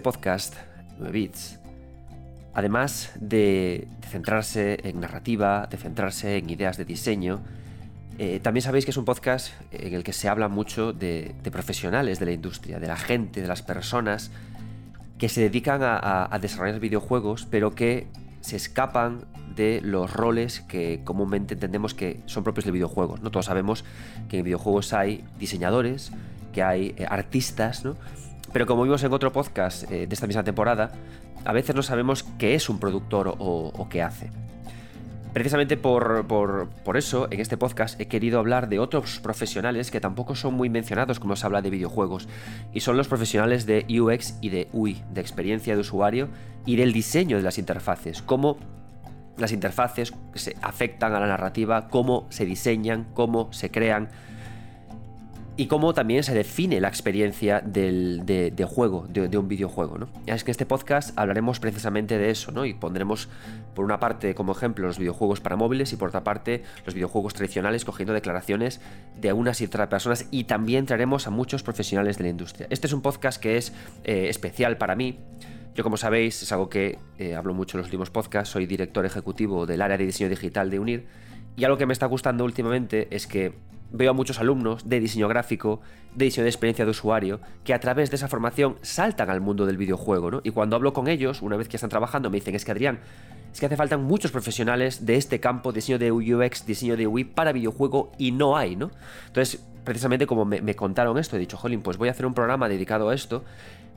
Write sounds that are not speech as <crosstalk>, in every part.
Este podcast, 9 bits, además de, centrarse en narrativa, de centrarse en ideas de diseño, eh, también sabéis que es un podcast en el que se habla mucho de, profesionales de la industria, de la gente, de las personas que se dedican a, desarrollar videojuegos, pero que se escapan de los roles que comúnmente entendemos que son propios de videojuegos. ¿no? Todos sabemos que en videojuegos hay diseñadores, que hay eh, artistas, ¿no? Pero como vimos en otro podcast eh, de esta misma temporada, a veces no sabemos qué es un productor o, qué hace. Precisamente por, eso, en este podcast he querido hablar de otros profesionales que tampoco son muy mencionados cuando se habla de videojuegos, y son los profesionales de UX y de UI, de experiencia de usuario y del diseño de las interfaces, cómo las interfaces se afectan a la narrativa, cómo se diseñan, cómo se crean, y cómo también se define la experiencia de, juego, de, un videojuego. ¿no? Es que en este podcast hablaremos precisamente de eso, ¿no? Y pondremos, por una parte, como ejemplo, los videojuegos para móviles y por otra parte, los videojuegos tradicionales, cogiendo declaraciones de unas y otras personas y también traeremos a muchos profesionales de la industria. Este es un podcast que es eh, especial para mí. Yo, como sabéis, es algo que eh, hablo mucho en los últimos podcasts, soy director ejecutivo del área de diseño digital de UNIR y algo que me está gustando últimamente es que veo a muchos alumnos de diseño gráfico, de diseño de experiencia de usuario, que a través de esa formación saltan al mundo del videojuego, ¿no? Y cuando hablo con ellos, una vez que están trabajando, me dicen, es que Adrián, es que hace falta muchos profesionales de este campo, diseño de UX, diseño de UI para videojuego, y no hay, ¿no? Entonces, precisamente como me, me contaron esto, he dicho, jolín, pues voy a hacer un programa dedicado a esto,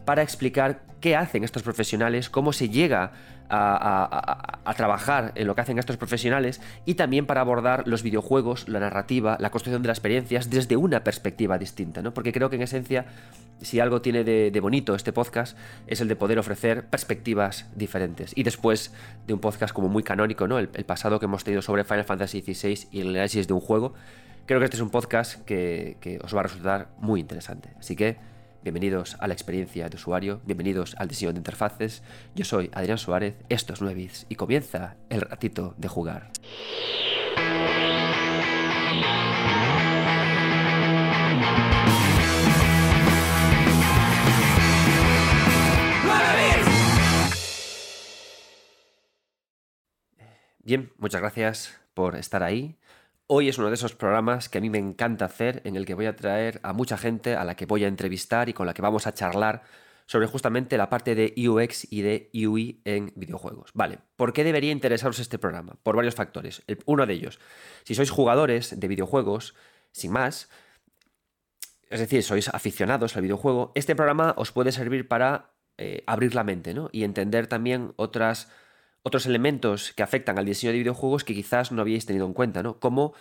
para explicar qué hacen estos profesionales, cómo se llega a, trabajar en lo que hacen estos profesionales y también para abordar los videojuegos, la narrativa, la construcción de las experiencias desde una perspectiva distinta, ¿no? Porque creo que en esencia, si algo tiene de, bonito este podcast, es el de poder ofrecer perspectivas diferentes. Y después de un podcast como muy canónico, ¿no? El, pasado que hemos tenido sobre Final Fantasy XVI y el análisis de un juego, creo que este es un podcast que, que os va a resultar muy interesante. Así que Bienvenidos a la experiencia de usuario, bienvenidos al diseño de interfaces. Yo soy Adrián Suárez, esto es 9 y comienza el ratito de jugar. Bien, muchas gracias por estar ahí. Hoy es uno de esos programas que a mí me encanta hacer, en el que voy a traer a mucha gente a la que voy a entrevistar y con la que vamos a charlar sobre justamente la parte de UX y de UI en videojuegos. Vale, ¿por qué debería interesaros este programa? Por varios factores. uno de ellos, si sois jugadores de videojuegos, sin más, es decir, sois aficionados al videojuego, este programa os puede servir para eh, abrir la mente ¿no? y entender también otras otros elementos que afectan al diseño de videojuegos que quizás no habíais tenido en cuenta, ¿no? Como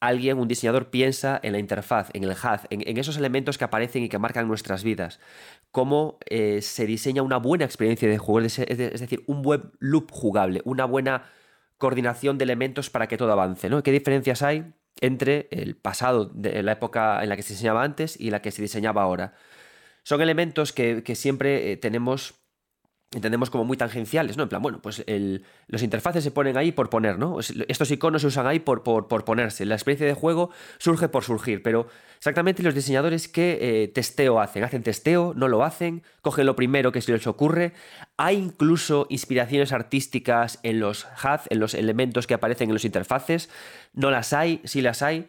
alguien, un diseñador, piensa en la interfaz, en el HUD, en, esos elementos que aparecen y que marcan nuestras vidas. Cómo eh, se diseña una buena experiencia de juego, es, decir, un buen loop jugable, una buena coordinación de elementos para que todo avance, ¿no? ¿Qué diferencias hay entre el pasado, de la época en la que se diseñaba antes y la que se diseñaba ahora? Son elementos que, siempre eh, tenemos entendemos como muy tangenciales, ¿no? En plan, bueno, pues los interfaces se ponen ahí por poner, ¿no? Estos iconos se usan ahí por, por, ponerse. La experiencia de juego surge por surgir, pero exactamente los diseñadores qué eh, testeo hacen. ¿Hacen testeo? ¿No lo hacen? ¿Cogen lo primero que se les ocurre? ¿Hay incluso inspiraciones artísticas en los HUD, en los elementos que aparecen en los interfaces? ¿No las hay? ¿Sí las hay?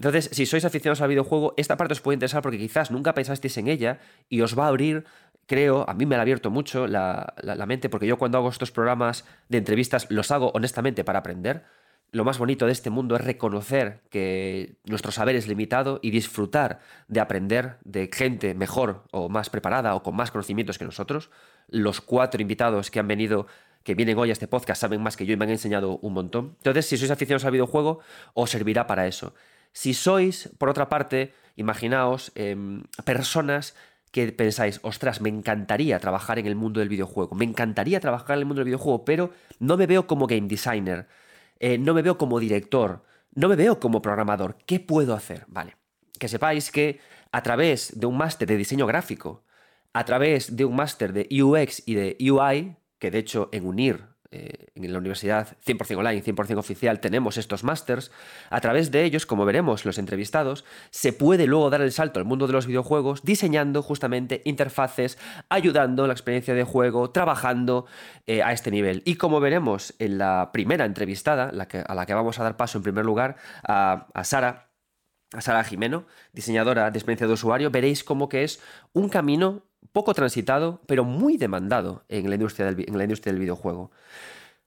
Entonces, si sois aficionados al videojuego, esta parte os puede interesar porque quizás nunca pensasteis en ella y os va a abrir creo, a mí me ha abierto mucho la, mente, porque yo cuando hago estos programas de entrevistas los hago honestamente para aprender. Lo más bonito de este mundo es reconocer que nuestro saber es limitado y disfrutar de aprender de gente mejor o más preparada o con más conocimientos que nosotros. Los cuatro invitados que han venido que vienen hoy a este podcast saben más que yo y me han enseñado un montón. Entonces, si sois aficionados al videojuego, os servirá para eso. Si sois, por otra parte, imaginaos em, personas que pensáis, ostras, me encantaría trabajar en el mundo del videojuego, me encantaría trabajar en el mundo del videojuego, pero no me veo como game designer, eh, no me veo como director, no me veo como programador, ¿qué puedo hacer? Vale, que sepáis que a través de un máster de diseño gráfico, a través de un máster de UX y de UI, que de hecho en UNIR eh, en la universidad 100% online, 100% oficial, tenemos estos másters. A través de ellos, como veremos los entrevistados, se puede luego dar el salto al mundo de los videojuegos diseñando justamente interfaces, ayudando la experiencia de juego, trabajando eh, a este nivel. Y como veremos en la primera entrevistada, a la que vamos a dar paso en primer lugar, a, a Sara, a Sara Jimeno, diseñadora de experiencia de usuario, veréis cómo que es un camino poco transitado, pero muy demandado en la industria del, en la industria del videojuego.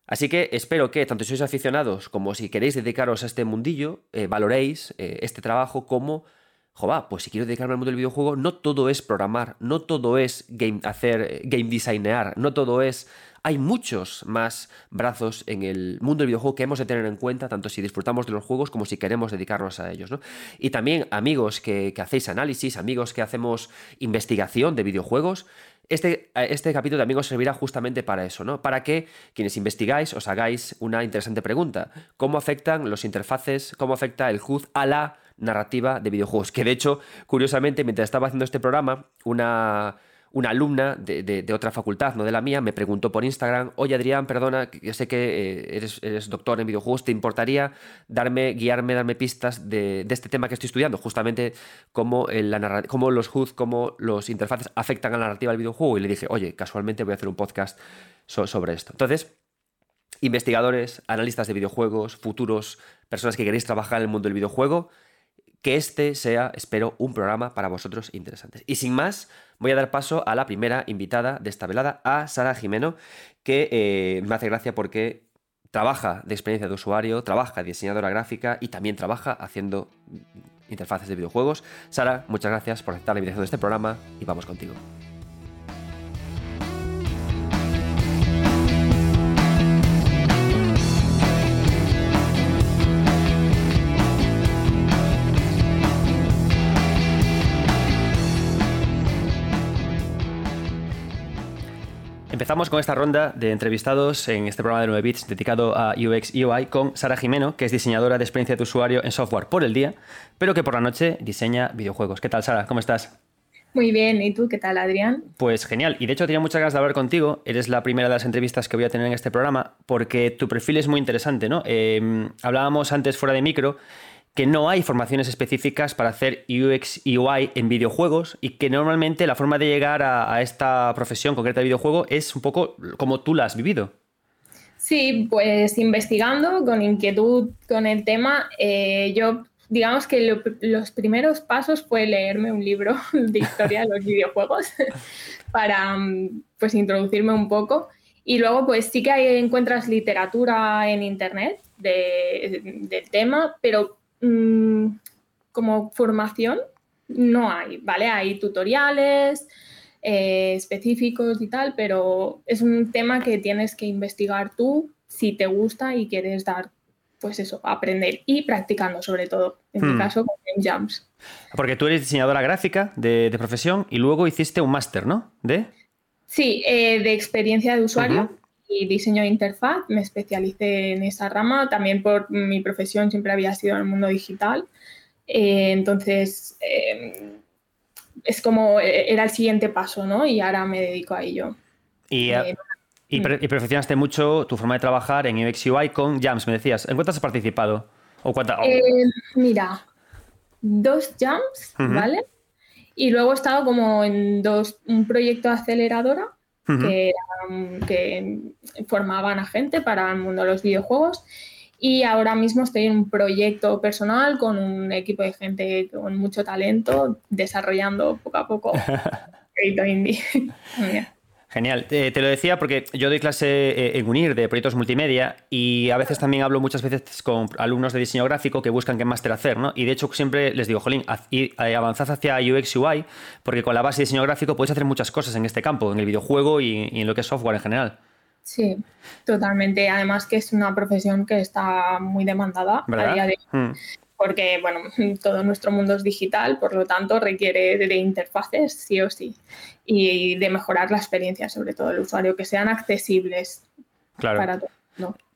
Así que espero que tanto si sois aficionados como si queréis dedicaros a este mundillo, eh, valoréis eh, este trabajo como, jova, pues si quiero dedicarme al mundo del videojuego, no todo es programar, no todo es game, hacer eh, game designear, no todo es hay muchos más brazos en el mundo del videojuego que hemos de tener en cuenta, tanto si disfrutamos de los juegos como si queremos dedicarnos a ellos. ¿no? Y también amigos que, hacéis análisis, amigos que hacemos investigación de videojuegos, este, este, capítulo también os servirá justamente para eso, ¿no? Para que quienes investigáis os hagáis una interesante pregunta. ¿Cómo afectan los interfaces, cómo afecta el HUD a la narrativa de videojuegos? Que de hecho, curiosamente, mientras estaba haciendo este programa, una una alumna de, otra facultad, no de la mía, me preguntó por Instagram, oye Adrián, perdona, yo sé que eh, eres, doctor en videojuegos, ¿te importaría darme, guiarme, darme pistas de, este tema que estoy estudiando? Justamente cómo, la cómo los HUD, cómo los interfaces afectan a la narrativa del videojuego. Y le dije, oye, casualmente voy a hacer un podcast sobre esto. Entonces, investigadores, analistas de videojuegos, futuros, personas que queréis trabajar en el mundo del videojuego, que este sea, espero, un programa para vosotros interesante. Y sin más, voy a dar paso a la primera invitada de esta velada, a Sara Jimeno, que eh, me hace gracia porque trabaja de experiencia de usuario, trabaja diseñadora gráfica y también trabaja haciendo interfaces de videojuegos. Sara, muchas gracias por aceptar la invitación de este programa y vamos contigo. Empezamos con esta ronda de entrevistados en este programa de 9 bits dedicado a UX y UI con Sara Jimeno, que es diseñadora de experiencia de usuario en software por el día, pero que por la noche diseña videojuegos. ¿Qué tal, Sara? ¿Cómo estás? Muy bien, ¿y tú qué tal, Adrián? Pues genial, y de hecho tenía muchas ganas de hablar contigo, eres la primera de las entrevistas que voy a tener en este programa, porque tu perfil es muy interesante, ¿no? Eh, hablábamos antes fuera de micro que no hay formaciones específicas para hacer UX y UI en videojuegos y que normalmente la forma de llegar a, esta profesión concreta de videojuego es un poco como tú la has vivido. Sí, pues investigando con inquietud con el tema, eh, yo digamos que los primeros pasos fue leerme un libro <laughs> de historia de los <laughs> videojuegos para pues introducirme un poco y luego pues sí que hay, encuentras literatura en internet del tema, pero Mm, como formación no hay, ¿vale? Hay tutoriales eh, específicos y tal, pero es un tema que tienes que investigar tú si te gusta y quieres dar, pues eso, aprender y practicando sobre todo, en mi hmm. caso con Jams. Porque tú eres diseñadora gráfica de, profesión y luego hiciste un máster, ¿no? ¿De? Sí, eh, de experiencia de usuario y diseño de interfaz. Me especialicé en esa rama. También por mi profesión siempre había sido en el mundo digital. Eh, entonces, eh, es como eh, era el siguiente paso, ¿no? Y ahora me dedico a ello. Y, y, perfeccionaste mucho tu forma de trabajar en UX UI con Jams, me decías. ¿En cuántas has participado? ¿O mira, dos Jams, ¿vale? Y luego he estado como en dos, un proyecto de aceleradora que, formaban a gente para el mundo de los videojuegos. Y ahora mismo estoy en un proyecto personal con un equipo de gente con mucho talento, desarrollando poco a poco <laughs> proyecto indie. <laughs> Genial. te lo decía porque yo doy clase eh, en UNIR de proyectos multimedia y a veces también hablo muchas veces con alumnos de diseño gráfico que buscan qué máster hacer, ¿no? Y de hecho siempre les digo, jolín, eh, avanzad hacia UX UI porque con la base de diseño gráfico puedes hacer muchas cosas en este campo, en el videojuego y, en lo que es software en general. Sí, totalmente. Además que es una profesión que está muy demandada a día de hoy. Hmm porque bueno, <laughs> todo nuestro mundo es digital, por lo tanto requiere de interfaces sí o sí y de mejorar la experiencia, sobre todo del usuario, que sean accesibles para todos.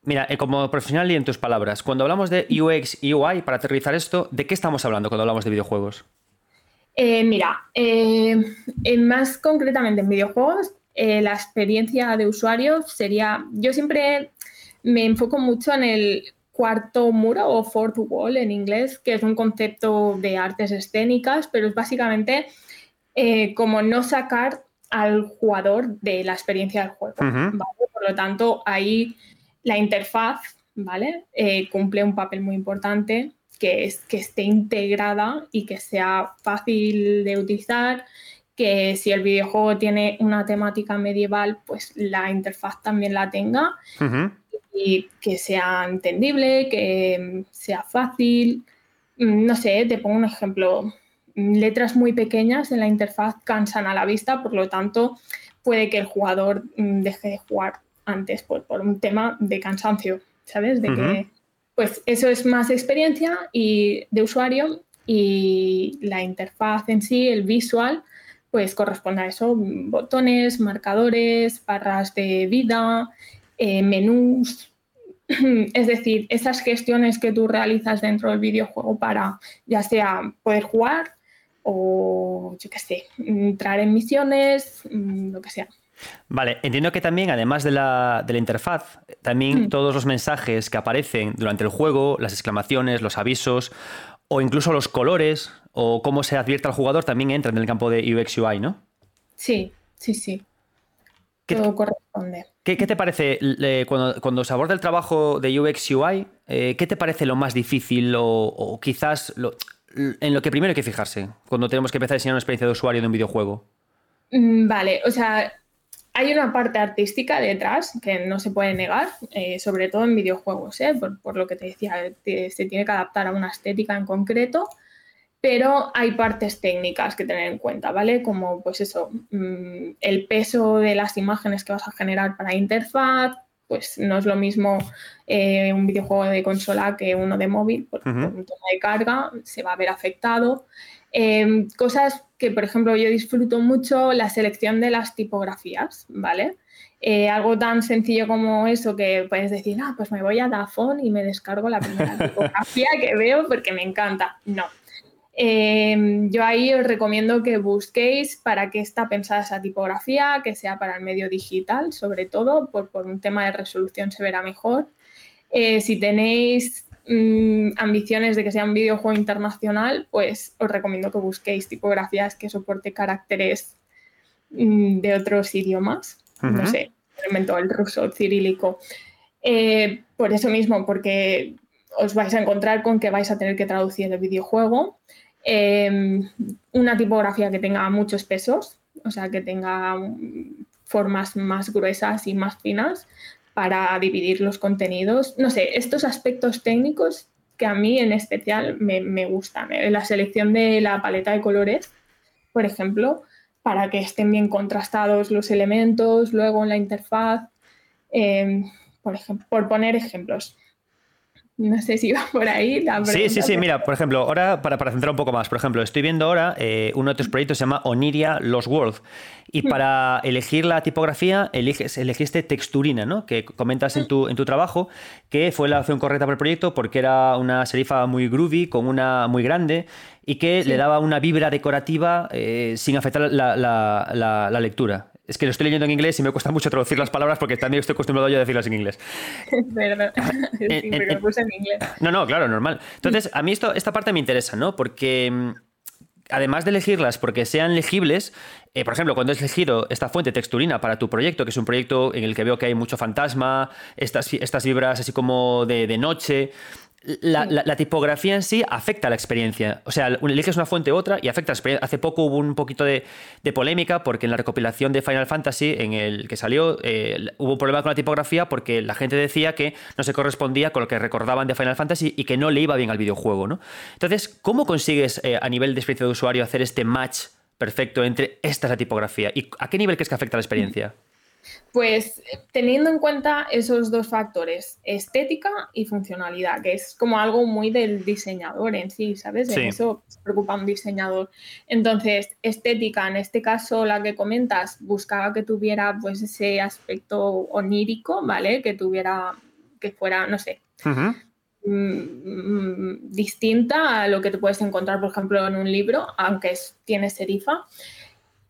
Mira, eh, como profesional y en tus palabras, cuando hablamos de UX y UI, para aterrizar esto, ¿de qué estamos hablando cuando hablamos de videojuegos? Eh, mira, eh, más concretamente en videojuegos, eh, la experiencia de usuario sería, yo siempre me enfoco mucho en el cuarto muro o fourth wall en inglés, que es un concepto de artes escénicas, pero es básicamente eh, como no sacar al jugador de la experiencia del juego. Por lo tanto, ahí la interfaz ¿vale? Eh, cumple un papel muy importante que es que esté integrada y que sea fácil de utilizar, que si el videojuego tiene una temática medieval, pues la interfaz también la tenga y que sea entendible, que sea fácil. Mm, no sé, te pongo un ejemplo. Letras muy pequeñas en la interfaz cansan a la vista, por lo tanto puede que el jugador mm, deje de jugar antes por, por un tema de cansancio, ¿sabes? De que pues eso es más experiencia y de usuario y la interfaz en sí, el visual, pues corresponde a eso, botones, marcadores, barras de vida, eh, menús, <clears throat> es decir, esas gestiones que tú realizas dentro del videojuego para ya sea poder jugar o, yo qué sé, entrar en misiones, mm, lo que sea. Vale, entiendo que también, además de la, interfaz, también mm. todos los mensajes que aparecen durante el juego, las exclamaciones, los avisos, o incluso los colores, o cómo se advierte al jugador, también entran en el campo de UX UI, ¿no? Sí, sí, sí. Todo corresponde. ¿Qué, te parece cuando, se aborda el trabajo de UX UI? Eh, ¿Qué te parece lo más difícil o, quizás en lo que primero hay que fijarse cuando tenemos que empezar a diseñar una experiencia de usuario de un videojuego? Mm, vale, o sea, hay una parte artística detrás que no se puede negar, eh, sobre todo en videojuegos, ¿eh? por, lo que te decía, se tiene que adaptar a una estética en concreto, pero hay partes técnicas que tener en cuenta, ¿vale? Como pues eso, mm, el peso de las imágenes que vas a generar para interfaz, pues no es lo mismo eh, un videojuego de consola que uno de móvil, porque por un tema de carga se va a ver afectado. Em, cosas que, por ejemplo, yo disfruto mucho la selección de las tipografías, ¿vale? Eh, algo tan sencillo como eso que puedes decir, ah, pues me voy a Dafont y me descargo la primera <laughs> tipografía que veo porque me encanta. No. Em, yo ahí os recomiendo que busquéis para qué está pensada esa tipografía, que sea para el medio digital, sobre todo, por, por un tema de resolución se verá mejor. Eh, si tenéis Mm, ambiciones de que sea un videojuego internacional, pues os recomiendo que busquéis tipografías que soporte caracteres mm, de otros idiomas. No sé, invento el ruso cirílico. Eh, por eso mismo, porque os vais a encontrar con que vais a tener que traducir el videojuego. Em, una tipografía que tenga muchos pesos, o sea, que tenga formas más gruesas y más finas, para dividir los contenidos. No sé, estos aspectos técnicos que a mí en especial me, gustan. ¿eh? La selección de la paleta de colores, por ejemplo, para que estén bien contrastados los elementos, luego en la interfaz, em, por, ejemplo, por poner ejemplos. No sé si va por ahí la Sí, sí, sí. Mira, por ejemplo, ahora para, para centrar un poco más, por ejemplo, estoy viendo ahora eh, uno de tus proyectos se llama Oniria Los World. Y hmm. para elegir la tipografía, eliges, elegiste texturina, ¿no? Que comentas en hmm. tu, en tu trabajo, que fue la opción correcta para el proyecto porque era una serifa muy groovy, con una muy grande y que le daba una vibra decorativa eh, sin afectar la, la, la, lectura. Es que lo estoy leyendo en inglés y me cuesta mucho traducir las palabras porque también estoy acostumbrado yo a decirlas en inglés. <laughs> Perdón, <laughs> sí, porque lo puse en inglés. No, no, claro, normal. Entonces, a mí esto, esta parte me interesa, ¿no? Porque mm, además de elegirlas porque sean legibles, eh, por ejemplo, cuando has elegido esta fuente texturina para tu proyecto, que es un proyecto en el que veo que hay mucho fantasma, estas, estas vibras así como de, de noche, la, tipografía en sí afecta a la experiencia. O sea, eliges una fuente u otra y afecta a la experiencia. Hace poco hubo un poquito de, polémica porque en la recopilación de Final Fantasy, en el que salió, eh, hubo un problema con la tipografía porque la gente decía que no se correspondía con lo que recordaban de Final Fantasy y que no le iba bien al videojuego. ¿no? Entonces, ¿cómo consigues eh, a nivel de experiencia de usuario hacer este match perfecto entre esta y la tipografía? ¿Y a qué nivel crees que afecta a la experiencia? Pues teniendo en cuenta esos dos factores, estética y funcionalidad, que es como algo muy del diseñador en sí, ¿sabes? De eso se preocupa un diseñador. Entonces, estética, en este caso la que comentas, buscaba que tuviera pues ese aspecto onírico, ¿vale? Que tuviera, que fuera, no sé, mm, mm, distinta a lo que te puedes encontrar, por ejemplo, en un libro, aunque tiene serifa.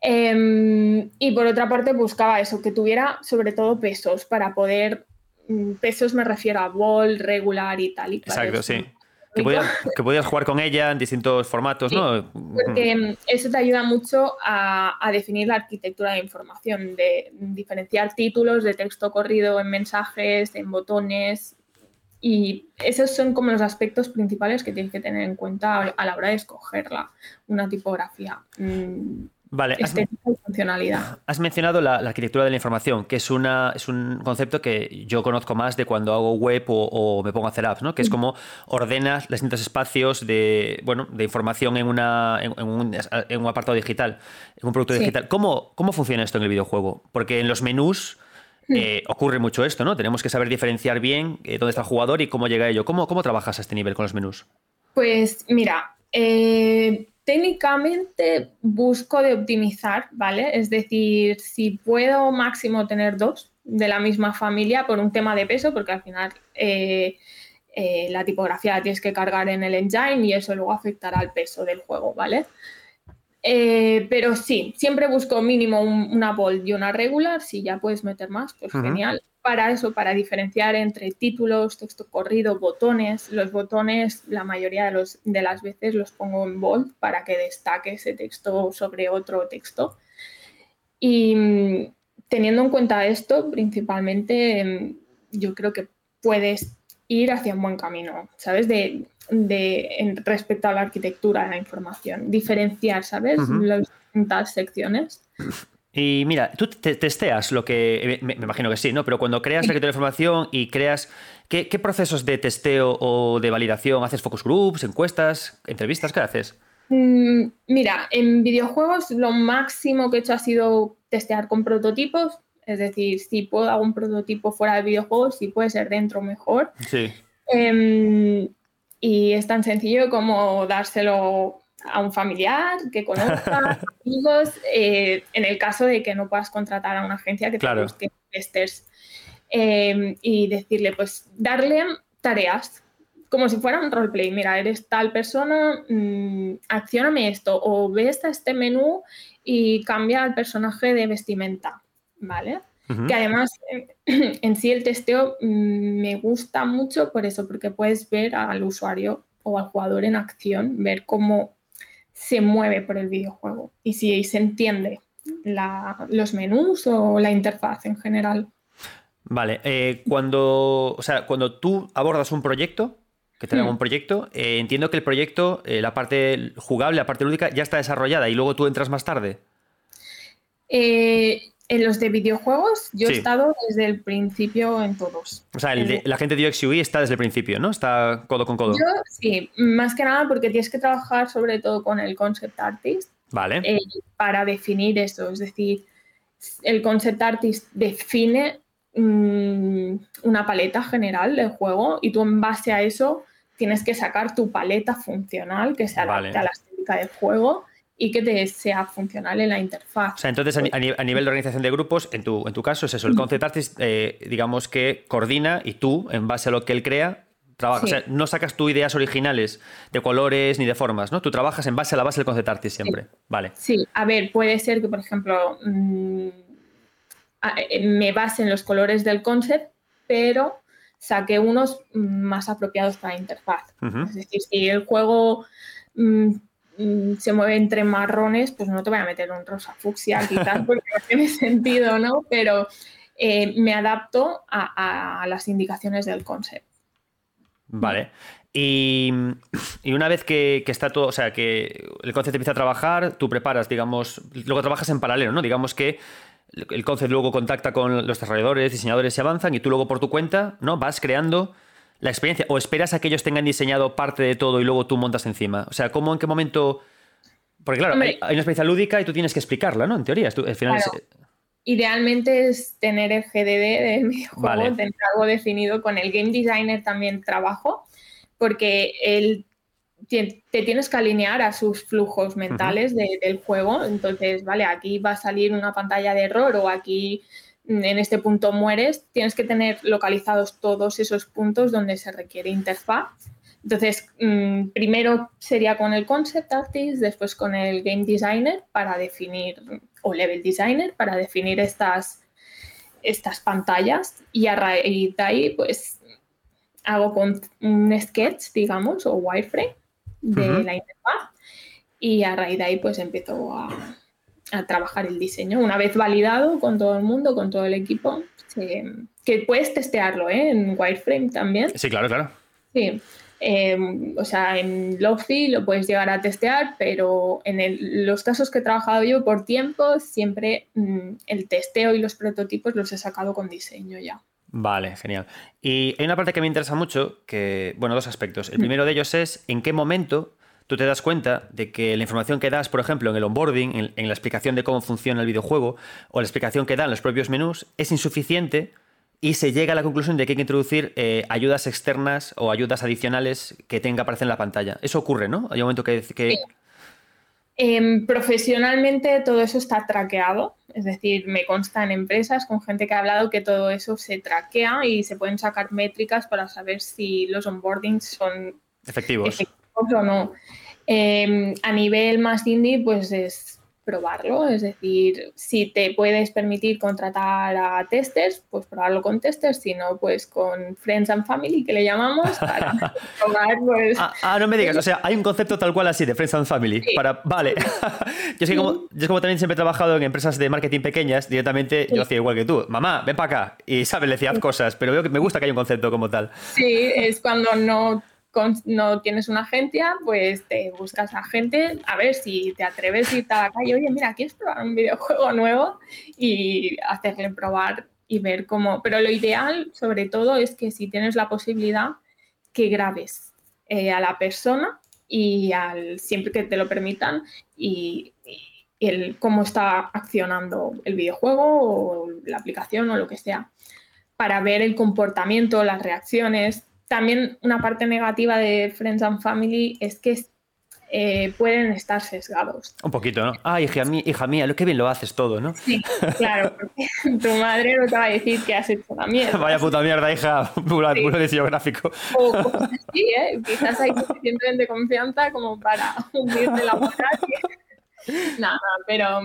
Em, y por otra parte buscaba eso, que tuviera sobre todo pesos para poder, mm, pesos me refiero a ball, regular y tal. Y Exacto, sí. Que podías, jugar con ella en distintos formatos, ¿no? Porque mm, eso te ayuda mucho a, a, definir la arquitectura de información, de diferenciar títulos de texto corrido en mensajes, en botones. Y esos son como los aspectos principales que tienes que tener en cuenta a la hora de escogerla, una tipografía. Vale, has, funcionalidad. Has mencionado la, arquitectura de la información, que es, una, es un concepto que yo conozco más de cuando hago web o, me pongo a hacer apps, ¿no? que es como ordenas los distintos espacios de, bueno, de información en, una, en, un, en un, apartado digital, en un producto digital. ¿Cómo, ¿Cómo funciona esto en el videojuego? Porque en los menús hmm. eh, ocurre mucho esto, ¿no? Tenemos que saber diferenciar bien eh, dónde está el jugador y cómo llega a ello. ¿Cómo, ¿Cómo trabajas a este nivel con los menús? Pues mira, eh, técnicamente busco de optimizar, ¿vale? Es decir, si puedo máximo tener dos de la misma familia por un tema de peso, porque al final eh, eh, la tipografía la tienes que cargar en el engine y eso luego afectará al peso del juego, ¿vale? Eh, pero sí, siempre busco mínimo una bold y una regular. Si ya puedes meter más, pues genial para eso, para diferenciar entre títulos, texto corrido, botones. Los botones, la mayoría de, los, de las veces los pongo en bold para que destaque ese texto sobre otro texto. Y mm, teniendo en cuenta esto, principalmente, mm, yo creo que puedes ir hacia un buen camino, ¿sabes? De, respecto a la arquitectura de la información, diferenciar, ¿sabes? Las distintas secciones. Y mira, tú testeas lo que. Me, imagino que sí, ¿no? Pero cuando creas la de información y creas. ¿qué, procesos de testeo o de validación? ¿Haces focus groups, encuestas, entrevistas? ¿Qué haces? Mm, mira, en videojuegos lo máximo que he hecho ha sido testear con prototipos. Es decir, si puedo hacer un prototipo fuera del videojuego, si puede ser dentro, mejor. Sí. Em, y es tan sencillo como dárselo a un familiar que conozca, <laughs> amigos, eh, en el caso de que no puedas contratar a una agencia que te busque testers em, y decirle, pues darle tareas como si fuera un roleplay. Mira, eres tal persona, mmm, accioname esto o ve este menú y cambia el personaje de vestimenta, ¿vale? Que además <clears throat> en sí el testeo mm, me gusta mucho por eso, porque puedes ver al usuario o al jugador en acción, ver cómo se mueve por el videojuego y si se entiende los menús o la interfaz en general. Vale, eh, cuando, o sea, cuando tú abordas un proyecto, que te hmm. un proyecto, eh, entiendo que el proyecto, eh, la parte jugable, la parte lúdica, ya está desarrollada y luego tú entras más tarde. En los de videojuegos, yo he estado desde el principio en todos. O sea, la gente de UX UI está desde el principio, ¿no? Está codo con codo. Yo sí, más que nada porque tienes que trabajar sobre todo con el concept artist. Vale. Eh, para definir eso. Es decir, el concept artist define mm, una paleta general del juego y tú en base a eso tienes que sacar tu paleta funcional que se adapte a la estética del juego y que te sea funcional en la interfaz. O sea, entonces a, nivel de organización de grupos, en tu, en tu caso es eso, el concept artist, eh, digamos que coordina y tú, en base a lo que él crea, trabajas. O sea, no sacas tú ideas originales de colores ni de formas, ¿no? Tú trabajas en base a la base del concept artist siempre. Vale. Sí, a ver, puede ser que, por ejemplo, mm, eh, me base en los colores del concept, pero saque unos más apropiados para la interfaz. Es decir, si el juego Mm, se mueve entre marrones, pues no te voy a meter un rosa fucsia quizás porque no tiene <laughs> sentido, ¿no? Pero eh, me adapto a, las indicaciones del concept. Vale. Y, una vez que, está todo, o sea, que el concept empieza a trabajar, tú preparas, digamos, luego trabajas en paralelo, ¿no? Digamos que el concept luego contacta con los desarrolladores, diseñadores y avanzan y tú luego por tu cuenta, ¿no? Vas creando la experiencia? ¿O esperas a que ellos tengan diseñado parte de todo y luego tú montas encima? O sea, ¿cómo, en qué momento...? Porque claro, hay, una experiencia lúdica y tú tienes que explicarla, ¿no? En teoría, al final Idealmente es tener el GDD del <laughs> videojuego, tener algo definido. Con el game designer también trabajo, porque él te, tienes que alinear a sus flujos mentales del juego. Entonces, vale, aquí va a salir una pantalla de error o aquí en este punto mueres, tienes que tener localizados todos esos puntos donde se requiere interfaz. Entonces, mm, primero sería con el concept artist, después con el game designer para definir, o level designer para definir estas, estas pantallas. Y a raíz de ahí, pues hago con un sketch, digamos, o wireframe de la interfaz. Y a raíz de ahí, pues empiezo a, a, trabajar el diseño. Una vez validado con todo el mundo, con todo el equipo, que puedes testearlo ¿eh? en wireframe también. Sí, claro, claro. Sí. Em, o sea, en Lofi lo puedes llegar a testear, pero en los casos que he trabajado yo por tiempo, siempre mm, el testeo y los prototipos los he sacado con diseño ya. Vale, genial. Y hay una parte que me interesa mucho, que, bueno, dos aspectos. El primero de ellos es en qué momento tú te das cuenta de que la información que das, por ejemplo, en el onboarding, en, en la explicación de cómo funciona el videojuego, o la explicación que dan los propios menús, es insuficiente y se llega a la conclusión de que hay que introducir eh, ayudas externas o ayudas adicionales que tenga que aparecer en la pantalla. Eso ocurre, ¿no? Hay un momento que... que... Em, profesionalmente todo eso está traqueado, es decir, me consta en empresas con gente que ha hablado que todo eso se traquea y se pueden sacar métricas para saber si los onboardings son efectivos, o no. Em, a nivel más indie, pues es probarlo. Es decir, si te puedes permitir contratar a testers, pues probarlo con testers, si no, pues con Friends and Family, que le llamamos, <laughs> para probar, pues... Ah, ah, no me digas, o sea, hay un concepto tal cual así de Friends and Family. Para... Vale. <laughs> yo, es que como, yo como también siempre he trabajado en empresas de marketing pequeñas, directamente yo hacía igual que tú. Mamá, ven para acá. Y, ¿sabes? Le decía, cosas, pero veo que me gusta que haya un concepto como tal. Sí, es cuando no no tienes una agencia, pues te buscas a gente a ver si te atreves y te a la calle, oye, mira, ¿quieres probar un videojuego nuevo? Y hacerle probar y ver cómo. Pero lo ideal, sobre todo, es que si tienes la posibilidad, que grabes eh, a la persona y al, siempre que te lo permitan y, el, cómo está accionando el videojuego o la aplicación o lo que sea, para ver el comportamiento, las reacciones, también una parte negativa de Friends and Family es que eh, pueden estar sesgados. Un poquito, ¿no? Ah, hija mía, hija mía, lo que bien lo haces todo, ¿no? Sí, claro, porque <laughs> tu madre no te va a decir que has hecho la mierda. <laughs> Vaya puta mierda, hija, puro, sí. diseño gráfico. O cosas así, ¿eh? Quizás hay suficientemente confianza como para <laughs> hundirte la moral. Nada, pero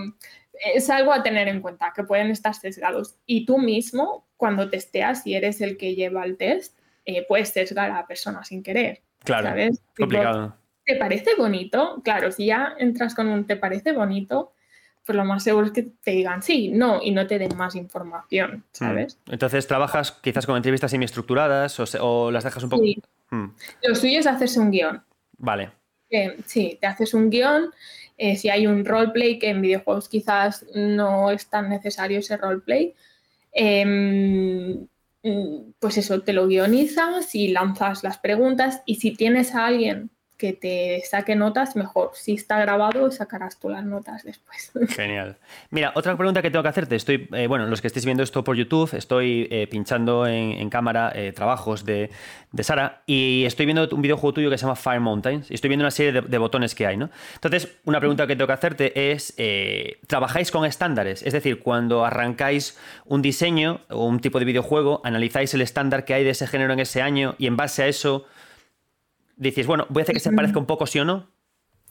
es algo a tener en cuenta, que pueden estar sesgados. Y tú mismo, cuando testeas, si eres el que lleva el test, eh, puedes sesgar a la persona sin querer. Claro, ¿sabes? complicado. ¿Te parece bonito? Claro, si ya entras con un ¿te parece bonito? Pues lo más seguro es que te digan sí, no, y no te den más información, hmm. ¿sabes? Entonces, ¿trabajas quizás con entrevistas semi-estructuradas o, las dejas un poco...? Sí. Hmm. Lo suyo es hacerse un guion. Vale. Eh, sí, te haces un guion. Eh, si hay un roleplay, que en videojuegos quizás no es tan necesario ese roleplay, eh, Mm, pues eso, te lo guionizas y lanzas las preguntas y si tienes a alguien que te saque notas, mejor. Si está grabado, sacarás tú las notas después. <laughs> Genial. Mira, otra pregunta que tengo que hacerte. Estoy, eh, bueno, los que estéis viendo esto por YouTube, estoy eh, pinchando en, cámara eh, trabajos de, Sara y estoy viendo un videojuego tuyo que se llama Fire Mountains y estoy viendo una serie de, botones que hay, ¿no? Entonces, una pregunta que tengo que hacerte es, ¿trabajáis con estándares? Es decir, cuando arrancáis un diseño o un tipo de videojuego, analizáis el estándar que hay de ese género en ese año y en base a eso dices, bueno, voy a hacer que se parezca un poco, ¿sí o no?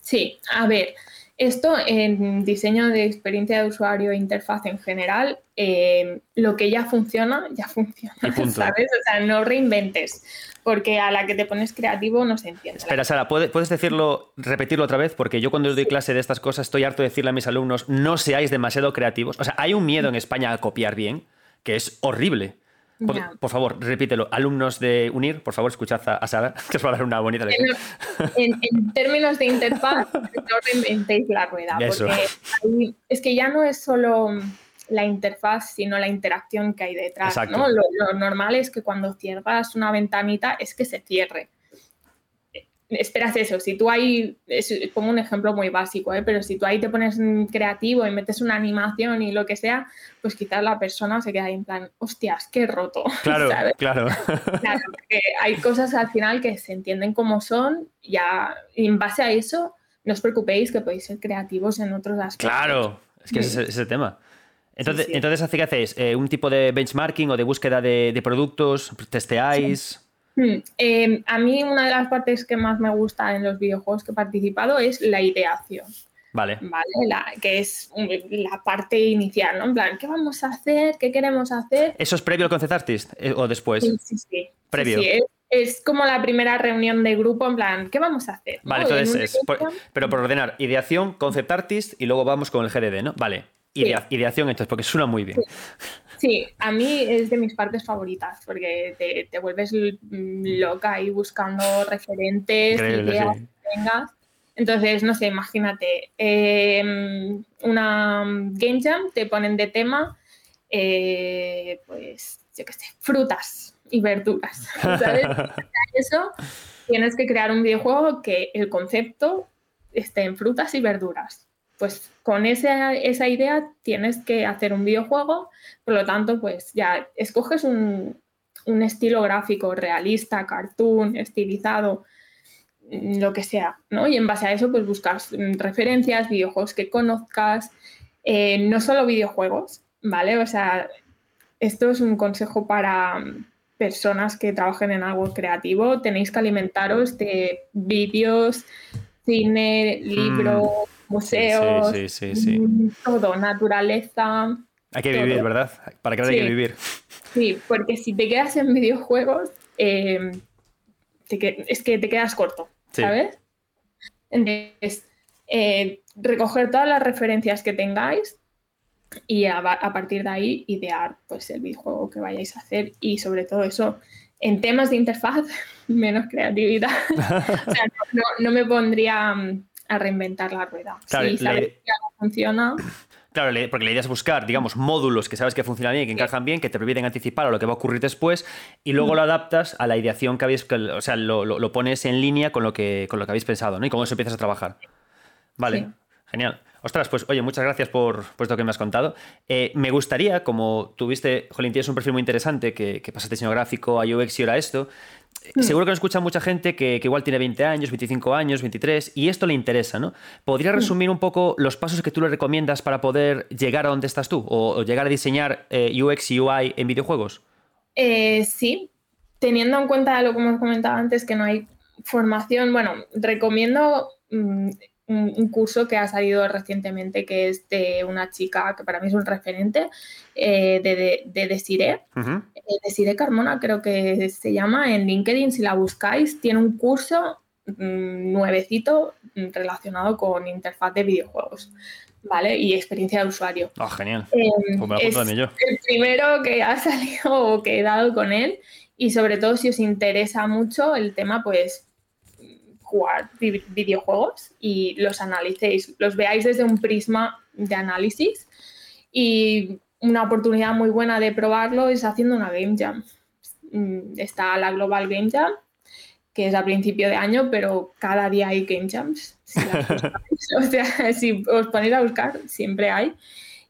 Sí, a ver, esto en diseño de experiencia de usuario e interfaz en general, eh, lo que ya funciona, ya funciona, ¿sabes? O sea, no reinventes, porque a la que te pones creativo no se entiende. Espera, Sara, ¿puedes decirlo, repetirlo otra vez? Porque yo cuando doy clase de estas cosas estoy harto de decirle a mis alumnos, no seáis demasiado creativos. O sea, hay un miedo en España a copiar bien, que es horrible. Por, favor, repítelo. Alumnos de UNIR, por favor, escuchad a, Sara, <laughs> que os va a dar una bonita lección. En, términos de interfaz, <laughs> no reinventéis la rueda, porque es que ya no es solo la interfaz, sino la interacción que hay detrás. ¿no? lo, normal es que cuando cierras una ventanita es que se cierre esperas eso, si tú ahí, pongo un ejemplo muy básico, ¿eh? pero si tú ahí te pones creativo y metes una animación y lo que sea, pues quizás la persona se queda ahí en plan, hostias, qué roto. <laughs> Claro, claro. <laughs> Claro, porque hay cosas al final que se entienden como son, ya y en base a eso, no os preocupéis que podéis ser creativos en otros aspectos. Claro, es que ese es el tema. Entonces, entonces ¿qué hacéis? Eh, ¿Un tipo de benchmarking o de búsqueda de, de productos? ¿Testeáis? Hmm, em, a mí una de las partes que más me gusta en los videojuegos que he participado es la ideación. Vale. Vale, la, que es la parte inicial, ¿no? En plan, ¿qué vamos a hacer? ¿Qué queremos hacer? ¿Eso es previo al concept artist eh, o después? Sí, sí, sí. Previo. Sí, es, es, como la primera reunión de grupo, en plan, ¿qué vamos a hacer? Vale, ¿no? entonces es, por, pero por ordenar, ideación, concept artist y luego vamos con el GDD, ¿no? Vale. Idea. Ideación, entonces, porque suena muy bien. Sí. a mí es de mis partes favoritas, porque te, te vuelves loca ahí buscando referentes, Increíble, ideas sí. que tengas. Entonces, no sé, imagínate, eh, una Game Jam te ponen de tema, eh, pues, yo qué sé, frutas y verduras. <laughs> ¿sabes? Eso tienes que crear un videojuego que el concepto esté en frutas y verduras. Pues con esa, esa idea tienes que hacer un videojuego, por lo tanto, pues ya escoges un, un estilo gráfico realista, cartoon, estilizado, lo que sea, ¿no? Y en base a eso, pues buscas referencias, videojuegos que conozcas, eh, no solo videojuegos, ¿vale? O sea, esto es un consejo para personas que trabajen en algo creativo. Tenéis que alimentaros de vídeos, cine, libros, mm. Museos, sí, sí, sí, todo, naturaleza. Hay que todo. vivir, ¿verdad? Para crear hay que vivir. Sí, porque si te quedas en videojuegos, eh, te es que te quedas corto, ¿sabes? Entonces, eh, recoger todas las referencias que tengáis y a, a, partir de ahí idear pues, el videojuego que vayáis a hacer y sobre todo eso, en temas de interfaz, <laughs> menos creatividad. <laughs> o sea, no, no, no, me pondría a reinventar la rueda. Claro, si sabes que algo funciona... <clears throat> Claro, porque la idea es buscar, digamos, módulos que sabes que funcionan bien, que encajan bien, que te permiten anticipar a lo que va a ocurrir después, y luego lo adaptas a la ideación que habéis, o sea, lo, lo, lo pones en línea con lo que, con lo que habéis pensado, ¿no? Y con eso empiezas a trabajar. Vale, sí. genial. Ostras, pues oye, muchas gracias por, por esto que me has contado. Eh, me gustaría, como tuviste, Jolín, tienes un perfil muy interesante, que, que pasaste diseño gráfico a UX y ahora esto. Seguro que nos escucha mucha gente que, que, igual tiene 20 años, 25 años, 23, y esto le interesa, ¿no? ¿Podría resumir un poco los pasos que tú le recomiendas para poder llegar a donde estás tú o, o llegar a diseñar eh, UX y UI en videojuegos? Eh, sí, teniendo en cuenta lo que hemos comentado antes, que no hay formación, bueno, recomiendo... Mmm, un curso que ha salido recientemente que es de una chica que para mí es un referente eh, de, de, de Desiree, uh -huh. Desiree Carmona creo que se llama en LinkedIn si la buscáis, tiene un curso mmm, nuevecito relacionado con interfaz de videojuegos. ¿Vale? Y experiencia de usuario. Ah, oh, genial. Eh, pues es yo. el primero que ha <laughs> salido o que he dado con él y sobre todo si os interesa mucho el tema, pues jugar videojuegos y los analicéis, los veáis desde un prisma de análisis y una oportunidad muy buena de probarlo es haciendo una Game Jam. Está la Global Game Jam, que es a principio de año, pero cada día hay Game Jams. Si <laughs> o sea, si os ponéis a buscar, siempre hay.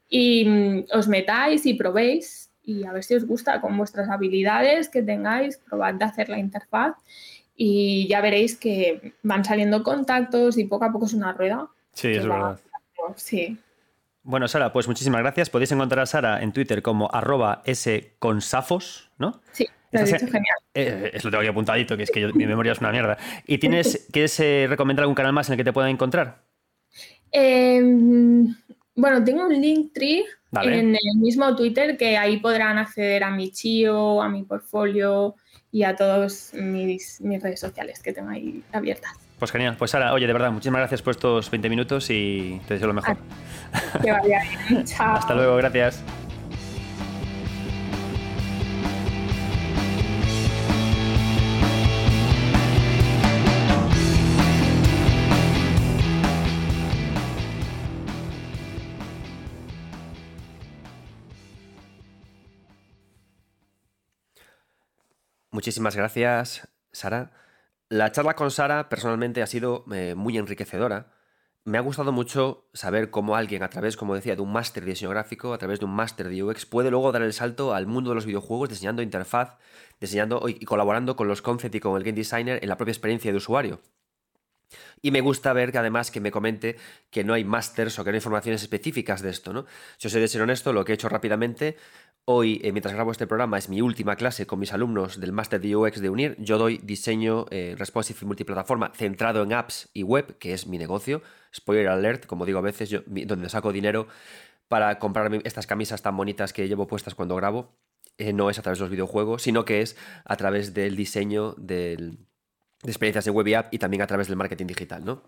Y os metáis y probéis y a ver si os gusta con vuestras habilidades que tengáis, probad de hacer la interfaz y ya veréis que van saliendo contactos y poco a poco es una rueda. Sí, es va, verdad. Sí. Bueno, Sara, pues muchísimas gracias. Podéis encontrar a Sara en Twitter como arroba sconsafos, ¿no? Sí, lo has dicho genial. Eh, es lo tengo aquí apuntadito, que es que yo, mi memoria es una mierda. ¿Y tienes, quieres eh, recomendar algún canal más en el que te puedan encontrar? Eh, bueno, tengo un link tree en el mismo Twitter que ahí podrán acceder a mi chio, a mi portfolio, y a todas mis, mis, redes sociales que tengo ahí abiertas. Pues genial. Pues Sara, oye, de verdad, muchísimas gracias por estos 20 minutos y te deseo lo mejor. Que vaya bien. <laughs> Chao. Hasta luego, gracias. Muchísimas gracias, Sara. La charla con Sara personalmente ha sido eh, muy enriquecedora. Me ha gustado mucho saber cómo alguien, a través, como decía, de un máster de diseño gráfico, a través de un máster de UX, puede luego dar el salto al mundo de los videojuegos diseñando interfaz, diseñando y colaborando con los concept y con el game designer en la propia experiencia de usuario. Y me gusta ver que además que me comente que no hay másters o que no hay informaciones específicas de esto, ¿no? Si os he de ser honesto, lo que he hecho rápidamente, hoy, eh, mientras grabo este programa, es mi última clase con mis alumnos del máster de UX de UNIR. Yo doy diseño eh, responsive y multiplataforma centrado en apps y web, que es mi negocio. Spoiler alert, como digo a veces, yo, donde saco dinero para comprarme estas camisas tan bonitas que llevo puestas cuando grabo, eh, no es a través de los videojuegos, sino que es a través del diseño de experiencias de web y app y también a través del marketing digital, ¿no?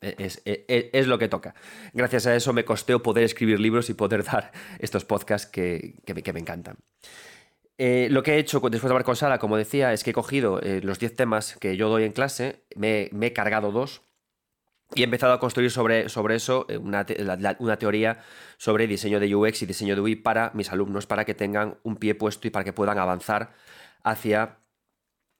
E, es, es, e, es, lo que toca. Gracias a eso me costeo poder escribir libros y poder <laughs> dar estos podcasts que, que, me, que me, encantan. Eh, lo que he hecho después de hablar con Sara, como decía, es que he cogido eh, los 10 temas que yo doy en clase, me, he cargado dos y he empezado a construir sobre, sobre eso eh, una, una, teoría sobre diseño de UX y diseño de UI para mis alumnos, para que tengan un pie puesto y para que puedan avanzar hacia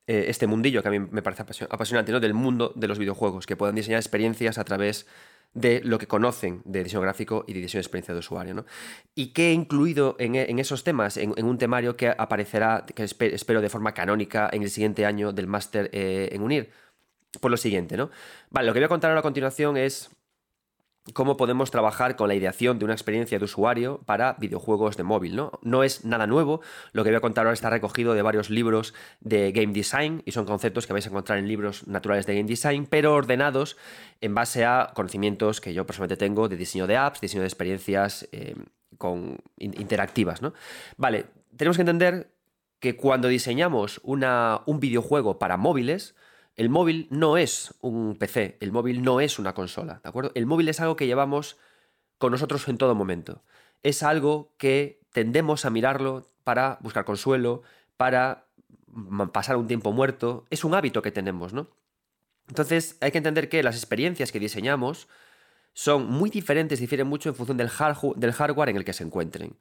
eh, este mundillo que a mí me parece apasionante, ¿no? Del mundo de los videojuegos, que puedan diseñar experiencias a través de lo que conocen de diseño gráfico y de diseño de experiencia de usuario. ¿no? ¿Y qué he incluido en, en esos temas? En, un temario que aparecerá, que espero de forma canónica en el siguiente año del máster eh, en UNIR. Pues lo siguiente, ¿no? Vale, lo que voy a contar ahora a continuación es cómo podemos trabajar con la ideación de una experiencia de usuario para videojuegos de móvil. ¿no? no es nada nuevo, lo que voy a contar ahora está recogido de varios libros de game design y son conceptos que vais a encontrar en libros naturales de game design, pero ordenados en base a conocimientos que yo personalmente tengo de diseño de apps, diseño de experiencias eh, con, interactivas. ¿no? Vale, tenemos que entender que cuando diseñamos una, un videojuego para móviles, el móvil no es un PC, el móvil no es una consola, ¿de acuerdo? El móvil es algo que llevamos con nosotros en todo momento. Es algo que tendemos a mirarlo para buscar consuelo, para pasar un tiempo muerto. Es un hábito que tenemos, ¿no? Entonces hay que entender que las experiencias que diseñamos son muy diferentes, difieren mucho en función del, hardware en el que se encuentren.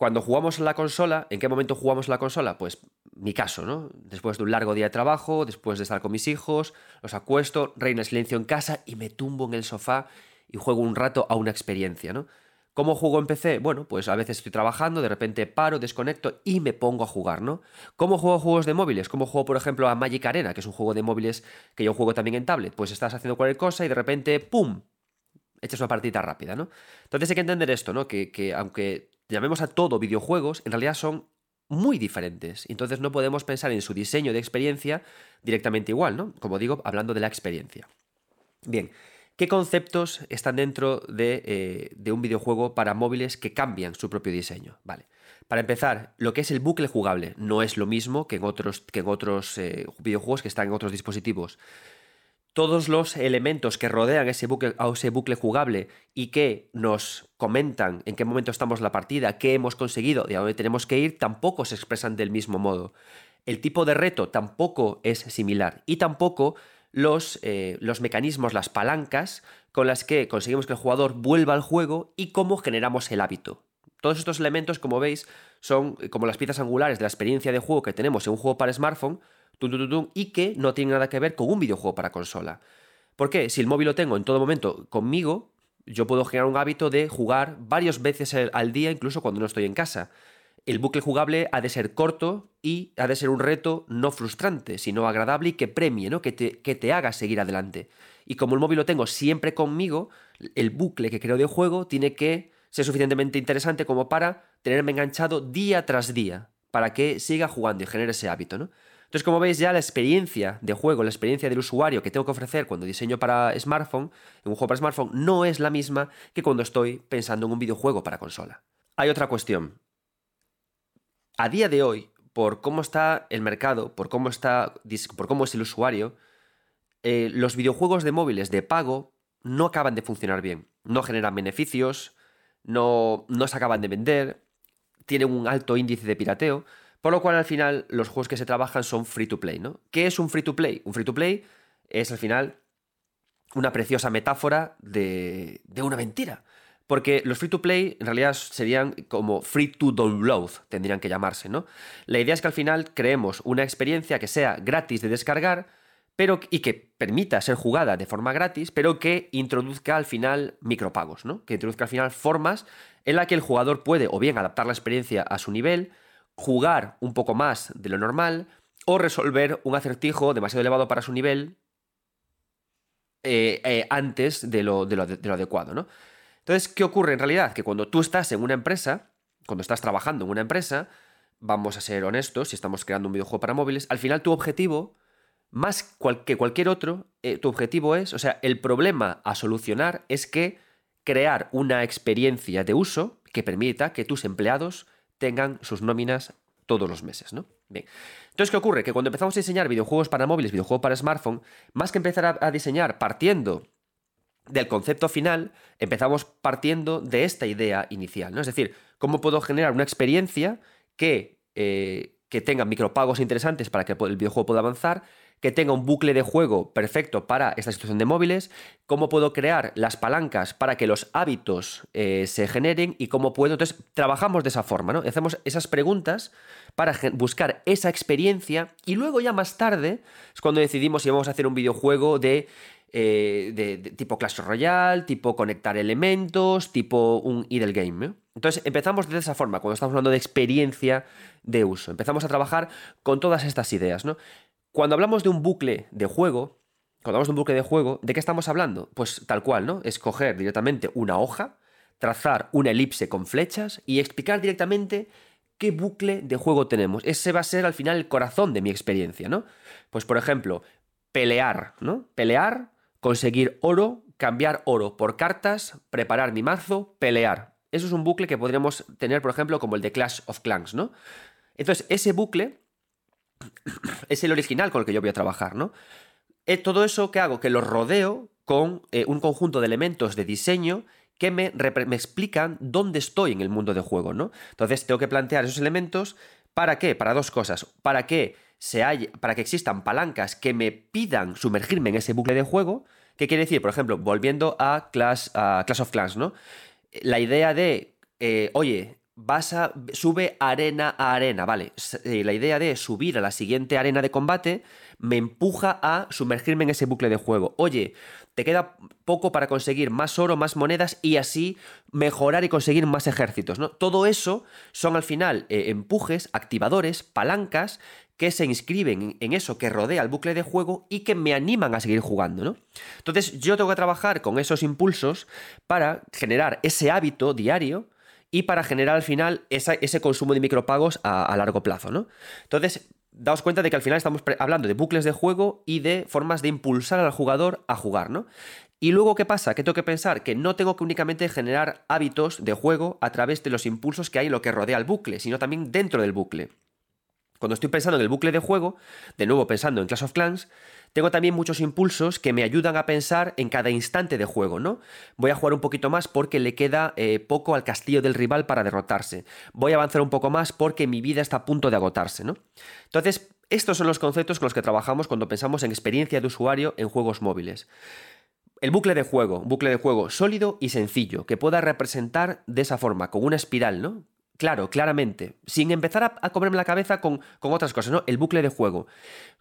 Cuando jugamos la consola, ¿en qué momento jugamos la consola? Pues mi caso, ¿no? Después de un largo día de trabajo, después de estar con mis hijos, los acuesto, reina silencio en casa y me tumbo en el sofá y juego un rato a una experiencia, ¿no? ¿Cómo juego en PC? Bueno, pues a veces estoy trabajando, de repente paro, desconecto y me pongo a jugar, ¿no? ¿Cómo juego juegos de móviles? ¿Cómo juego, por ejemplo, a Magic Arena, que es un juego de móviles que yo juego también en tablet? Pues estás haciendo cualquier cosa y de repente, ¡pum! Echas una partida rápida, ¿no? Entonces hay que entender esto, ¿no? Que aunque llamemos a todo videojuegos, en realidad son muy diferentes. Entonces no podemos pensar en su diseño de experiencia directamente igual, ¿no? Como digo, hablando de la experiencia. Bien, ¿qué conceptos están dentro de, eh, un videojuego para móviles que cambian su propio diseño? Vale. Para empezar, lo que es el bucle jugable no es lo mismo que en otros, que en otros eh, videojuegos que están en otros dispositivos todos los elementos que rodean ese bucle, ese bucle jugable y que nos comentan en qué momento estamos la partida, qué hemos conseguido, de dónde tenemos que ir, tampoco se expresan del mismo modo. El tipo de reto tampoco es similar y tampoco los, eh, los mecanismos, las palancas con las que conseguimos que el jugador vuelva al juego y cómo generamos el hábito. Todos estos elementos, como veis, son como las piezas angulares de la experiencia de juego que tenemos en un juego para smartphone, y que no tiene nada que ver con un videojuego para consola. ¿Por qué? Si el móvil lo tengo en todo momento conmigo, yo puedo generar un hábito de jugar varias veces al día, incluso cuando no estoy en casa. El bucle jugable ha de ser corto y ha de ser un reto no frustrante, sino agradable y que premie, ¿no? que, te, que te haga seguir adelante. Y como el móvil lo tengo siempre conmigo, el bucle que creo de juego tiene que ser suficientemente interesante como para tenerme enganchado día tras día, para que siga jugando y genere ese hábito. ¿no? Entonces, como veis, ya la experiencia de juego, la experiencia del usuario que tengo que ofrecer cuando diseño para smartphone, un juego para smartphone, no es la misma que cuando estoy pensando en un videojuego para consola. Hay otra cuestión. A día de hoy, por cómo está el mercado, por cómo, está, por cómo es el usuario, eh, los videojuegos de móviles de pago no acaban de funcionar bien. No generan beneficios, no, no se acaban de vender, tienen un alto índice de pirateo. Por lo cual, al final, los juegos que se trabajan son free to play, ¿no? ¿Qué es un free to play? Un free to play es, al final, una preciosa metáfora de, de una mentira. Porque los free to play en realidad serían como free to download, tendrían que llamarse, ¿no? La idea es que al final creemos una experiencia que sea gratis de descargar, pero y que permita ser jugada de forma gratis, pero que introduzca al final micropagos, ¿no? Que introduzca al final formas en la que el jugador puede o bien adaptar la experiencia a su nivel, jugar un poco más de lo normal o resolver un acertijo demasiado elevado para su nivel eh, eh, antes de lo, de, lo, de lo adecuado, ¿no? Entonces, ¿qué ocurre en realidad? Que cuando tú estás en una empresa, cuando estás trabajando en una empresa, vamos a ser honestos, si estamos creando un videojuego para móviles, al final tu objetivo, más que cualquier otro, eh, tu objetivo es, o sea, el problema a solucionar es que crear una experiencia de uso que permita que tus empleados tengan sus nóminas todos los meses, ¿no? Bien. Entonces, ¿qué ocurre? Que cuando empezamos a diseñar videojuegos para móviles, videojuegos para smartphone, más que empezar a, diseñar partiendo del concepto final, empezamos partiendo de esta idea inicial, ¿no? Es decir, ¿cómo puedo generar una experiencia que, eh, que tenga micropagos interesantes para que el videojuego pueda avanzar, que tenga un bucle de juego perfecto para esta situación de móviles, cómo puedo crear las palancas para que los hábitos eh, se generen y cómo puedo. Entonces, trabajamos de esa forma, ¿no? Hacemos esas preguntas para buscar esa experiencia y luego ya más tarde es cuando decidimos si vamos a hacer un videojuego de eh, tipo Clash Royale, tipo conectar elementos, tipo un idle game. Entonces empezamos de esa forma, cuando estamos hablando de experiencia de uso. Empezamos a trabajar con todas estas ideas. ¿no? Cuando hablamos de un bucle de juego, cuando hablamos de un bucle de juego, ¿de qué estamos hablando? Pues tal cual, ¿no? Escoger directamente una hoja, trazar una elipse con flechas y explicar directamente qué bucle de juego tenemos. Ese va a ser al final el corazón de mi experiencia, ¿no? Pues por ejemplo, pelear, ¿no? Pelear conseguir oro, cambiar oro por cartas, preparar mi mazo, pelear. Eso es un bucle que podríamos tener, por ejemplo, como el de Clash of Clans, ¿no? Entonces, ese bucle es el original con el que yo voy a trabajar, ¿no? Es eh, todo eso que hago, que lo rodeo con eh, un conjunto de elementos de diseño que me, me, explican dónde estoy en el mundo de juego, ¿no? Entonces tengo que plantear esos elementos ¿para qué? Para dos cosas. Para que para que existan palancas que me pidan sumergirme en ese bucle de juego. ¿Qué quiere decir? Por ejemplo, volviendo a Clash, a of Clans, ¿no? La idea de, eh, oye, vas sube arena a arena, ¿vale? Eh, la idea de subir a la siguiente arena de combate me empuja a sumergirme en ese bucle de juego. Oye, te queda poco para conseguir más oro, más monedas y así mejorar y conseguir más ejércitos, ¿no? Todo eso son al final eh, empujes, activadores, palancas que se inscriben en eso que rodea el bucle de juego y que me animan a seguir jugando, ¿no? Entonces yo tengo que trabajar con esos impulsos para generar ese hábito diario y para generar al final ese consumo de micropagos a, largo plazo, ¿no? Entonces, daos cuenta de que al final estamos hablando de bucles de juego y de formas de impulsar al jugador a jugar, ¿no? Y luego, ¿qué pasa? Que tengo que pensar que no tengo que únicamente generar hábitos de juego a través de los impulsos que hay en lo que rodea el bucle, sino también dentro del bucle. Cuando estoy pensando en el bucle de juego, de nuevo pensando en Clash of Clans, tengo también muchos impulsos que me ayudan a pensar en cada instante de juego, ¿no? Voy a jugar un poquito más porque le queda eh, poco al castillo del rival para derrotarse. Voy a avanzar un poco más porque mi vida está a punto de agotarse, ¿no? Entonces, estos son los conceptos con los que trabajamos cuando pensamos en experiencia de usuario en juegos móviles. El bucle de juego, un bucle de juego sólido y sencillo, que pueda representar de esa forma, con una espiral, ¿no? Claro, claramente. Sin empezar a, comerme la cabeza con, otras cosas, ¿no? El bucle de juego.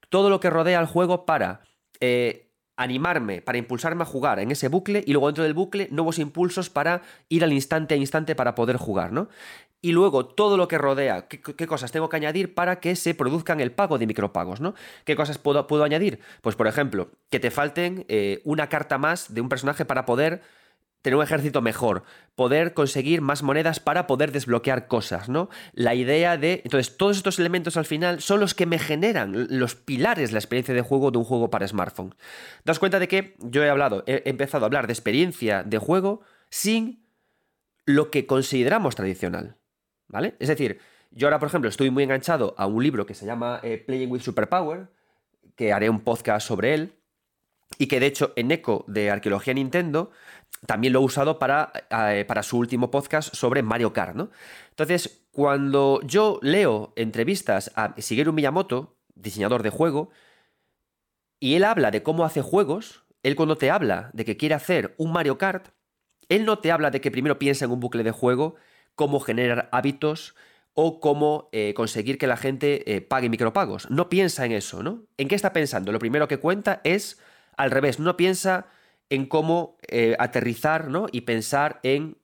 Todo lo que rodea al juego para eh, animarme, para impulsarme a jugar en ese bucle y luego dentro del bucle nuevos impulsos para ir al instante a instante para poder jugar, ¿no? Y luego todo lo que rodea, qué, cosas tengo que añadir para que se produzcan el pago de micropagos, ¿no? ¿Qué cosas puedo, puedo añadir? Pues por ejemplo, que te falten eh, una carta más de un personaje para poder tener un ejército mejor, poder conseguir más monedas para poder desbloquear cosas, ¿no? La idea de... Entonces, todos estos elementos al final son los que me generan los pilares la experiencia de juego de un juego para smartphone. Daos cuenta de que yo he hablado, he empezado a hablar de experiencia de juego sin lo que consideramos tradicional, ¿vale? Es decir, yo ahora, por ejemplo, estoy muy enganchado a un libro que se llama eh, Playing with Superpower, que haré un podcast sobre él, y que de hecho en Eco de Arqueología Nintendo también lo he usado para, eh, para su último podcast sobre Mario Kart, ¿no? Entonces, cuando yo leo entrevistas a Shigeru Miyamoto, diseñador de juego, y él habla de cómo hace juegos, él cuando te habla de que quiere hacer un Mario Kart, él no te habla de que primero piensa en un bucle de juego, cómo generar hábitos o cómo eh, conseguir que la gente eh, pague micropagos. No piensa en eso, ¿no? ¿En qué está pensando? Lo primero que cuenta es al revés, no piensa en cómo eh, aterrizar ¿no? y pensar en,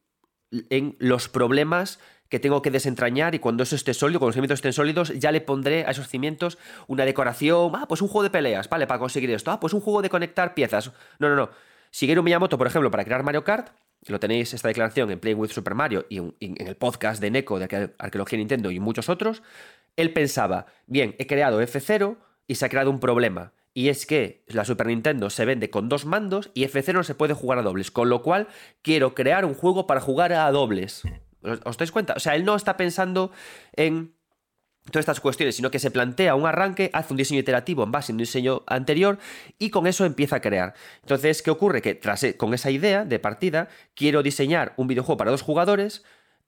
en los problemas que tengo que desentrañar y cuando eso esté sólido, cuando los cimientos estén sólidos, ya le pondré a esos cimientos una decoración, ah, pues un juego de peleas, vale, para conseguir esto, ah, pues un juego de conectar piezas. No, no, no. Shigeru Miyamoto, por ejemplo, para crear Mario Kart, lo tenéis esta declaración en Playing with Super Mario y en el podcast de Neko de Arqueología Nintendo y muchos otros, él pensaba, bien, he creado F0 y se ha creado un problema. Y es que la Super Nintendo se vende con dos mandos y F0 no se puede jugar a dobles. Con lo cual, quiero crear un juego para jugar a dobles. ¿Os dais cuenta? O sea, él no está pensando en todas estas cuestiones, sino que se plantea un arranque, hace un diseño iterativo en base a un diseño anterior y con eso empieza a crear. Entonces, ¿qué ocurre? Que tras, e, con esa idea de partida, quiero diseñar un videojuego para dos jugadores,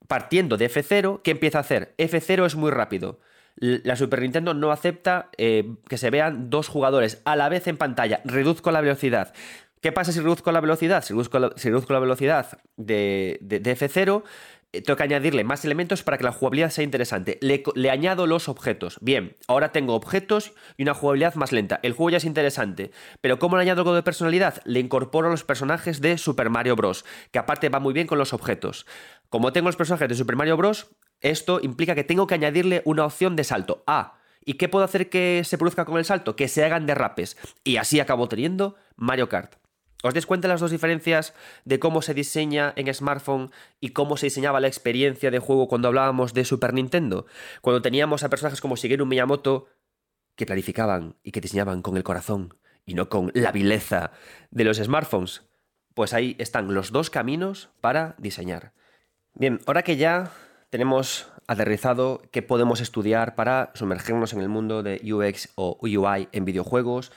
partiendo de F0, ¿qué empieza a hacer? F0 es muy rápido la Super Nintendo no acepta eh, que se vean dos jugadores a la vez en pantalla. Reduzco la velocidad. ¿Qué pasa si reduzco la velocidad? Si reduzco la, velocidad de, F0, eh, tengo que añadirle más elementos para que la jugabilidad sea interesante. Le, le, añado los objetos. Bien, ahora tengo objetos y una jugabilidad más lenta. El juego ya es interesante. Pero ¿cómo le añado algo de personalidad? Le incorporo los personajes de Super Mario Bros. Que aparte va muy bien con los objetos. Como tengo los personajes de Super Mario Bros., esto implica que tengo que añadirle una opción de salto. Ah, ¿y qué puedo hacer que se produzca con el salto? Que se hagan derrapes. Y así acabo teniendo Mario Kart. ¿Os dais cuenta las dos diferencias de cómo se diseña en smartphone y cómo se diseñaba la experiencia de juego cuando hablábamos de Super Nintendo? Cuando teníamos a personajes como Shigeru Miyamoto que planificaban y que diseñaban con el corazón y no con la vileza de los smartphones. Pues ahí están los dos caminos para diseñar. Bien, ahora que ya tenemos aterrizado qué podemos estudiar para sumergirnos en el mundo de UX o UI en videojuegos.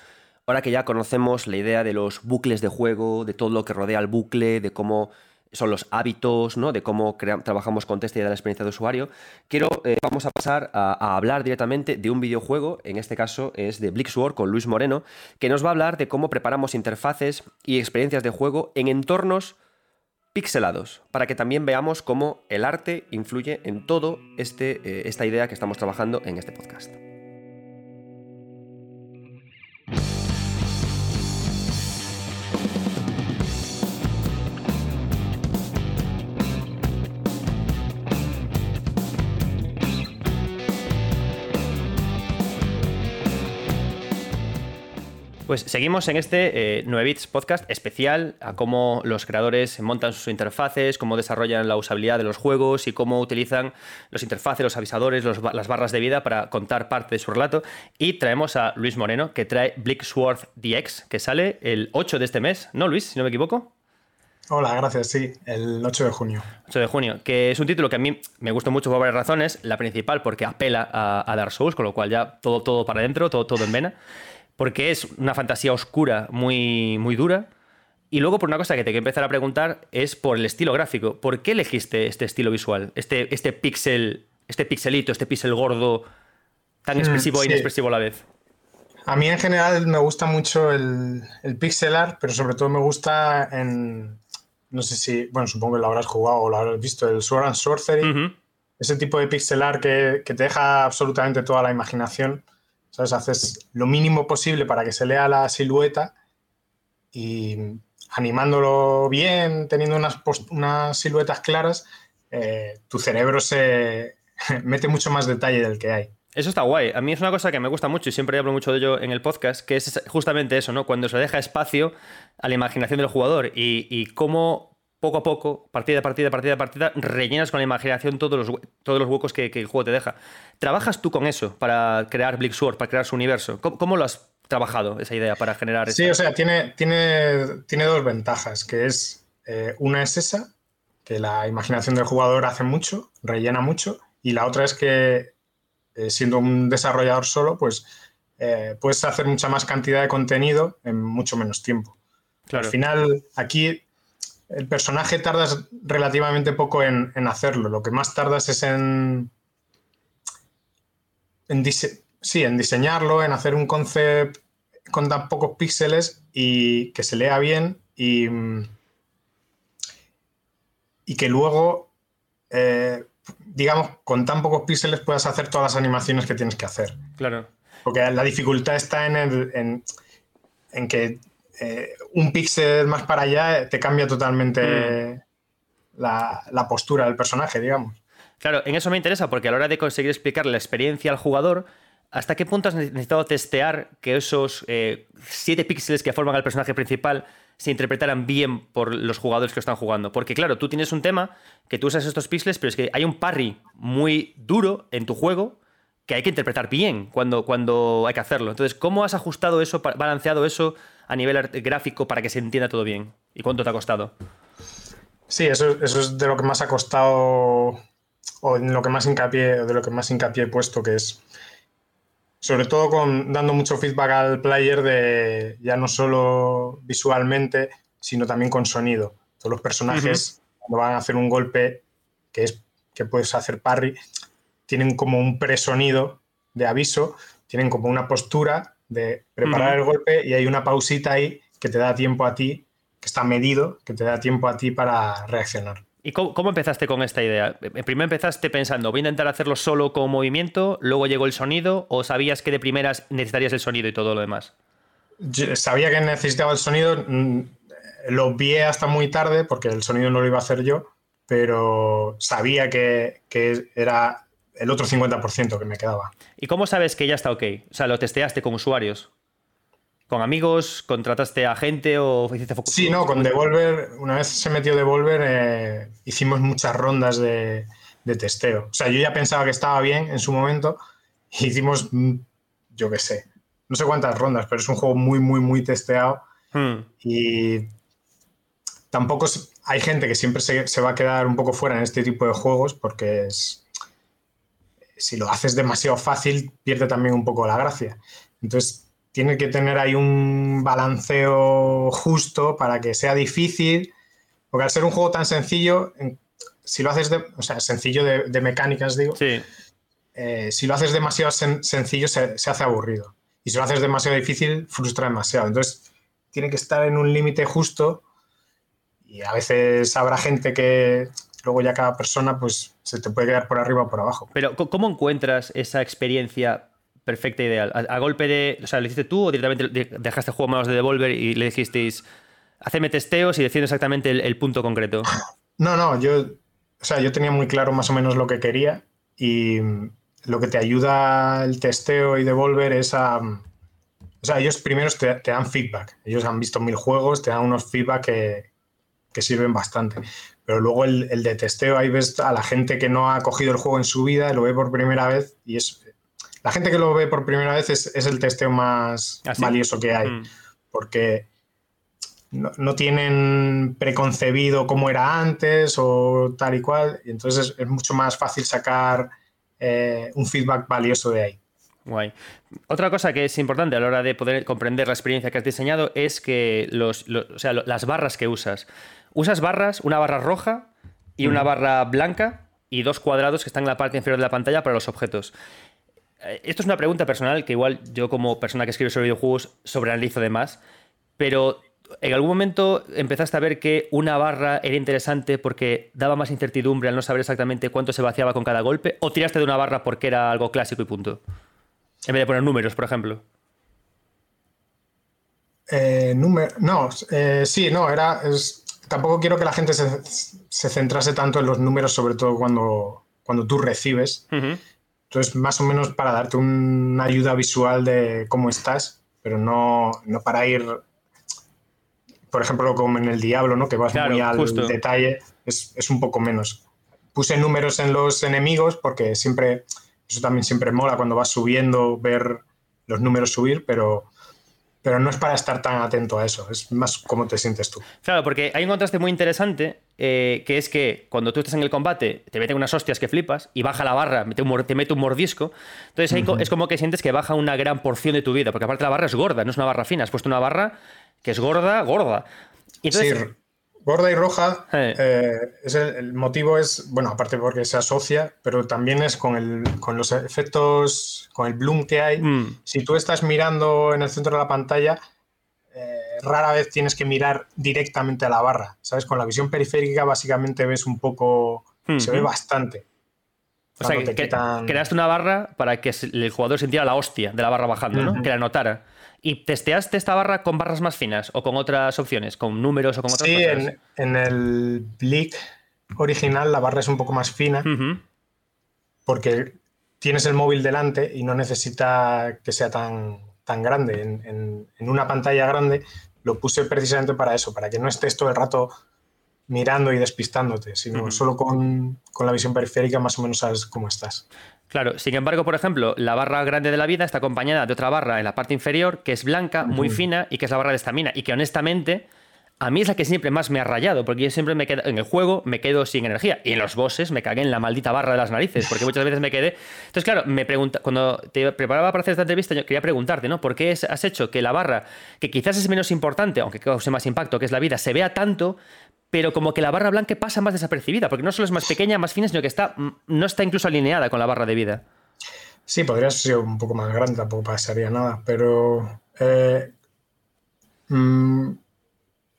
Ahora que ya conocemos la idea de los bucles de juego, de todo lo que rodea al bucle, de cómo son los hábitos, ¿no? de cómo trabajamos con test y de la experiencia de usuario, quiero, eh, vamos a pasar a, hablar directamente de un videojuego, en este caso es de Blixworld con Luis Moreno, que nos va a hablar de cómo preparamos interfaces y experiencias de juego en entornos pixelados, para que también veamos cómo el arte influye en todo este, eh, esta idea que estamos trabajando en este podcast. Pues seguimos en este eh, 9 Bits podcast especial a cómo los creadores montan sus interfaces, cómo desarrollan la usabilidad de los juegos y cómo utilizan los interfaces, los avisadores, las barras de vida para contar parte de su relato. Y traemos a Luis Moreno, que trae Blicksworth DX, que sale el 8 de este mes, ¿no, Luis? Si no me equivoco. Hola, gracias, sí, el 8 de junio. 8 de junio, que es un título que a mí me gustó mucho por varias razones. La principal porque apela a, Dark Souls, con lo cual ya todo, todo para adentro, todo, todo en vena porque es una fantasía oscura muy, muy dura. Y luego, por una cosa que te quiero empezar a preguntar, es por el estilo gráfico. ¿Por qué elegiste este estilo visual? Este, este pixel, este pixelito, este pixel gordo, tan mm, expresivo e inexpresivo a la vez. A mí en general me gusta mucho el, el pixel art, pero sobre todo me gusta en. No sé si. Bueno, supongo que lo habrás jugado o lo habrás visto, el Sword and Sorcery. Ese tipo de pixel art que, que te deja absolutamente toda la imaginación. ¿Sabes? Haces lo mínimo posible para que se lea la silueta y animándolo bien, teniendo unas, unas siluetas claras, eh, tu cerebro se <laughs> mete mucho más detalle del que hay. Eso está guay. A mí es una cosa que me gusta mucho y siempre hablo mucho de ello en el podcast, que es justamente eso, ¿no? Cuando se deja espacio a la imaginación del jugador y, y cómo poco a poco, partida a partida, partida a partida, rellenas con la imaginación todos los, todos los huecos que, el juego te deja. ¿Trabajas tú con eso para crear Sword, para crear su universo? ¿Cómo, lo has trabajado, esa idea, para generar... Sí, o sea, tiene, tiene, tiene dos ventajas, que es, eh, una es esa, que la imaginación del jugador hace mucho, rellena mucho, y la otra es que, eh, siendo un desarrollador solo, pues eh, puedes hacer mucha más cantidad de contenido en mucho menos tiempo. Al final, aquí el personaje tardas relativamente poco en, hacerlo. Lo que más tardas es en, en, sí, en diseñarlo, en hacer un concept con tan pocos píxeles y que se lea bien y, y que luego, eh, digamos, con tan pocos píxeles puedas hacer todas las animaciones que tienes que hacer. Claro. Porque la dificultad está en, el, en, en que eh, un píxel más para allá te cambia totalmente mm. la, postura del personaje, digamos. Claro, en eso me interesa porque a la hora de conseguir explicar la experiencia al jugador, ¿hasta qué punto has necesitado testear que esos 7 eh, píxeles que forman al personaje principal se interpretaran bien por los jugadores que están jugando? Porque claro, tú tienes un tema que tú usas estos píxeles, pero es que hay un parry muy duro en tu juego que hay que interpretar bien cuando, cuando hay que hacerlo. Entonces, ¿cómo has ajustado eso, balanceado eso a nivel gráfico para que se entienda todo bien? ¿Y cuánto te ha costado? Sí, eso, eso es de lo que más ha costado o en lo que más hincapié, de lo que más hincapié he puesto, que es sobre todo con dando mucho feedback al player de ya no solo visualmente, sino también con sonido. Todos los personajes cuando van a hacer un golpe que es que puedes hacer parry, tienen como un presonido de aviso, tienen como una postura de preparar el golpe y hay una pausita ahí que te da tiempo a ti, que está medido, que te da tiempo a ti para reaccionar. ¿Y cómo, empezaste con esta idea? Eh, primero empezaste pensando, voy a intentar hacerlo solo con movimiento, luego llegó el sonido, o sabías que de primeras necesitarías el sonido y todo lo demás? sabía que necesitaba el sonido, mm, lo vi hasta muy tarde porque el sonido no lo iba a hacer yo, pero sabía que, que era el otro 50% que me quedaba. ¿Y cómo sabes que ya está ok? O sea, ¿lo testeaste con usuarios? ¿Con amigos? ¿Contrataste a gente o hiciste focus? Sí, no, con Devolver, una vez se metió Devolver, eh, hicimos muchas rondas de, testeo. O sea, yo ya pensaba que estaba bien en su momento. hicimos, mm, yo qué sé, no sé cuántas rondas, pero es un juego muy, muy, muy testeado. Hmm. Y tampoco hay gente que siempre se, se, va a quedar un poco fuera en este tipo de juegos porque es, si lo haces demasiado fácil, pierde también un poco la gracia. Entonces, tiene que tener ahí un balanceo justo para que sea difícil, porque al ser un juego tan sencillo, si lo haces, de, o sea, sencillo de, mecánicas, digo, eh, si lo haces demasiado sencillo se, se, hace aburrido. Y si lo haces demasiado difícil, frustra demasiado. Entonces, tiene que estar en un límite justo y a veces habrá gente que luego ya cada persona pues se te puede quedar por arriba o por abajo. Pero ¿cómo encuentras esa experiencia perfecta ideal? ¿A, golpe de, o sea, lo hiciste tú o directamente dejaste el juego manos de Devolver y le dijisteis, haceme testeos y decide exactamente el, punto concreto? No, no, yo, o sea, yo tenía muy claro más o menos lo que quería y lo que te ayuda el testeo y Devolver es a... O sea, ellos primero te, te dan feedback. Ellos han visto mil juegos, te dan unos feedback que, que sirven bastante. Pero luego el, de testeo, ahí ves a la gente que no ha cogido el juego en su vida, lo ve por primera vez y es... La gente que lo ve por primera vez es, el testeo más ¿Ah, valioso que hay, mm. porque no, tienen preconcebido cómo era antes o tal y cual, y entonces es, mucho más fácil sacar eh, un feedback valioso de ahí. Guay. Otra cosa que es importante a la hora de poder comprender la experiencia que has diseñado es que los, las barras que usas. Usas barras, una barra roja y una barra blanca y dos cuadrados que están en la parte inferior de la pantalla para los objetos. Eh, esto es una pregunta personal que igual yo como persona que escribe sobre videojuegos sobreanalizo de más, pero ¿en algún momento empezaste a ver que una barra era interesante porque daba más incertidumbre al no saber exactamente cuánto se vaciaba con cada golpe? ¿O tiraste de una barra porque era algo clásico y punto? En vez de poner números, por ejemplo. Eh, no, eh, sí, no, era. Tampoco quiero que la gente se, centrase tanto en los números, sobre todo cuando, cuando tú recibes. Entonces, más o menos para darte una ayuda visual de cómo estás, pero no, no para ir, por ejemplo, como en el Diablo, ¿no? que vas muy al detalle, es, es, un poco menos. Puse números en los enemigos porque siempre eso también siempre mola cuando vas subiendo, ver los números subir, pero, pero no es para estar tan atento a eso, es más cómo te sientes tú. Claro, porque hay un contraste muy interesante, eh, que es que cuando tú estás en el combate, te meten unas hostias que flipas y baja la barra, te mete un mordisco, entonces es como que sientes que baja una gran porción de tu vida, porque aparte la barra es gorda, no es una barra fina, has puesto una barra que es gorda, gorda. entonces, Gorda y roja, eh, es el, motivo es, bueno, aparte porque se asocia, pero también es con, el, con los efectos, con el bloom que hay. Mm. Si tú estás mirando en el centro de la pantalla, eh, rara vez tienes que mirar directamente a la barra, ¿sabes? Con la visión periférica básicamente ves un poco, se ve bastante. O sea, que, creaste una barra para que el jugador sintiera la hostia de la barra bajando, ¿no? Que la notara. ¿Y testeaste esta barra con barras más finas o con otras opciones, con números o con otras sí, En, el Blick original la barra es un poco más fina porque tienes el móvil delante y no necesita que sea tan, tan grande. En, una pantalla grande lo puse precisamente para eso, para que no estés todo el rato mirando y despistándote, sino solo con, la visión periférica más o menos sabes cómo estás. Claro, sin embargo, por ejemplo, la barra grande de la vida está acompañada de otra barra en la parte inferior que es blanca, muy fina y que es la barra de estamina y que honestamente a mí es la que siempre más me ha rayado, porque yo siempre me quedo en el juego, me quedo sin energía. Y en los bosses me cagué en la maldita barra de las narices, porque muchas veces me quedé. Entonces, claro, me pregunta, cuando te preparaba para hacer esta entrevista, yo quería preguntarte, ¿no? ¿Por qué has hecho que la barra, que quizás es menos importante, aunque cause más impacto, que es la vida, se vea tanto, pero como que la barra blanca pasa más desapercibida, porque no solo es más pequeña, más fina, sino que está, mm, no está incluso alineada con la barra de vida. Sí, podría ser un poco más grande, tampoco pasaría nada, pero. Eh, mm,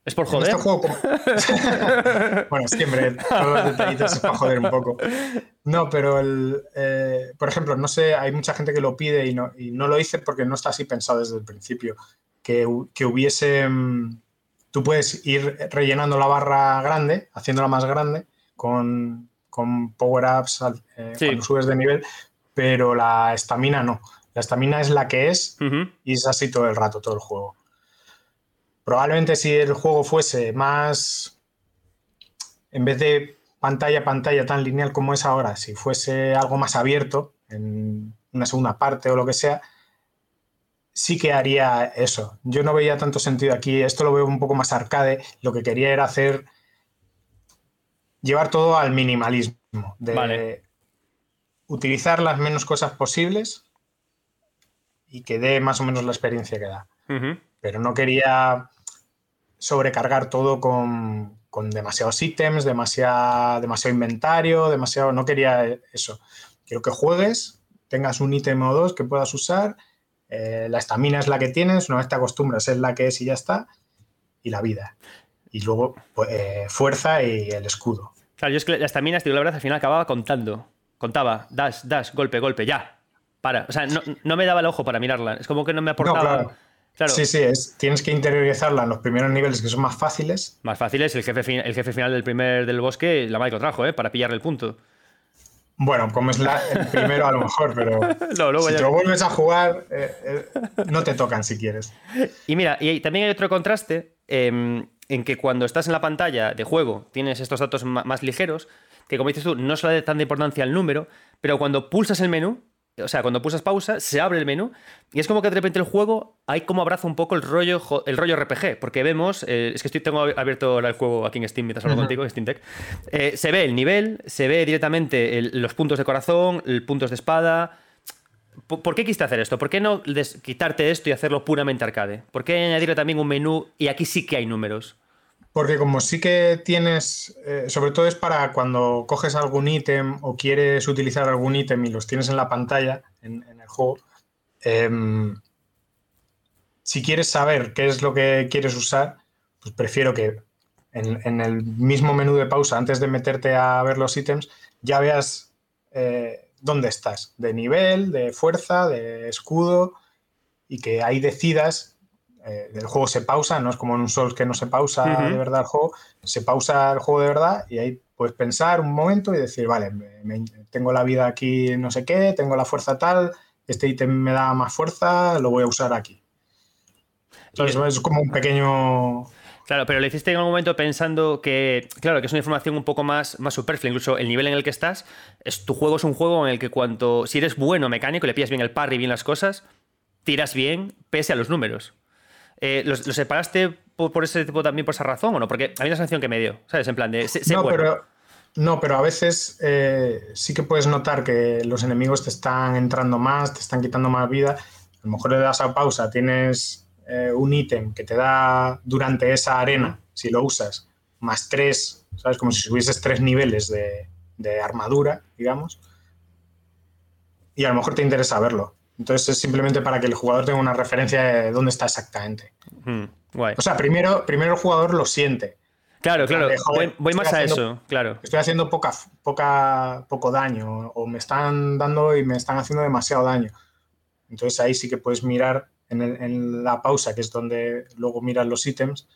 es por joder. Este juego, <laughs> bueno, siempre todos los detallitos es para joder un poco. No, pero el, eh, por ejemplo, no sé, hay mucha gente que lo pide y no, y no lo hice porque no está así pensado desde el principio. Que, que, hubiese. Mm, tú puedes ir rellenando la barra grande, haciéndola más grande, con, con power-ups eh, cuando subes de nivel, pero la estamina no. La estamina es la que es y es así todo el rato, todo el juego. Probablemente si el juego fuese más, en vez de pantalla a pantalla tan lineal como es ahora, si fuese algo más abierto, en una segunda parte o lo que sea, sí que haría eso. Yo no veía tanto sentido aquí, esto lo veo un poco más arcade, lo que quería era hacer, llevar todo al minimalismo, de utilizar las menos cosas posibles y que dé más o menos la experiencia que da. Pero no quería sobrecargar todo con, demasiados ítems, demasiado, demasiado inventario, demasiado. No quería eso. Quiero que juegues, tengas un ítem o dos que puedas usar. Eh, la estamina es la que tienes, una vez te acostumbras, es la que es y ya está. Y la vida. Y luego pues, eh, fuerza y el escudo. Claro, yo es que la estamina, digo la verdad, al final acababa contando. Contaba, dash, dash, golpe, golpe, ya. Para. O sea, no, me daba el ojo para mirarla. Es como que no me aportaba. Sí, sí, es, tienes que interiorizarla en los primeros niveles que son más fáciles. Más fáciles, el jefe, el jefe final del primer del bosque, la madre que trajo, ¿eh? para pillarle el punto. Bueno, como es la, el primero a lo mejor, pero <laughs> si te lo vuelves a jugar, eh, eh, no te tocan si quieres. Y mira, y también hay otro contraste em, en que cuando estás en la pantalla de juego tienes estos datos más ligeros, que como dices tú, no se le da tanta importancia al número, pero cuando pulsas el menú, o sea, cuando pulsas pausa, se abre el menú y es como que de repente el juego hay como abraza un poco el rollo, el rollo RPG, porque vemos, eh, es que estoy, tengo abierto el juego aquí en Steam mientras hablo contigo, Steam Tech, eh, se ve el nivel, se ve directamente los puntos de corazón, los puntos de espada. ¿Por, qué quisiste hacer esto? ¿Por qué no quitarte esto y hacerlo puramente arcade? ¿Por qué añadirle también un menú y aquí sí que hay números? Porque como sí que tienes, eh, sobre todo es para cuando coges algún ítem o quieres utilizar algún ítem y los tienes en la pantalla, en, el juego, em, si quieres saber qué es lo que quieres usar, pues prefiero que en, el mismo menú de pausa, antes de meterte a ver los ítems, ya veas eh, dónde estás, de nivel, de fuerza, de escudo, y que ahí decidas eh, el juego se pausa, no es como en un Souls que no se pausa de verdad el juego, se pausa el juego de verdad y ahí puedes pensar un momento y decir, vale, tengo la vida aquí no sé qué, tengo la fuerza tal, este ítem me da más fuerza, lo voy a usar aquí. Entonces es como un pequeño... Claro, pero lo hiciste en algún momento pensando que, claro, que es una información un poco más, más superflua. Incluso el nivel en el que estás, es, tu juego es un juego en el que cuanto, si eres bueno mecánico, le pillas bien el parry, bien las cosas, tiras bien, pese a los números. Eh, ¿lo, separaste por, ese tipo también por esa razón o no? Porque hay una sensación que me dio, ¿sabes? En plan de. no, pero, no, pero a veces eh, sí que puedes notar que los enemigos te están entrando más, te están quitando más vida. A lo mejor le das a pausa, tienes eh, un ítem que te da durante esa arena, si lo usas, más tres, ¿sabes? Como si subieses tres niveles de, de armadura, digamos. Y a lo mejor te interesa verlo. Entonces es simplemente para que el jugador tenga una referencia de dónde está exactamente. Hmm, o sea, primero, primero el jugador lo siente. Claro, claro. voy, más a eso, claro. Estoy haciendo poca, poca, poco daño o me están dando y me están haciendo demasiado daño. Entonces ahí sí que puedes mirar en, la pausa, que es donde luego miras los ítems,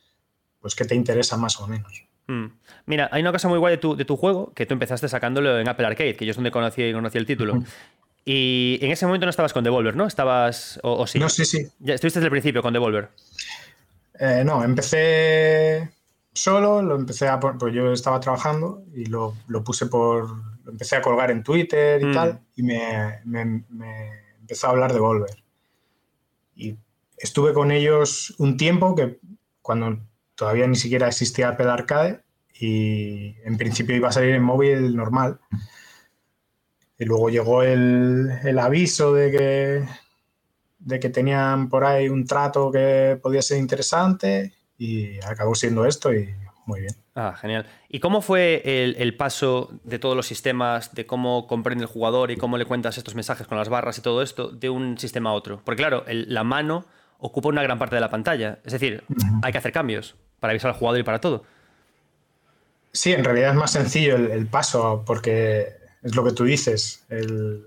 pues qué te interesa más o menos. Mm. Mira, hay una cosa muy guay de tu, de tu, juego que tú empezaste sacándolo en Apple Arcade, que yo es donde conocí, conocí el título. <laughs> Y en ese momento no estabas con Devolver, ¿no? Estabas. O, sí. No, sí, sí. Ya estuviste desde el principio con Devolver. Eh, no, empecé solo, lo empecé a pues yo estaba trabajando y lo, lo, puse por. Lo empecé a colgar en Twitter y mm. tal, y me, me, me, empezó a hablar de Devolver. Y estuve con ellos un tiempo que cuando todavía ni siquiera existía Apple Arcade y en principio iba a salir en móvil normal. Y luego llegó el, el aviso de que, de que tenían por ahí un trato que podía ser interesante y acabó siendo esto y muy bien. Ah, genial. ¿Y cómo fue el, el, paso de todos los sistemas, de cómo comprende el jugador y cómo le cuentas estos mensajes con las barras y todo esto, de un sistema a otro? Porque claro, el, la mano ocupa una gran parte de la pantalla. Es decir, hay que hacer cambios para avisar al jugador y para todo. Sí, en realidad es más sencillo el, paso, porque es lo que tú dices. El,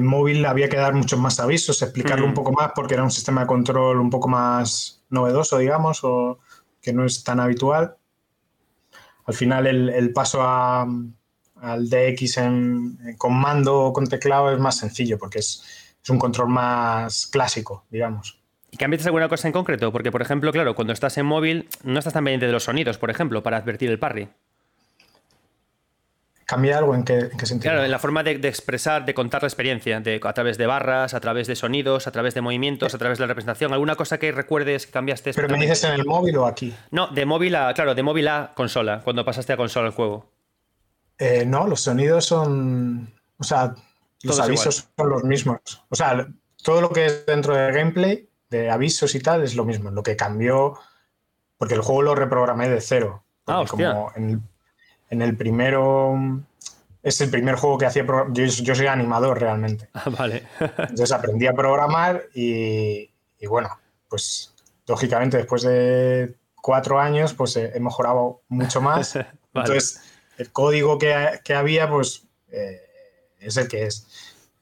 móvil había que dar muchos más avisos, explicarlo un poco más, porque era un sistema de control un poco más novedoso, digamos, o que no es tan habitual. Al final, el, paso al DX en, con mando o con teclado es más sencillo, porque es, es un control más clásico, digamos. ¿Y cambias alguna cosa en concreto? Porque, por ejemplo, claro, cuando estás en móvil no estás tan pendiente de los sonidos, por ejemplo, para advertir el parry. ¿Cambia algo en qué, sentido? Claro, en la forma de, expresar, de contar la experiencia, de, a través de barras, a través de sonidos, a través de movimientos, a través de la representación. ¿Alguna cosa que recuerdes que cambiaste? ¿Pero me dices en el móvil o aquí? No, de móvil a, claro, de móvil a consola, cuando pasaste a consola el juego. Eh, no, los sonidos son. O sea, los avisos son los mismos. O sea, todo lo que es dentro del gameplay de avisos y tal es lo mismo. Lo que cambió, porque el juego lo reprogramé de cero. Ah, como en el, primero es el primer juego que hacía. Yo, yo soy animador realmente. Ah, vale. <laughs> Entonces aprendí a programar y, bueno, pues lógicamente después de cuatro años, pues he, mejorado mucho más. <laughs> Entonces, el código que, que había, pues eh, es el que es.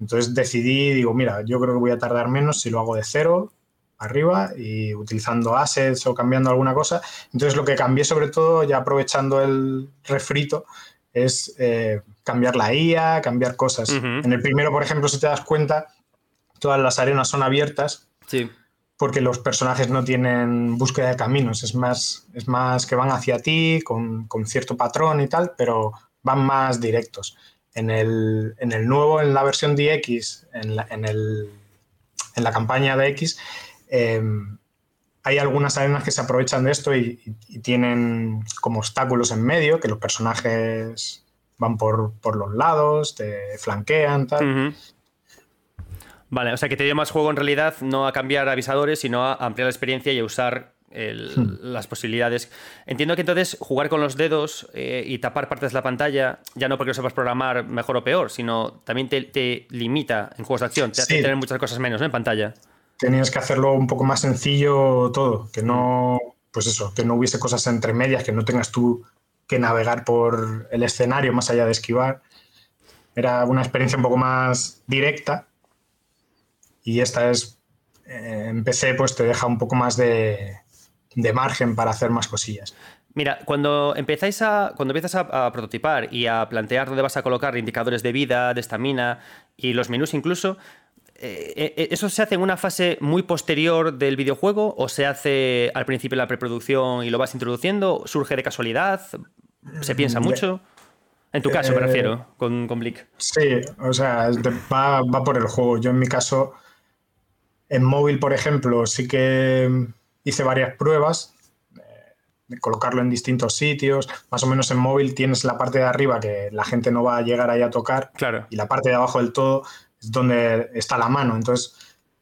Entonces decidí, digo, mira, yo creo que voy a tardar menos si lo hago de cero arriba y utilizando assets o cambiando alguna cosa. Entonces lo que cambié sobre todo, ya aprovechando el refrito, es eh, cambiar la IA, cambiar cosas. En el primero, por ejemplo, si te das cuenta, todas las arenas son abiertas. Sí. Porque los personajes no tienen búsqueda de caminos, es más, es más que van hacia ti con, cierto patrón y tal, pero van más directos. En el, en el nuevo, en la versión DX, en la, en, el, en la campaña de X, Em, hay algunas arenas que se aprovechan de esto y, tienen como obstáculos en medio, que los personajes van por, los lados, te flanquean, tal. Vale, o sea que te dio más juego en realidad no a cambiar avisadores, sino a ampliar la experiencia y a usar hmm. las posibilidades. Entiendo que entonces jugar con los dedos eh, y tapar partes de la pantalla, ya no porque lo sepas programar mejor o peor, sino también te, limita en juegos de acción, te hace tener muchas cosas menos en pantalla tenías que hacerlo un poco más sencillo todo, que no, pues eso, que no hubiese cosas entre medias, que no tengas tú que navegar por el escenario más allá de esquivar. Era una experiencia un poco más directa y esta es, eh, empecé, pues te deja un poco más de, margen para hacer más cosillas. Mira, cuando empezáis a. Cuando empiezas a, a, prototipar y a plantear dónde vas a colocar indicadores de vida, de estamina y los menús incluso, ¿Eso se hace en una fase muy posterior del videojuego o se hace al principio de la preproducción y lo vas introduciendo? ¿Surge de casualidad? ¿Se piensa mm, mucho? En tu caso, me eh, refiero, con, con Blick. Sí, o sea, va, por el juego. Yo en mi caso, en móvil, por ejemplo, sí que hice varias pruebas de colocarlo en distintos sitios. Más o menos en móvil tienes la parte de arriba que la gente no va a llegar ahí a tocar. Claro. Y la parte de abajo del todo es donde está la mano. Entonces,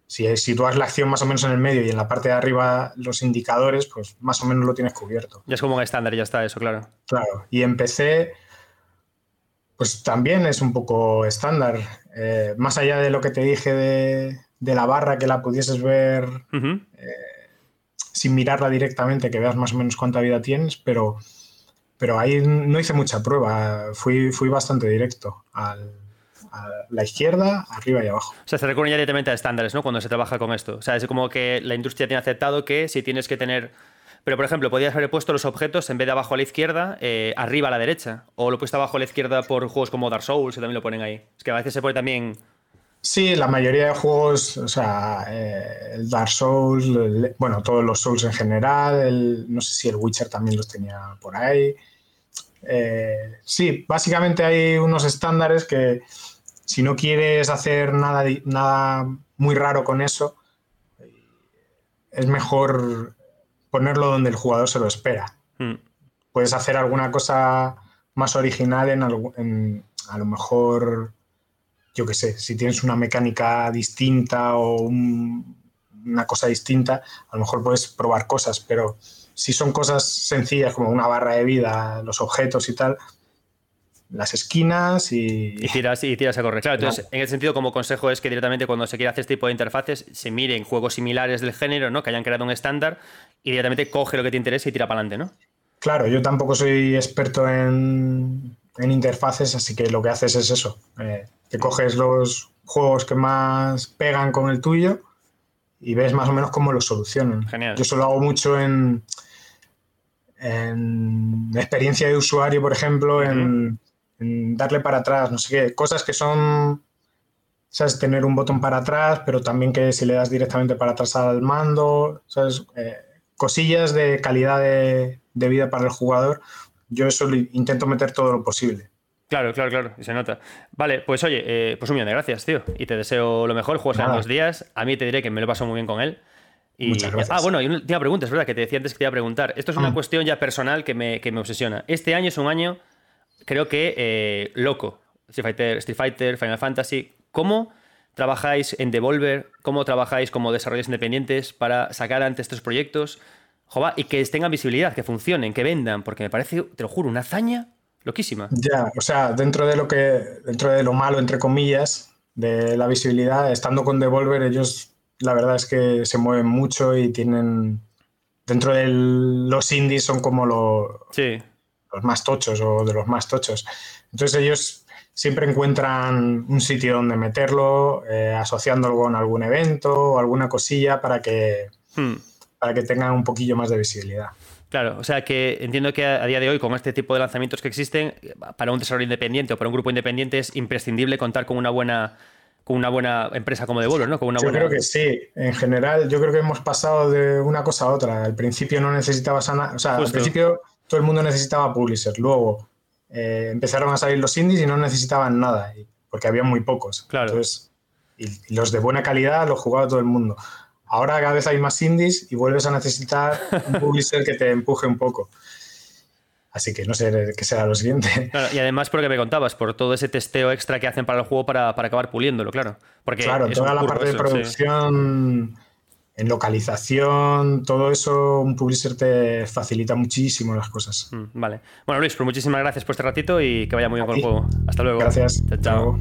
si sitúas la acción más o menos en el medio y en la parte de arriba los indicadores, pues más o menos lo tienes cubierto. Ya es como un estándar, ya está eso, claro. Claro. Y empecé, pues también es un poco estándar. Eh, más allá de lo que te dije de, la barra, que la pudieses ver eh, sin mirarla directamente, que veas más o menos cuánta vida tienes, pero, pero ahí no hice mucha prueba. Fui, fui bastante directo al a la izquierda, arriba y abajo. O sea, se recurre ya directamente a estándares, ¿no? Cuando se trabaja con esto. O sea, es como que la industria tiene aceptado que si tienes que tener pero por ejemplo, podías haber puesto los objetos en vez de abajo a la izquierda, eh, arriba a la derecha. O lo puesto abajo a la izquierda por juegos como Dark Souls, que también lo ponen ahí. Es que a veces se pone también. Sí, la mayoría de juegos, o sea, eh, el Dark Souls, bueno, todos los Souls en general, no sé si el Witcher también los tenía por ahí. Eh, sí, básicamente hay unos estándares que si no quieres hacer nada, nada muy raro con eso, es mejor ponerlo donde el jugador se lo espera. Hmm. Puedes hacer alguna cosa más original en, a lo mejor, yo qué sé, si tienes una mecánica distinta o una cosa distinta, a lo mejor puedes probar cosas, pero si son cosas sencillas como una barra de vida, los objetos y tal, las esquinas y... Y tiras, y tiras a correr. Claro, entonces, en ese sentido, como consejo es que directamente cuando se quiere hacer este tipo de interfaces, se miren juegos similares del género, ¿no? Que hayan creado un estándar y directamente coge lo que te interesa y tira para adelante, ¿no? Claro, yo tampoco soy experto en, interfaces, así que lo que haces es eso, eh, que coges los juegos que más pegan con el tuyo y ves más o menos cómo lo solucionan. Genial. Yo solo hago mucho en, en experiencia de usuario, por ejemplo, en darle para atrás, no sé qué, cosas que son, ¿sabes? Tener un botón para atrás, pero también que si le das directamente para atrás al mando, ¿sabes? Eh, cosillas de calidad de, vida para el jugador. Yo eso intento meter todo lo posible. Claro, claro, claro, y se nota. Vale, pues oye, eh, pues un millón de gracias, tío. Y te deseo lo mejor, juegos en dos días. A mí te diré que me lo paso muy bien con él. Y, Muchas gracias. Ah, bueno, y una última pregunta, es verdad que te decía antes que te iba a preguntar. Esto es una ah. cuestión ya personal que me, que me obsesiona. Este año es un año creo que eh, loco. Street Fighter, Street Fighter, Final Fantasy. ¿Cómo trabajáis en Devolver? ¿Cómo trabajáis como desarrolladores independientes para sacar ante estos proyectos? Jova, y que tengan visibilidad, que funcionen, que vendan, porque me parece, te lo juro, una hazaña loquísima. Ya, o sea, dentro de lo que, dentro de lo malo, entre comillas, de la visibilidad, estando con Devolver, ellos la verdad es que se mueven mucho y tienen. Dentro de los indies son como lo, sí los más tochos o de los más tochos. Entonces ellos siempre encuentran un sitio donde meterlo, eh, asociándolo con algún evento o alguna cosilla para que, hmm. para que tengan un poquillo más de visibilidad. Claro, o sea que entiendo que a día de hoy, con este tipo de lanzamientos que existen, para un desarrollo independiente o para un grupo independiente es imprescindible contar con una buena con una buena empresa como Devolver, ¿no? Con una yo creo que sí. En general, yo creo que hemos pasado de una cosa a otra. Al principio no necesitabas nada. O sea, al principio todo el mundo necesitaba publisher. Luego eh, empezaron a salir los indies y no necesitaban nada, porque había muy pocos. Claro. Entonces, y los de buena calidad los jugaba todo el mundo. Ahora cada vez hay más indies y vuelves a necesitar un <laughs> publisher que te empuje un poco. Así que no sé qué será lo siguiente. y además, por lo que me contabas, por todo ese testeo extra que hacen para el juego para, acabar puliéndolo, claro. Porque claro, toda la parte de producción en localización, todo eso, un publisher te facilita muchísimo las cosas. Mm, vale. Bueno, Luis, pues muchísimas gracias por este ratito y que vaya muy bien con el juego. Hasta luego. Gracias. chao.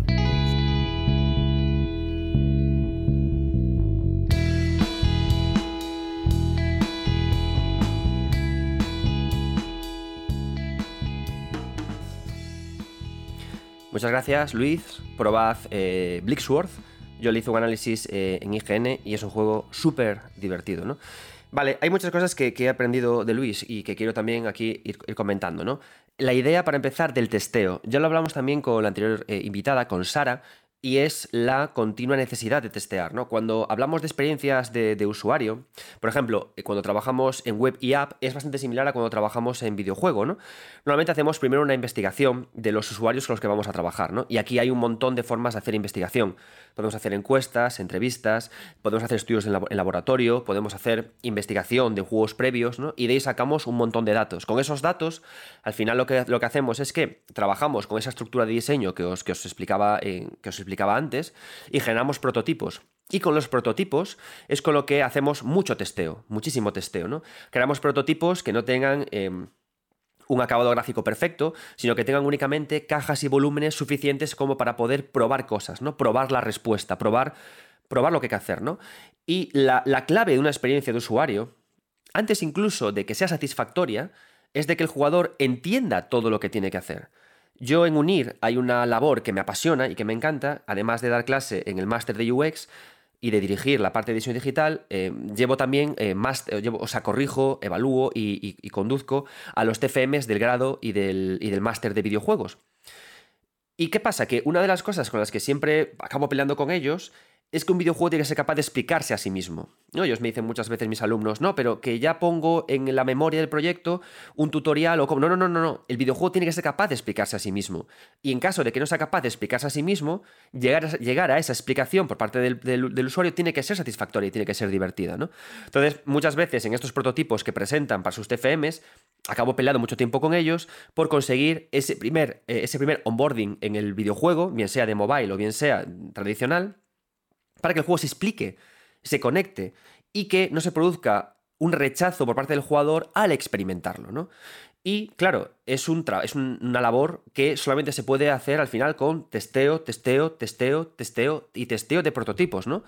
Muchas gracias, Luis. Probad eh, Blixworth yo le hice un análisis eh, en IGN y es un juego súper divertido, ¿no? Vale, hay muchas cosas que, he aprendido de Luis y que quiero también aquí ir, comentando, ¿no? La idea, para empezar, del testeo. Ya lo hablamos también con la anterior eh, invitada, con Sara, y es la continua necesidad de testear. ¿no? Cuando hablamos de experiencias de, usuario, por ejemplo, eh, cuando trabajamos en web y app, es bastante similar a cuando trabajamos en videojuego. ¿no? Normalmente hacemos primero una investigación de los usuarios con los que vamos a trabajar. ¿no? Y aquí hay un montón de formas de hacer investigación. Podemos hacer encuestas, entrevistas, podemos hacer estudios en, laboratorio, podemos hacer investigación de juegos previos, ¿no? y de ahí sacamos un montón de datos. Con esos datos, al final lo que, lo que hacemos es que trabajamos con esa estructura de diseño que os, que os explicaba, que os explicaba antes y generamos prototipos. Y con los prototipos es con lo que hacemos mucho testeo, muchísimo testeo, ¿no? Creamos prototipos que no tengan em, un acabado gráfico perfecto, sino que tengan únicamente cajas y volúmenes suficientes como para poder probar cosas, ¿no? Probar la respuesta, probar, probar lo que hay que hacer, ¿no? Y la, la clave de una experiencia de usuario, antes incluso de que sea satisfactoria, es de que el jugador entienda todo lo que tiene que hacer. Yo en UNIR hay una labor que me apasiona y que me encanta, además de dar clase en el máster de UX, y de dirigir la parte de edición digital, eh, llevo también más, llevo, o sea, corrijo, evalúo y, conduzco a los TFMs del grado y del, y del máster de videojuegos. ¿Y qué pasa? Que una de las cosas con las que siempre acabo peleando con ellos es que un videojuego tiene que ser capaz de explicarse a sí mismo. ¿no? Ellos me dicen muchas veces mis alumnos, no, pero que ya pongo en la memoria del proyecto un tutorial o como. No, no, no, no, no. El videojuego tiene que ser capaz de explicarse a sí mismo. Y en caso de que no sea capaz de explicarse a sí mismo, llegar a, llegar a esa explicación por parte del, usuario tiene que ser satisfactoria y tiene que ser divertida. ¿no? Entonces, muchas veces en estos prototipos que presentan para sus TFMs, acabo peleando mucho tiempo con ellos por conseguir ese primer, eh, ese primer onboarding en el videojuego, bien sea de mobile o bien sea tradicional para que el juego se explique, se conecte y que no se produzca un rechazo por parte del jugador al experimentarlo, ¿no? Y claro, es, un es una labor que solamente se puede hacer al final con testeo, testeo, testeo, testeo y testeo de prototipos, ¿no?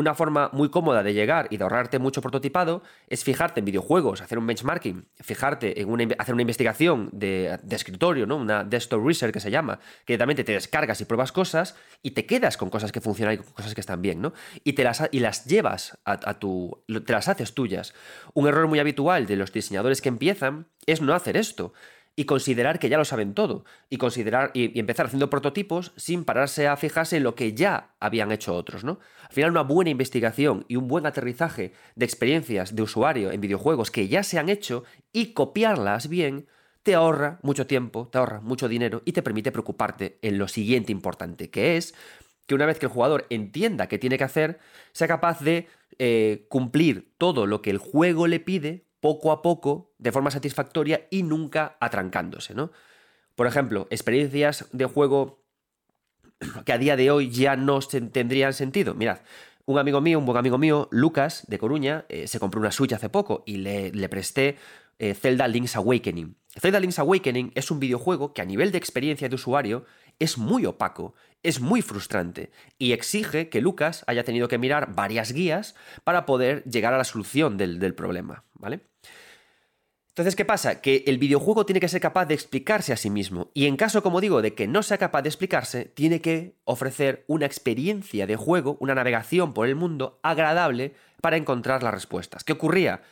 Una forma muy cómoda de llegar y de ahorrarte mucho prototipado es fijarte en videojuegos, hacer un benchmarking, fijarte en una, hacer una investigación de, escritorio, ¿no? Una desktop research que se llama, que directamente te descargas y pruebas cosas y te quedas con cosas que funcionan y con cosas que están bien, ¿no? Y, te las, y las llevas a, a tu... te las haces tuyas. Un error muy habitual de los diseñadores que empiezan es no hacer esto y considerar que ya lo saben todo y considerar y, empezar haciendo prototipos sin pararse a fijarse en lo que ya habían hecho otros, ¿no? Al final una buena investigación y un buen aterrizaje de experiencias de usuario en videojuegos que ya se han hecho y copiarlas bien te ahorra mucho tiempo, te ahorra mucho dinero y te permite preocuparte en lo siguiente importante, que es que una vez que el jugador entienda qué tiene que hacer, sea capaz de eh, cumplir todo lo que el juego le pide poco a poco, de forma satisfactoria y nunca atrancándose, ¿no? Por ejemplo, experiencias de juego que a día de hoy ya no tendrían sentido. Mirad, un amigo mío, un buen amigo mío, Lucas, de Coruña, eh, se compró una Switch hace poco y le, presté eh, Zelda Link's Awakening. Zelda Link's Awakening es un videojuego que a nivel de experiencia de usuario es muy opaco, es muy frustrante y exige que Lucas haya tenido que mirar varias guías para poder llegar a la solución del, del problema, ¿vale? Entonces, ¿qué pasa? Que el videojuego tiene que ser capaz de explicarse a sí mismo. Y en caso, como digo, de que no sea capaz de explicarse, tiene que ofrecer una experiencia de juego, una navegación por el mundo agradable para encontrar las respuestas. ¿Qué ocurría?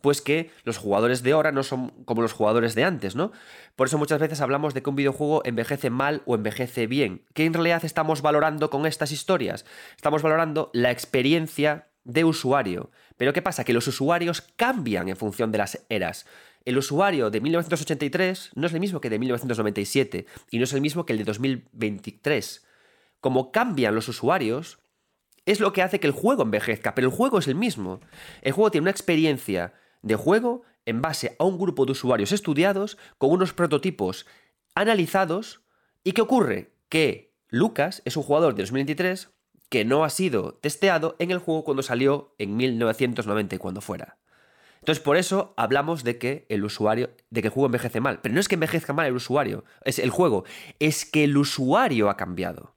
Pues que los jugadores de ahora no son como los jugadores de antes, ¿no? Por eso muchas veces hablamos de que un videojuego envejece mal o envejece bien. ¿Qué en realidad estamos valorando con estas historias? Estamos valorando la experiencia de usuario. Pero ¿qué pasa? Que los usuarios cambian en función de las eras. El usuario de 1983 no es el mismo que de 1997 y no es el mismo que el de 2023. Como cambian los usuarios, es lo que hace que el juego envejezca, pero el juego es el mismo. El juego tiene una experiencia de juego en base a un grupo de usuarios estudiados con unos prototipos analizados. ¿Y qué ocurre? Que Lucas es un jugador de 2023 que no ha sido testeado en el juego cuando salió en 1990 y cuando fuera. Entonces, por eso hablamos de que el usuario, de que el juego envejece mal. Pero no es que envejezca mal el usuario, es el juego, es que el usuario ha cambiado.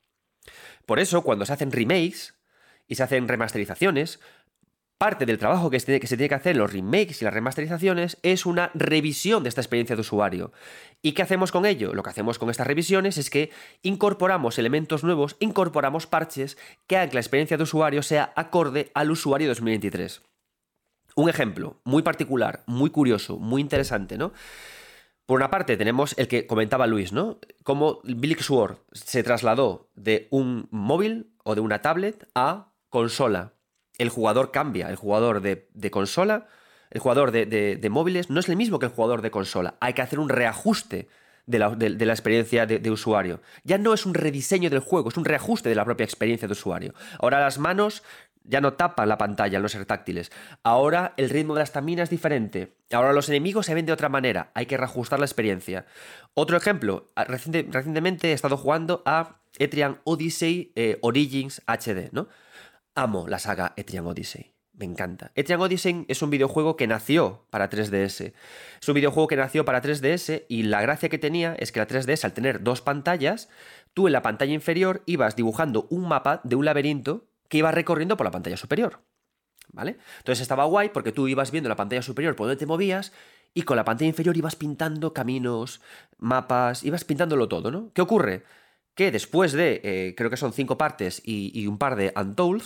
Por eso, cuando se hacen remakes y se hacen remasterizaciones, parte del trabajo que se, tiene, que hacer en los remakes y las remasterizaciones es una revisión de esta experiencia de usuario. ¿Y qué hacemos con ello? Lo que hacemos con estas revisiones es que incorporamos elementos nuevos, incorporamos parches que hagan que la experiencia de usuario sea acorde al usuario 2023. Un ejemplo muy particular, muy curioso, muy interesante, ¿no? Por una parte tenemos el que comentaba Luis, ¿no? Cómo Billy Sword se trasladó de un móvil o de una tablet a consola el jugador cambia. El jugador de, consola, el jugador de, móviles, no es el mismo que el jugador de consola. Hay que hacer un reajuste de la, experiencia de, usuario. Ya no es un rediseño del juego, es un reajuste de la propia experiencia de usuario. Ahora las manos ya no tapan la pantalla al no ser táctiles. Ahora el ritmo de la estamina es diferente. Ahora los enemigos se ven de otra manera. Hay que reajustar la experiencia. Otro ejemplo, recientemente he estado jugando a Etrian Odyssey eh, Origins HD, ¿no? Amo la saga Etrian Odyssey. Me encanta. Etrian Odyssey es un videojuego que nació para 3DS. Es un videojuego que nació para 3DS y la gracia que tenía es que la 3DS, al tener dos pantallas, tú en la pantalla inferior ibas dibujando un mapa de un laberinto que iba recorriendo por la pantalla superior. ¿Vale? Entonces estaba guay porque tú ibas viendo la pantalla superior por donde te movías y con la pantalla inferior ibas pintando caminos, mapas, ibas pintándolo todo, ¿no? ¿Qué ocurre? Que después de, eh, creo que son cinco partes y, un par de Untold,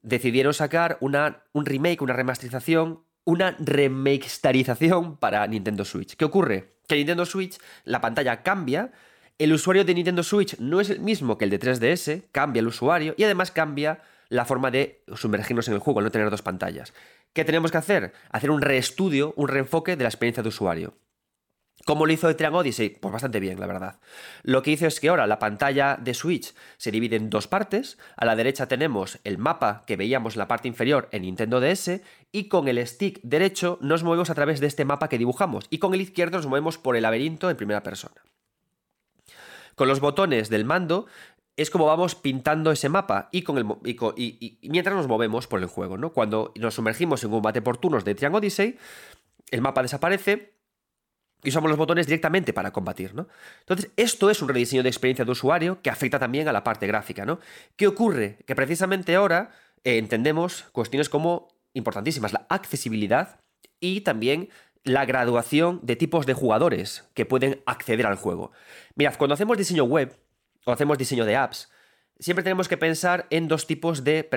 decidieron sacar una, un remake, una remasterización, una remakestarización para Nintendo Switch. ¿Qué ocurre? Que Nintendo Switch, la pantalla cambia, el usuario de Nintendo Switch no es el mismo que el de 3DS, cambia el usuario y además cambia la forma de sumergirnos en el juego, al no tener dos pantallas. ¿Qué tenemos que hacer? Hacer un reestudio, un reenfoque de la experiencia de usuario. ¿Cómo lo hizo Triangle Odyssey? Pues bastante bien, la verdad. Lo que hizo es que ahora la pantalla de Switch se divide en dos partes. A la derecha tenemos el mapa que veíamos en la parte inferior en Nintendo DS y con el stick derecho nos movemos a través de este mapa que dibujamos y con el izquierdo nos movemos por el laberinto en primera persona. Con los botones del mando es como vamos pintando ese mapa y, con el, y, mientras nos movemos por el juego. ¿no? Cuando nos sumergimos en un combate por turnos de Triangle Odyssey, el mapa desaparece y usamos los botones directamente para combatir, ¿no? Entonces, esto es un rediseño de experiencia de usuario que afecta también a la parte gráfica, ¿no? ¿Qué ocurre? Que precisamente ahora eh, entendemos cuestiones como importantísimas, la accesibilidad y también la graduación de tipos de jugadores que pueden acceder al juego. Mirad, cuando hacemos diseño web o hacemos diseño de apps, siempre tenemos que pensar en dos tipos de,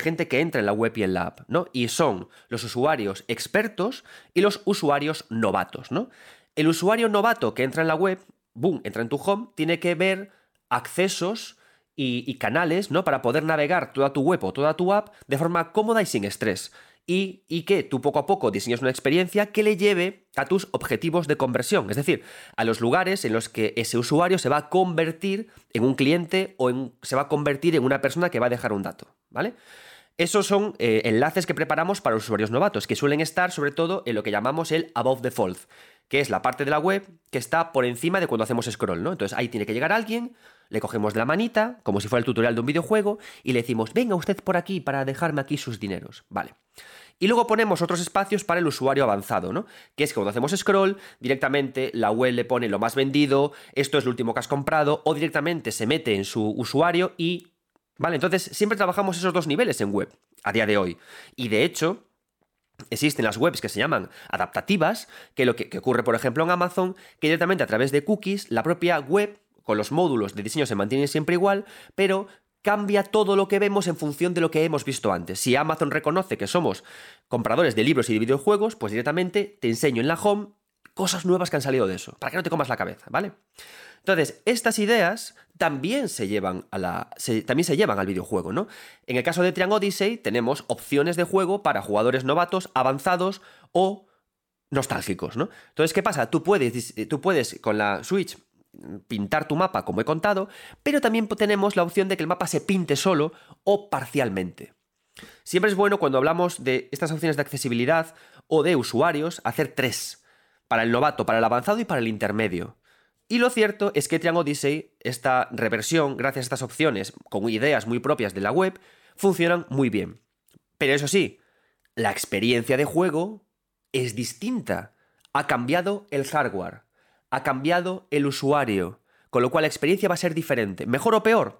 gente que entra en la web y en la app, ¿no? Y son los usuarios expertos y los usuarios novatos, ¿no? El usuario novato que entra en la web, boom, entra en tu home, tiene que ver accesos y, y canales, ¿no? Para poder navegar toda tu web o toda tu app de forma cómoda y sin estrés y, que tú poco a poco diseñes una experiencia que le lleve a tus objetivos de conversión, es decir, a los lugares en los que ese usuario se va a convertir en un cliente o se va a convertir en una persona que va a dejar un dato, ¿vale? Esos son eh, enlaces que preparamos para los usuarios novatos, que suelen estar sobre todo en lo que llamamos el above the fold, que es la parte de la web que está por encima de cuando hacemos scroll, ¿no? Entonces ahí tiene que llegar alguien, le cogemos de la manita, como si fuera el tutorial de un videojuego, y le decimos, venga usted por aquí para dejarme aquí sus dineros. Vale. Y luego ponemos otros espacios para el usuario avanzado, ¿no? Que es que cuando hacemos scroll, directamente la web le pone lo más vendido, esto es lo último que has comprado, o directamente se mete en su usuario y... Vale, entonces siempre trabajamos esos dos niveles en web, a día de hoy. Y de hecho, Existen las webs que se llaman adaptativas, que lo que, que, ocurre, por ejemplo, en Amazon, que directamente a través de cookies, la propia web con los módulos de diseño se mantienen siempre igual, pero cambia todo lo que vemos en función de lo que hemos visto antes. Si Amazon reconoce que somos compradores de libros y de videojuegos, pues directamente te enseño en la home cosas nuevas que han salido de eso, para que no te comas la cabeza, ¿vale? Entonces, estas ideas también se llevan a la también se llevan al videojuego, ¿no? En el caso de Triangle Odyssey tenemos opciones de juego para jugadores novatos, avanzados o nostálgicos, ¿no? Entonces, ¿qué pasa? Tú puedes, tú puedes con la Switch pintar tu mapa, como he contado, pero también tenemos la opción de que el mapa se pinte solo o parcialmente. Siempre es bueno cuando hablamos de estas opciones de accesibilidad o de usuarios hacer tres, para el novato, para el avanzado y para el intermedio. Y lo cierto es que Triangle Odyssey, esta reversión, gracias a estas opciones con ideas muy propias de la web, funcionan muy bien. Pero eso sí, la experiencia de juego es distinta. Ha cambiado el hardware ha cambiado el usuario, con lo cual la experiencia va a ser diferente. ¿Mejor o peor?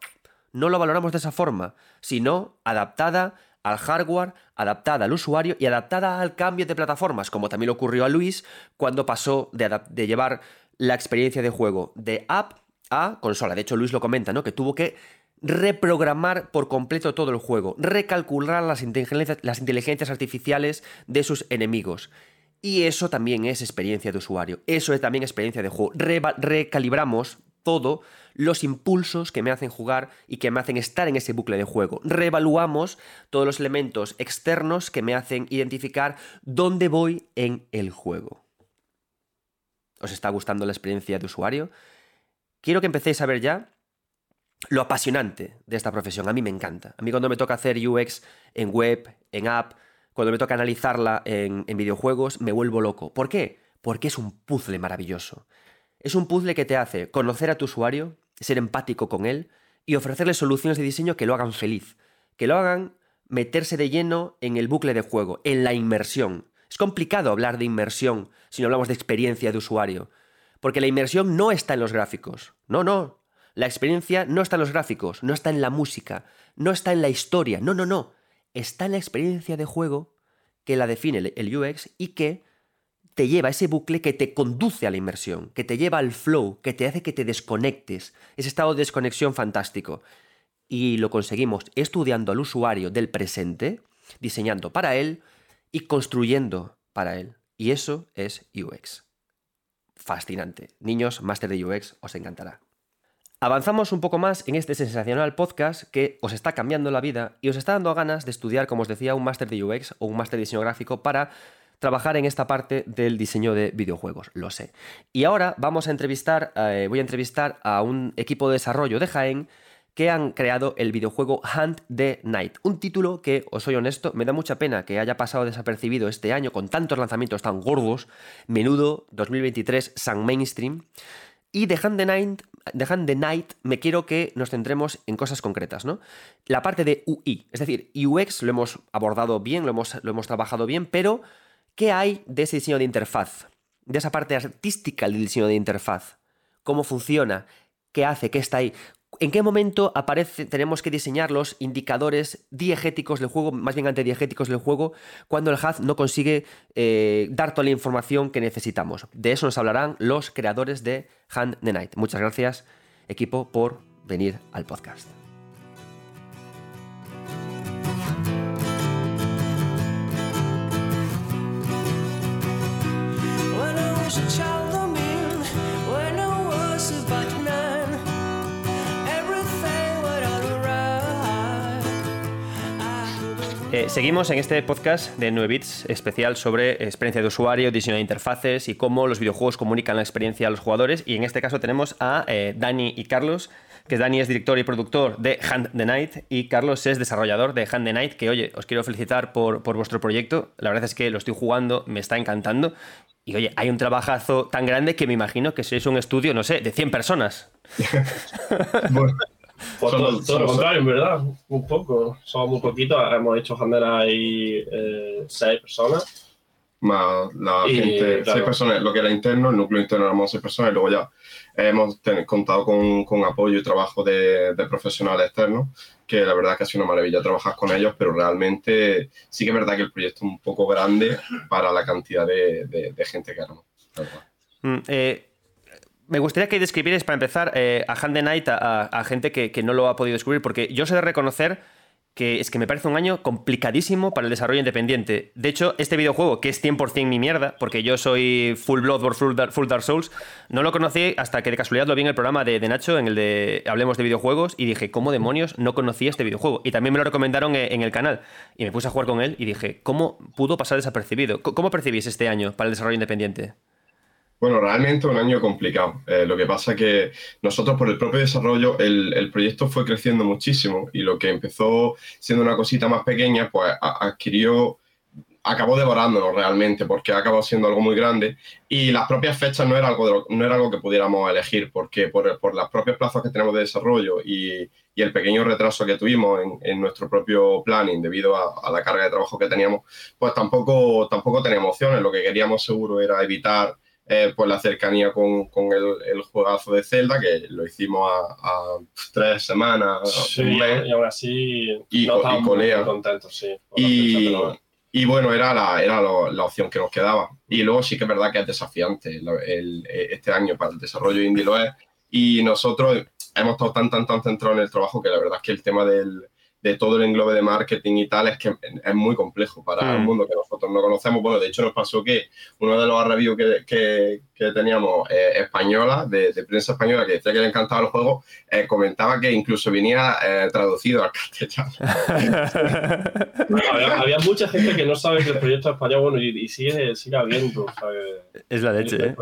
No lo valoramos de esa forma, sino adaptada al hardware, adaptada al usuario y adaptada al cambio de plataformas, como también le ocurrió a Luis cuando pasó de, llevar la experiencia de juego de app a consola. De hecho, Luis lo comenta, ¿no? Que tuvo que reprogramar por completo todo el juego, recalcular las las inteligencias artificiales de sus enemigos. Y eso también es experiencia de usuario, eso es también experiencia de juego. recalibramos todo los impulsos que me hacen jugar y que me hacen estar en ese bucle de juego. Reevaluamos todos los elementos externos que me hacen identificar dónde voy en el juego. ¿Os está gustando la experiencia de usuario? Quiero que empecéis a ver ya lo apasionante de esta profesión. A mí me encanta. A mí cuando me toca hacer UX en web, en app, cuando me toca analizarla en, videojuegos, me vuelvo loco. ¿Por qué? Porque es un puzzle maravilloso. Es un puzzle que te hace conocer a tu usuario, ser empático con él y ofrecerle soluciones de diseño que lo hagan feliz, que lo hagan meterse de lleno en el bucle de juego, en la inmersión. Es complicado hablar de inmersión si no hablamos de experiencia de usuario, porque la inmersión no está en los gráficos. No, no. La experiencia no está en los gráficos, no está en la música, no está en la historia. No, no, no está en la experiencia de juego que la define el UX y que te lleva ese bucle que te conduce a la inmersión, que te lleva al flow, que te hace que te desconectes, ese estado de desconexión fantástico. y lo conseguimos estudiando al usuario del presente, diseñando para él y construyendo para él. Y eso es UX. Fascinante. Niños, máster de UX, os encantará. Avanzamos un poco más en este sensacional podcast que os está cambiando la vida y os está dando ganas de estudiar, como os decía, un máster de UX o un máster de diseño gráfico para trabajar en esta parte del diseño de videojuegos, lo sé. Y ahora vamos a entrevistar, eh, voy a entrevistar a un equipo de desarrollo de Jaén que han creado el videojuego Hunt the Night, un título que, os soy honesto, me da mucha pena que haya pasado desapercibido este año con tantos lanzamientos tan gordos, menudo 2023 San Mainstream. Y de Hand the Night, the Night me quiero que nos centremos en cosas concretas, ¿no? La parte de UI, es decir, UX lo hemos abordado bien, lo hemos, lo hemos trabajado bien, pero ¿qué hay de ese diseño de interfaz? De esa parte artística del diseño de interfaz. ¿Cómo funciona? ¿Qué hace? ¿Qué está ahí? ¿En qué momento aparece, tenemos que diseñar los indicadores diegéticos del juego, más bien antidiegéticos del juego, cuando el HUD no consigue eh, dar toda la información que necesitamos? De eso nos hablarán los creadores de Hand the Night. Muchas gracias, equipo, por venir al podcast. Eh, seguimos en este podcast de 9 bits especial sobre experiencia de usuario, diseño de interfaces y cómo los videojuegos comunican la experiencia a los jugadores. Y en este caso tenemos a eh, Dani y Carlos, que Dani es director y productor de Hand the Night y Carlos es desarrollador de Hand the Night, que oye, os quiero felicitar por, por vuestro proyecto. La verdad es que lo estoy jugando, me está encantando. Y oye, hay un trabajazo tan grande que me imagino que sois un estudio, no sé, de 100 personas. <laughs> <laughs> bueno, pues todo, lo contrario, en verdad, un poco. Somos muy poquitos, hemos hecho Handera ahí eh, seis personas. Más la gente, seis personas, lo que era interno, el núcleo interno éramos seis personas y luego ya hemos contado con, con, apoyo y trabajo de, de, profesionales externos, que la verdad es que ha sido una maravilla trabajar con ellos, pero realmente sí que es verdad que el proyecto es un poco grande para la cantidad de, de gente que éramos. Mm, eh, me gustaría que describierais, para empezar, eh, a Hand the Night a, gente que, no lo ha podido descubrir, porque yo sé de reconocer que es que me parece un año complicadísimo para el desarrollo independiente. De hecho, este videojuego, que es 100% mi mierda, porque yo soy full Bloodborne, full full Dark Souls, no lo conocí hasta que de casualidad lo vi en el programa de, Nacho, en el de Hablemos de videojuegos, y dije, ¿cómo demonios no conocí este videojuego? Y también me lo recomendaron en el canal. Y me puse a jugar con él y dije, ¿cómo pudo pasar desapercibido? ¿Cómo percibís este año para el desarrollo independiente? Bueno, realmente un año complicado. Eh, lo que pasa que nosotros por el propio desarrollo el, proyecto fue creciendo muchísimo y lo que empezó siendo una cosita más pequeña, pues adquirió, acabó devorándonos realmente porque acabó siendo algo muy grande y las propias fechas no era algo, no era algo que pudiéramos elegir porque por, por los propios plazos que tenemos de desarrollo y, y el pequeño retraso que tuvimos en, nuestro propio planning debido a, a, la carga de trabajo que teníamos, pues tampoco, tampoco teníamos opciones. Lo que queríamos seguro era evitar eh, pues la cercanía con, con el, el, juegazo de Zelda, que lo hicimos a, tres semanas, sí, y aún así y, no y colea. contentos, sí. Y, y, bueno, era, la, era la opción que nos quedaba. Y luego sí que es verdad que es desafiante el, este año para el desarrollo indie lo es. Y nosotros hemos estado tan, tan, tan centrados en el trabajo que la verdad es que el tema del, de todo el englobe de marketing y tal, es que es muy complejo para un mm. mundo que nosotros no conocemos. Bueno, de hecho nos pasó que uno de los reviews que, que, teníamos eh, española, de, prensa española, que decía que le encantaba el juego, eh, comentaba que incluso venía eh, traducido al castellano. había, mucha gente que no sabe que el proyecto es español, bueno, y, sigue, sigue habiendo. Es la leche, ¿eh?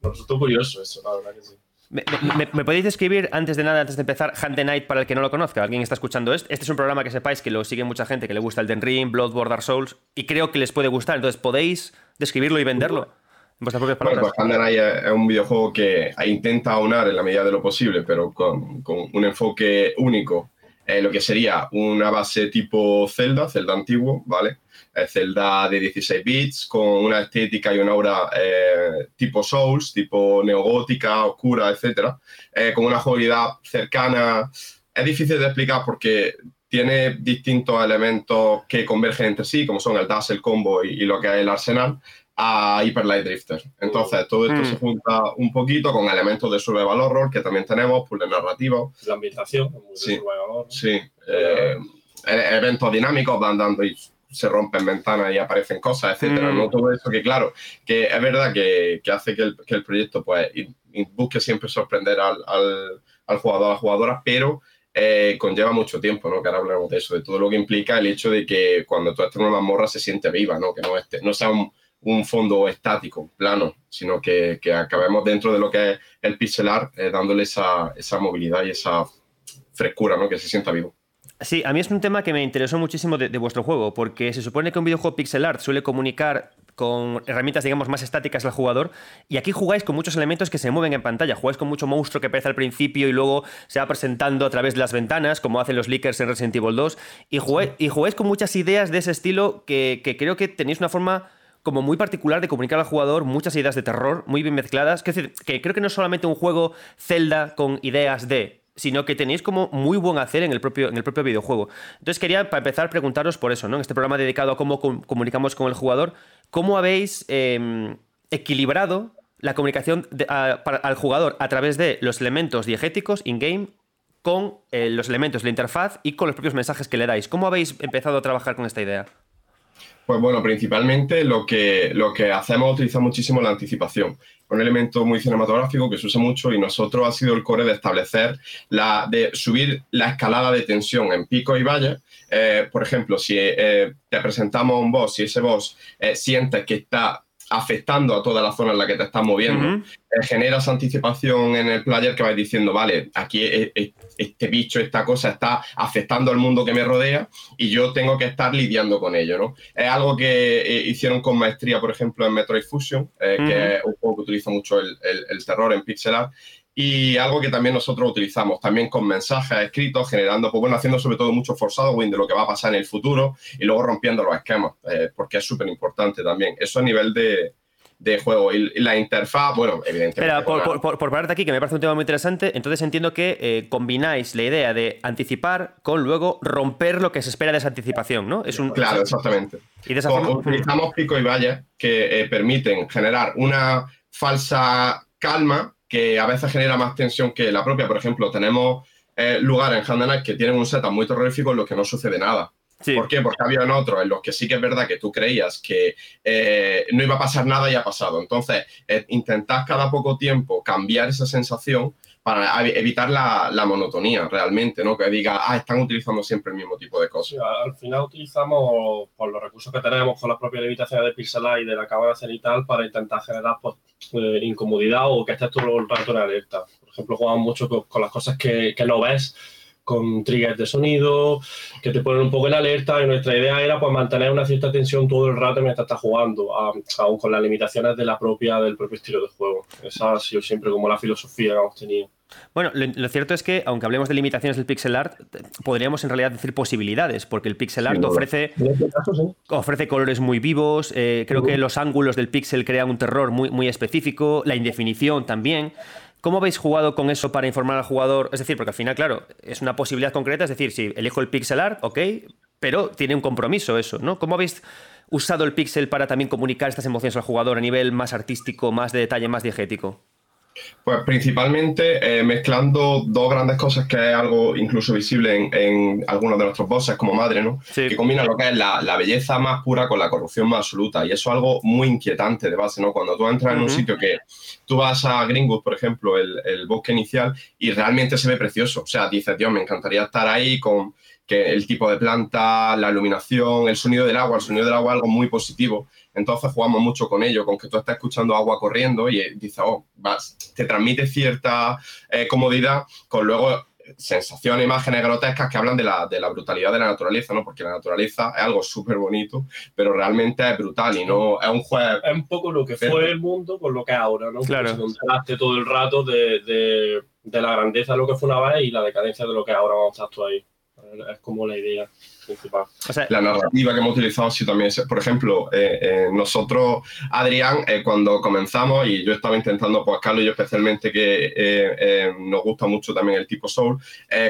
Resultó curioso eso, la verdad que sí. ¿Me, podéis describir, antes de nada, antes de empezar, Hunt the Night para el que no lo conozca? ¿Alguien está escuchando esto? Este es un programa que sepáis que lo sigue mucha gente, que le gusta el Den Ring, Bloodborne, Dark Souls, y creo que les puede gustar. Entonces, ¿podéis describirlo y venderlo? En vuestras propias palabras. Bueno, pues Hunt the Night es un videojuego que intenta aunar en la medida de lo posible, pero con, con un enfoque único. Eh, lo que sería una base tipo Zelda, Zelda antiguo, ¿vale? Zelda de 16 bits, con una estética y una aura eh, tipo Souls, tipo neogótica, oscura, etc. Eh, con una jugabilidad cercana. Es difícil de explicar porque tiene distintos elementos que convergen entre sí, como son el dash, el combo y, lo que es el arsenal. a Hyper Light Drifter. Entonces, todo esto se mm. junta un poquito con elementos de survival horror que también tenemos, de narrativo. La ambientación, sí, Sí, eh, e-, eventos dinámicos, van dando y se rompen ventanas y aparecen cosas, etcétera. Mm. No todo eso que, claro, que es verdad que, hace que el, proyecto pues busque siempre sorprender al, al, jugador, a la jugadora, pero eh, conlleva mucho tiempo, ¿no? Que ahora hablamos de eso, de todo lo que implica el hecho de que cuando tú estás en una mazmorra se siente viva, ¿no? Que no, esté, no sea un, un fondo estático, plano, sino que, que, acabemos dentro de lo que es el pixelar, eh, dándole esa, esa, movilidad y esa frescura, ¿no? que se sienta vivo. Sí, a mí es un tema que me interesó muchísimo de, vuestro juego, porque se supone que un videojuego pixel art suele comunicar con herramientas, digamos, más estáticas al jugador, y aquí jugáis con muchos elementos que se mueven en pantalla. Jugáis con mucho monstruo que aparece al principio y luego se va presentando a través de las ventanas, como hacen los leakers en Resident Evil 2, y jugáis, y jugáis con muchas ideas de ese estilo que, que creo que tenéis una forma como muy particular de comunicar al jugador muchas ideas de terror muy bien mezcladas. Que, decir, que creo que no es solamente un juego Zelda con ideas de, sino que tenéis como muy buen hacer en el propio, en el propio videojuego. Entonces quería, para empezar, preguntaros por eso, ¿no? En este programa dedicado a cómo comunicamos con el jugador, ¿cómo habéis em, equilibrado la comunicación al jugador a través de los elementos diegéticos in-game con eh, los elementos de la interfaz y con los propios mensajes que le dais? ¿Cómo habéis empezado a trabajar con esta idea? Pues bueno, principalmente lo que, lo que hacemos es utilizar muchísimo la anticipación. Un elemento muy cinematográfico que se usa mucho y nosotros ha sido el core de establecer, la, de subir la escalada de tensión en pico y valle. Eh, por ejemplo, si eh, te presentamos un boss y ese boss eh, sientes que está afectando a toda la zona en la que te estás moviendo. Eh, generas anticipación en el player que vais diciendo, vale, aquí e, e, este bicho, esta cosa está afectando al mundo que me rodea y yo tengo que estar lidiando con ello, ¿no? Es algo que eh, hicieron con maestría, por ejemplo, en Metroid Fusion, eh, que es un juego que utiliza mucho el, el terror en pixel art y algo que también nosotros utilizamos también con mensajes escritos, generando, pues bueno, haciendo sobre todo mucho foreshadowing de lo que va a pasar en el futuro y luego rompiendo los esquemas, eh, porque es súper importante también. Eso a nivel de, de juego. Y, la interfaz, bueno, evidentemente. Pero por, por, por, parte aquí, que me parece un tema muy interesante, entonces entiendo que eh, combináis la idea de anticipar con luego romper lo que se espera de esa anticipación, ¿no? Es un, claro, exactamente. Y de esa forma... Utilizamos pico y vallas que eh, permiten generar una falsa calma que a veces genera más tensión que la propia. Por ejemplo, tenemos eh, lugares en Hand que tienen un setup muy terrorífico en los que no sucede nada. ¿Por qué? Porque había otros en los que sí que es verdad que tú creías que eh, no iba a pasar nada y ha pasado. Entonces, eh, intentad cada poco tiempo cambiar esa sensación para evitar la, monotonía realmente, ¿no? Que diga, ah, están utilizando siempre el mismo tipo de cosas. al final utilizamos por los recursos que tenemos con las propias limitaciones de pixel y de la cámara cenital para intentar generar pues, eh, incomodidad o que estés todo el rato en alerta. Por ejemplo, jugamos mucho con, las cosas que, que no ves con triggers de sonido, que te ponen un poco en alerta y nuestra idea era pues mantener una cierta tensión todo el rato mientras estás jugando, aún con las limitaciones de la propia, del propio estilo de juego. Esa ha sido siempre como la filosofía que hemos tenido. Bueno, lo, cierto es que, aunque hablemos de limitaciones del pixel art, podríamos en realidad decir posibilidades, porque el pixel art ofrece, este ofrece colores muy vivos, eh, creo que los ángulos del pixel crean un terror muy, muy específico, la indefinición también. ¿Cómo habéis jugado con eso para informar al jugador? Es decir, porque al final, claro, es una posibilidad concreta, es decir, si elijo el pixel art, ok, pero tiene un compromiso eso, ¿no? ¿Cómo habéis usado el pixel para también comunicar estas emociones al jugador a nivel más artístico, más de detalle, más diegético? Pues principalmente eh, mezclando dos grandes cosas que es algo incluso visible en, algunos de nuestros bosses como madre, ¿no? Que combina lo que es la, belleza más pura con la corrupción más absoluta. Y eso es algo muy inquietante de base, ¿no? Cuando tú entras en un sitio que tú vas a Greenwood, por ejemplo, el, el, bosque inicial, y realmente se ve precioso. O sea, dices, Dios, me encantaría estar ahí con que el tipo de planta, la iluminación, el sonido del agua, el sonido del agua es algo muy positivo. Entonces jugamos mucho con ello, con que tú estás escuchando agua corriendo y dices, oh, vas, te transmite cierta eh, comodidad con luego sensaciones, imágenes grotescas que hablan de la, de la, brutalidad de la naturaleza, ¿no? Porque la naturaleza es algo súper bonito, pero realmente es brutal y no es un juego... Es un poco lo que fue el mundo con lo que es ahora, ¿no? Claro. Se todo el rato de, de, de, la grandeza de lo que fue una vez y la decadencia de lo que ahora vamos a estar tú ahí es como la idea principal. la narrativa que hemos utilizado sí también es, por ejemplo, eh, eh, nosotros, Adrián, eh, cuando comenzamos, y yo estaba intentando, pues Carlos y yo especialmente, que nos gusta mucho también el tipo Soul,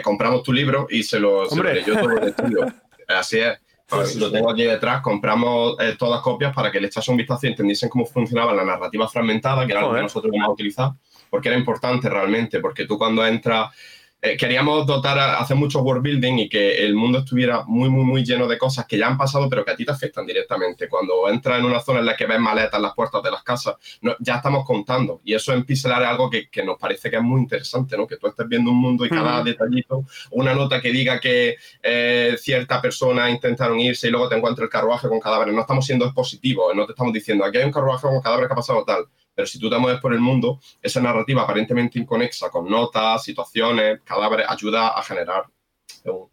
compramos tu libro y se lo, se leyó todo el estudio. <laughs> Así es. lo tengo aquí detrás, compramos eh, todas copias para que le echase un vistazo y entendiesen cómo funcionaba la narrativa fragmentada, que era lo que nosotros vamos a utilizar, porque era importante realmente, porque tú cuando entras eh, queríamos dotar, a, hacer mucho world building y que el mundo estuviera muy, muy, muy lleno de cosas que ya han pasado, pero que a ti te afectan directamente. Cuando entras en una zona en la que ves maletas en las puertas de las casas, ya estamos contando. Y eso en Pixelar es algo que, que, nos parece que es muy interesante, ¿no? Que tú estés viendo un mundo y cada detallito, una nota que diga que eh, cierta persona intentaron irse y luego te encuentras el carruaje con cadáveres. No estamos siendo expositivos, no te estamos diciendo aquí hay un carruaje con cadáveres que ha pasado tal pero si tú te mueves por el mundo, esa narrativa aparentemente inconexa con notas, situaciones, cadáveres, ayuda a generar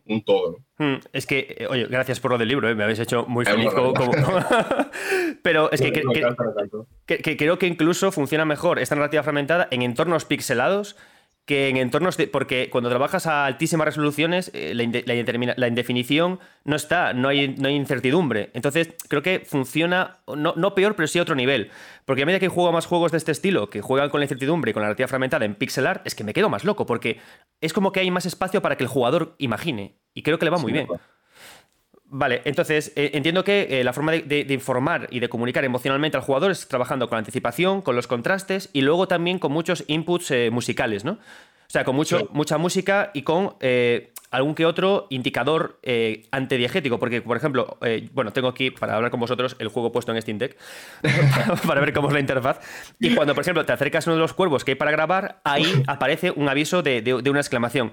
un, todo. Hmm, es que, eh, oye, gracias por lo del libro, eh, me habéis hecho muy feliz. <laughs> Pero es que, que, creo que incluso funciona mejor esta narrativa fragmentada en entornos pixelados que en entornos de, porque cuando trabajas a altísimas resoluciones eh, la, indefinición no está, no hay, no hay incertidumbre. Entonces creo que funciona, no, peor, pero sí a otro nivel. Porque a medida que juego más juegos de este estilo, que juegan con la incertidumbre y con la narrativa fragmentada en pixel art, es que me quedo más loco, porque es como que hay más espacio para que el jugador imagine. Y creo que le va muy bien. Vale, entonces eh, entiendo que eh, la forma de, informar y de comunicar emocionalmente al jugador es trabajando con la anticipación, con los contrastes y luego también con muchos inputs eh, musicales, ¿no? O sea, con mucho, mucha música y con algún que otro indicador antediegético. Porque, por ejemplo, bueno, tengo aquí para hablar con vosotros el juego puesto en Steam Deck <laughs> para ver cómo es la interfaz. Y cuando, por ejemplo, te acercas a uno de los cuervos que hay para grabar, ahí <laughs> aparece un aviso de, de una exclamación.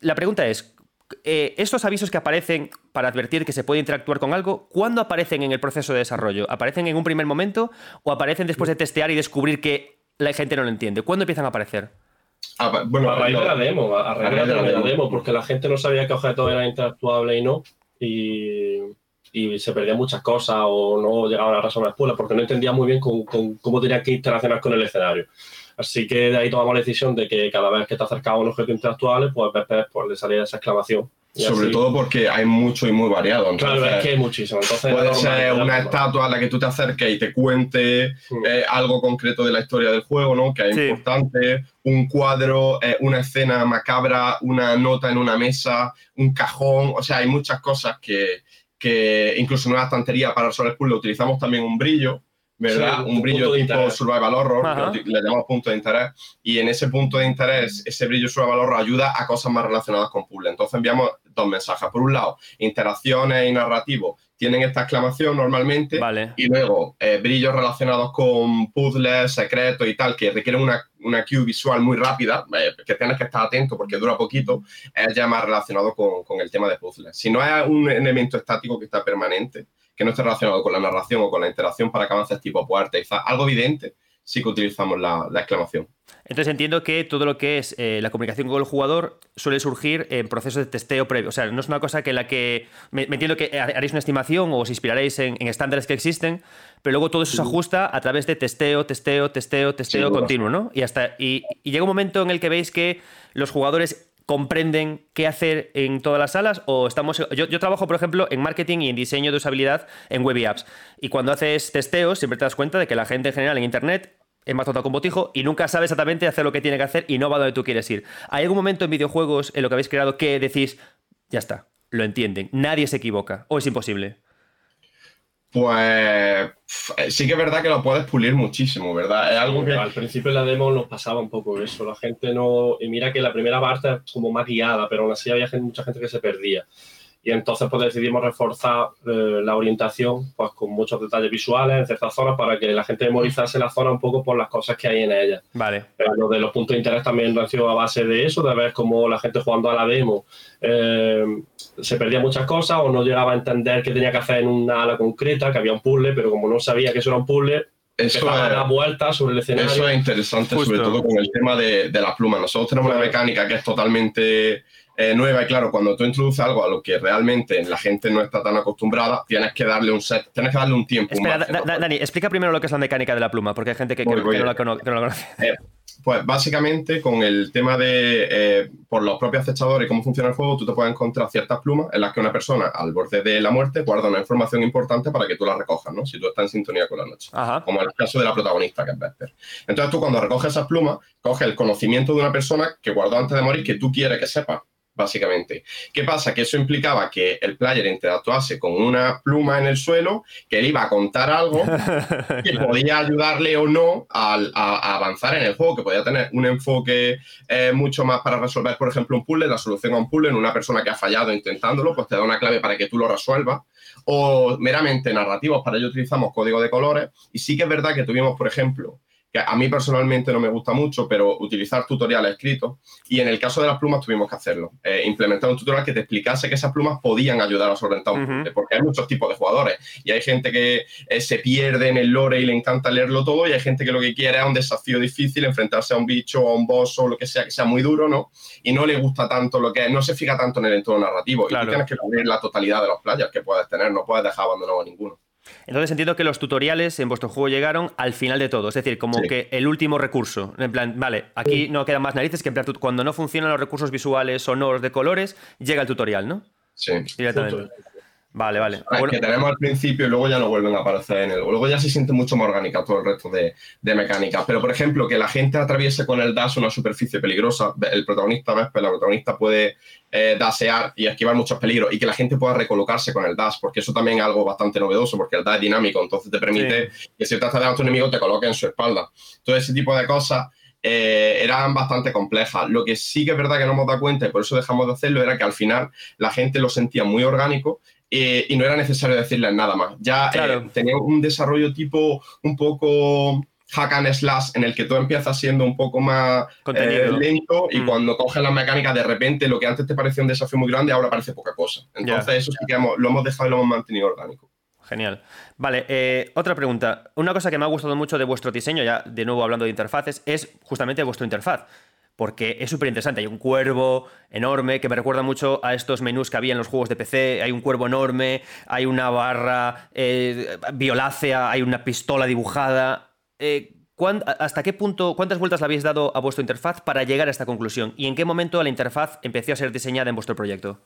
la pregunta es, eh, estos avisos que aparecen para advertir que se puede interactuar con algo, ¿cuándo aparecen en el proceso de desarrollo? ¿Aparecen en un primer momento o aparecen después de testear y descubrir que la gente no lo entiende? ¿Cuándo empiezan a aparecer? Ah, bueno, a raíz de la demo, a, raíz de la, demo. porque la gente no sabía qué objeto era interactuable y no, y, se perdían muchas cosas o no llegaban a resolver las porque no entendía muy bien cómo tenía que interaccionar con el escenario. Así que de ahí tomamos la decisión de que cada vez que te acercaba a un objeto interactual, pues, pues, pues le salía esa exclamación. Sobre todo porque hay mucho y muy variado. claro, es que hay muchísimo. Entonces, puede ser una estatua a la que tú te acerques y te cuente mm. eh, algo concreto de la historia del juego, ¿no? Que es importante. Un cuadro, eh, una escena macabra, una nota en una mesa, un cajón. O sea, hay muchas cosas que, que incluso en una estantería para resolver puzzle utilizamos también un brillo ¿verdad? un, brillo tipo survival horror, le llamamos punto de interés, y en ese punto de interés, ese brillo survival horror ayuda a cosas más relacionadas con puzzle. Entonces enviamos dos mensajes. Por un lado, interacciones y narrativos tienen esta exclamación normalmente, y luego eh, brillos relacionados con puzzles, secretos y tal, que requieren una, una cue visual muy rápida, eh, que tienes que estar atento porque dura poquito, es ya más relacionado con, con el tema de puzzles. Si no es un elemento estático que está permanente, que no esté relacionado con la narración o con la interacción para que avances tipo puerta y algo evidente, sí que utilizamos la, exclamación. Entonces entiendo que todo lo que es eh, la comunicación con el jugador suele surgir en procesos de testeo previo. O sea, no es una cosa que la que me, entiendo que haréis una estimación o os inspiraréis en, estándares que existen, pero luego todo eso se ajusta a través de testeo, testeo, testeo, testeo continuo, ¿no? Y hasta y, y llega un momento en el que veis que los jugadores comprenden qué hacer en todas las salas o estamos yo, yo, trabajo por ejemplo en marketing y en diseño de usabilidad en web y apps y cuando haces testeos siempre te das cuenta de que la gente en general en internet es más tonta con botijo y nunca sabe exactamente hacer lo que tiene que hacer y no va donde tú quieres ir. ¿Hay algún momento en videojuegos en lo que habéis creado que decís, ya está, lo entienden, nadie se equivoca o es imposible? Pues sí que es verdad que lo puedes pulir muchísimo, ¿verdad? Algo que... Al principio en la demo nos pasaba un poco eso, la gente no... Y mira que la primera parte es como más guiada, pero aún así había mucha gente que se perdía y entonces pues decidimos reforzar eh, la orientación pues con muchos detalles visuales en ciertas zonas para que la gente memorizase la zona un poco por las cosas que hay en ella. Vale. Pero lo de los puntos de interés también nació a base de eso, de ver cómo la gente jugando a la demo eh, se perdía muchas cosas o no llegaba a entender qué tenía que hacer en una ala concreta, que había un puzzle, pero como no sabía que eso era un puzzle, eso es, dar vueltas sobre el escenario. Eso es interesante, sobre todo con el tema de, de la pluma. Nosotros tenemos una mecánica que es totalmente eh, nueva y claro, cuando tú introduces algo a lo que realmente la gente no está tan acostumbrada, tienes que darle un set, tienes que darle un tiempo. Espera, Dani, explica primero lo que es la mecánica de la pluma, porque hay gente que, no, la conoce. Eh, pues básicamente con el tema de, eh, por los propios acechadores y cómo funciona el juego, tú te puedes encontrar ciertas plumas en las que una persona al borde de la muerte guarda una información importante para que tú la recojas, ¿no? Si tú estás en sintonía con la noche. Como en el caso de la protagonista, que es Vesper. Entonces tú cuando recoges esas plumas, coges el conocimiento de una persona que guardó antes de morir que tú quieres que sepa básicamente. ¿Qué pasa? Que eso implicaba que el player interactuase con una pluma en el suelo, que él iba a contar algo <laughs> que podía ayudarle o no a, avanzar en el juego, que podía tener un enfoque eh, mucho más para resolver, por ejemplo, un puzzle, la solución a un puzzle en una persona que ha fallado intentándolo, pues te da una clave para que tú lo resuelvas, o meramente narrativos, para ello utilizamos código de colores, y sí que es verdad que tuvimos, por ejemplo, que a mí personalmente no me gusta mucho, pero utilizar tutoriales escritos. Y en el caso de las plumas tuvimos que hacerlo. Eh, implementar un tutorial que te explicase que esas plumas podían ayudar a solventar un porque hay muchos tipos de jugadores. Y hay gente que eh, se pierde en el lore y le encanta leerlo todo, y hay gente que lo que quiere es un desafío difícil, enfrentarse a un bicho o a un boss o lo que sea, que sea muy duro, ¿no? Y no le gusta tanto lo que no se fija tanto en el entorno narrativo. Y tú tienes que cubrir la totalidad de los playas que puedes tener, no puedes dejar abandonado a ninguno. Entonces entiendo que los tutoriales en vuestro juego llegaron al final de todo, es decir, como que el último recurso. En plan, vale, aquí no quedan más narices que en plan, cuando no funcionan los recursos visuales, sonoros, de colores, llega el tutorial, ¿no? Sí. Directamente. Vale, vale. que tenemos al principio y luego ya no vuelven a aparecer en el. Luego ya se siente mucho más orgánica todo el resto de, de mecánicas. Pero, por ejemplo, que la gente atraviese con el dash una superficie peligrosa. El protagonista, Vesper, la protagonista puede eh, dasear y esquivar muchos peligros y que la gente pueda recolocarse con el dash, porque eso también es algo bastante novedoso, porque el dash es dinámico, entonces te permite que si estás de tu enemigo te coloque en su espalda. Todo ese tipo de cosas. Eh, eran bastante complejas. Lo que sí que es verdad que no hemos dado cuenta y por eso dejamos de hacerlo era que al final la gente lo sentía muy orgánico eh, y no era necesario decirles nada más. Ya eh, tenía un desarrollo tipo un poco hack and slash en el que tú empiezas siendo un poco más eh, lento y mm. cuando coges la mecánica de repente lo que antes te parecía un desafío muy grande ahora parece poca cosa. Entonces eso sí que lo hemos dejado y lo hemos mantenido orgánico. Genial. Vale, otra pregunta. Una cosa que me ha gustado mucho de vuestro diseño, ya de nuevo hablando de interfaces, es justamente vuestra interfaz porque es súper interesante. Hay un cuervo enorme que me recuerda mucho a estos menús que había en los juegos de PC. Hay un cuervo enorme, hay una barra eh, violácea, hay una pistola dibujada. Eh, ¿Hasta qué punto, cuántas vueltas le habéis dado a vuestra interfaz para llegar a esta conclusión? ¿Y en qué momento la interfaz empezó a ser diseñada en vuestro proyecto?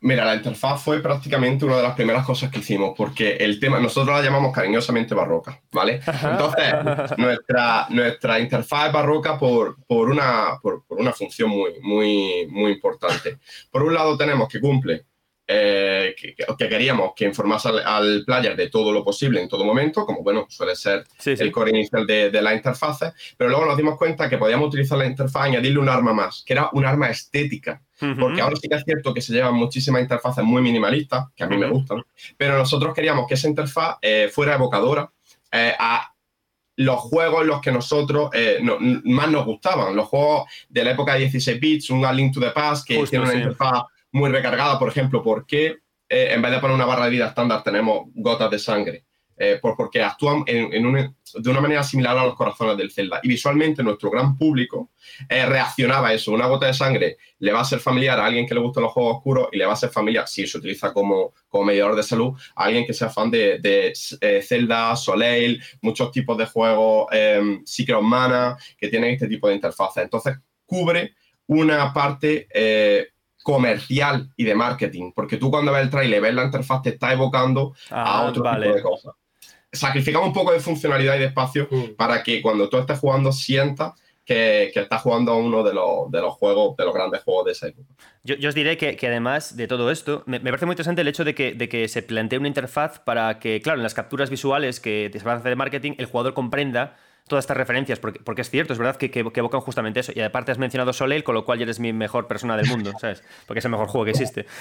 Mira, la interfaz fue prácticamente una de las primeras cosas que hicimos, porque el tema, nosotros la llamamos cariñosamente barroca, ¿vale? Entonces, nuestra, nuestra interfaz es barroca por, por, una, por, una función muy, muy, muy importante. Por un lado, tenemos que cumple eh, que, queríamos que informase al, player de todo lo posible en todo momento, como bueno, suele ser el core inicial de, de, la interfaz, pero luego nos dimos cuenta que podíamos utilizar la interfaz y añadirle un arma más, que era un arma estética. Porque ahora sí que es cierto que se llevan muchísimas interfaces muy minimalistas, que a mí me gustan, pero nosotros queríamos que esa interfaz eh, fuera evocadora eh, a los juegos en los que nosotros más nos gustaban, los juegos de la época de 16 bits, un A Link to the Past, que tiene una interfaz muy recargada, por ejemplo, ¿por qué eh, en vez de poner una barra de vida estándar tenemos gotas de sangre? Eh, porque actúan de una manera similar a los corazones del Zelda. Y visualmente nuestro gran público eh, reaccionaba a eso. Una gota de sangre le va a ser familiar a alguien que le gustan los juegos oscuros y le va a ser familiar, si se utiliza como, como medidor de salud, a alguien que sea fan de, de Zelda, Soleil, muchos tipos de juegos, Secret Mana, que tienen este tipo de interfaces. Entonces cubre una parte comercial y de marketing, porque tú cuando ves el trailer, ves la interfaz, te está evocando a ah, otro tipo de cosas. Sacrificamos un poco de funcionalidad y de espacio mm. para que cuando tú estés jugando sientas que, que, estás jugando a uno de los, de los juegos, de los grandes juegos de esa época. Yo, os diré que, que, además de todo esto, me, parece muy interesante el hecho de que, de que se plantee una interfaz para que, claro, en las capturas visuales que te se van a hacer de marketing, el jugador comprenda todas estas referencias, porque, porque es cierto, es verdad que, que, evocan justamente eso. Y aparte has mencionado Soleil, con lo cual ya eres mi mejor persona del mundo, <laughs> ¿sabes? Porque es el mejor juego que existe. <laughs>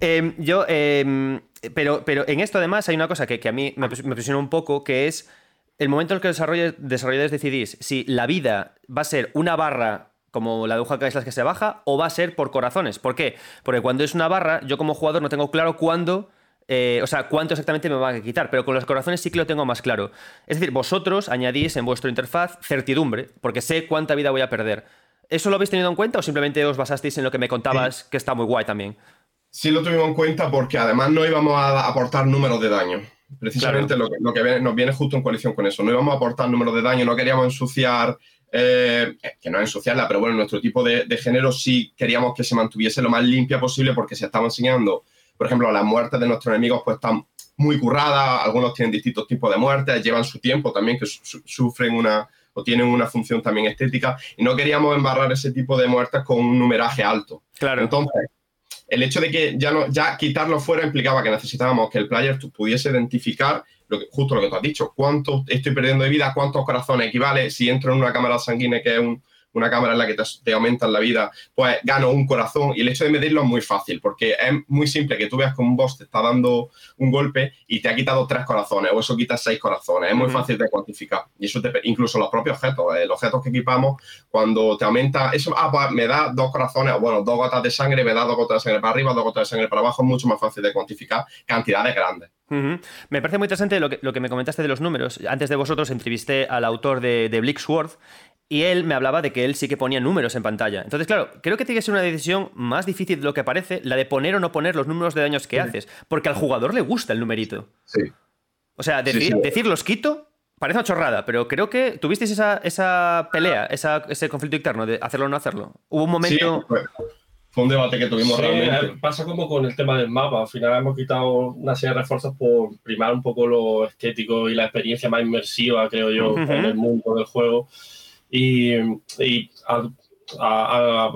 Em, yo, em, pero, pero en esto además hay una cosa que, a mí me, me un poco, que es el momento en el que los desarrolladores decidís si la vida va a ser una barra como la de un es la que se baja, o va a ser por corazones. ¿Por qué? Porque cuando es una barra, yo como jugador no tengo claro cuándo eh, o sea, cuánto exactamente me van a quitar, pero con los corazones sí que lo tengo más claro. Es decir, vosotros añadís en vuestra interfaz certidumbre, porque sé cuánta vida voy a perder. ¿Eso lo habéis tenido en cuenta o simplemente os basasteis en lo que me contabas, que está muy guay también? Sí lo tuvimos en cuenta porque además no íbamos a aportar números de daño. Precisamente lo, que, nos viene justo en coalición con eso. No íbamos a aportar números de daño, no queríamos ensuciar, eh, que no es ensuciarla, pero bueno, nuestro tipo de, de género sí queríamos que se mantuviese lo más limpia posible porque se estaba enseñando por ejemplo, las muertes de nuestros enemigos pues están muy curradas, algunos tienen distintos tipos de muertes, llevan su tiempo también, que sufren una, o tienen una función también estética. Y no queríamos embarrar ese tipo de muertes con un numeraje alto. Claro. Entonces, el hecho de que ya, no, ya quitarlo fuera implicaba que necesitábamos que el player pudiese identificar lo que, justo lo que tú has dicho, cuánto estoy perdiendo de vida, cuántos corazones equivale, si entro en una cámara sanguínea que es un, una cámara en la que te, te, aumentan la vida, pues gano un corazón. Y el hecho de medirlo es muy fácil, porque es muy simple que tú veas que un boss te está dando un golpe y te ha quitado tres corazones, o eso quita seis corazones. Es muy fácil de cuantificar. Y eso te, incluso los propios objetos, eh, los objetos que equipamos, cuando te aumenta, eso, ah, pues me da dos corazones, o bueno, dos gotas de sangre, me da dos gotas de sangre para arriba, dos gotas de sangre para abajo, es mucho más fácil de cuantificar cantidades grandes. Uh -huh. Me parece muy interesante lo que, lo que, me comentaste de los números. Antes de vosotros entrevisté al autor de, de Blixworth y él me hablaba de que él sí que ponía números en pantalla. Entonces, claro, creo que tiene que ser una decisión más difícil de lo que parece, la de poner o no poner los números de daños que sí. haces, porque al jugador le gusta el numerito. Sí. O sea, decir, sí, sí. decir los quito parece una chorrada, pero creo que tuvisteis esa, esa pelea, esa, ese conflicto interno de hacerlo o no hacerlo. Hubo un momento... Fue, fue, un debate que tuvimos realmente. Eh, Pasa como con el tema del mapa. Al final hemos quitado una serie de refuerzos por primar un poco lo estético y la experiencia más inmersiva, creo yo, uh -huh. en el mundo del juego. Y, y a, a,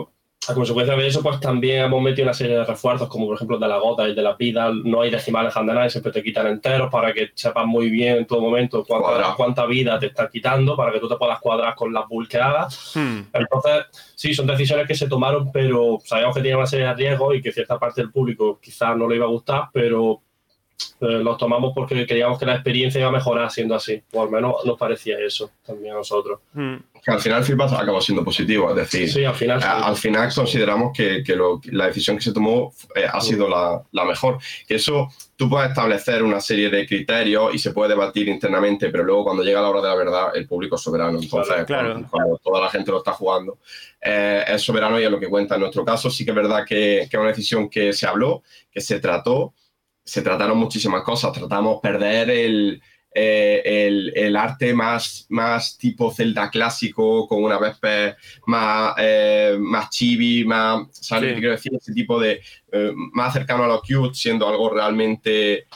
a, consecuencia de eso, pues también hemos metido una serie de refuerzos, como por ejemplo de la gota y el de la vida. No hay decimales handanadas, siempre te quitan enteros para que sepas muy bien en todo momento cuánta, cuánta vida te está quitando, para que tú te puedas cuadrar con las que hagas. Hmm. Entonces, sí, son decisiones que se tomaron, pero sabíamos que tenía una serie de riesgos y que cierta parte del público quizás no le iba a gustar, pero los tomamos porque creíamos que la experiencia iba a mejorar siendo así, o al menos nos parecía eso también a nosotros. Mm. Que al final el feedback acabó siendo positivo, es decir, sí, al final, sí. al final consideramos que, que lo, la decisión que se tomó eh, ha sido la, la, mejor. Que eso tú puedes establecer una serie de criterios y se puede debatir internamente, pero luego cuando llega la hora de la verdad, el público es soberano. Entonces, claro, cuando, cuando, toda la gente lo está jugando, eh, es soberano y es lo que cuenta en nuestro caso. Sí que es verdad que es una decisión que se habló, que se trató se trataron muchísimas cosas. Tratamos perder el, eh, el, el, arte más, más tipo Zelda clásico, con una Vesper más, eh, más chibi, más, ¿sabes? Sí. Quiero decir, ese tipo de eh, más cercano a lo cute, siendo algo realmente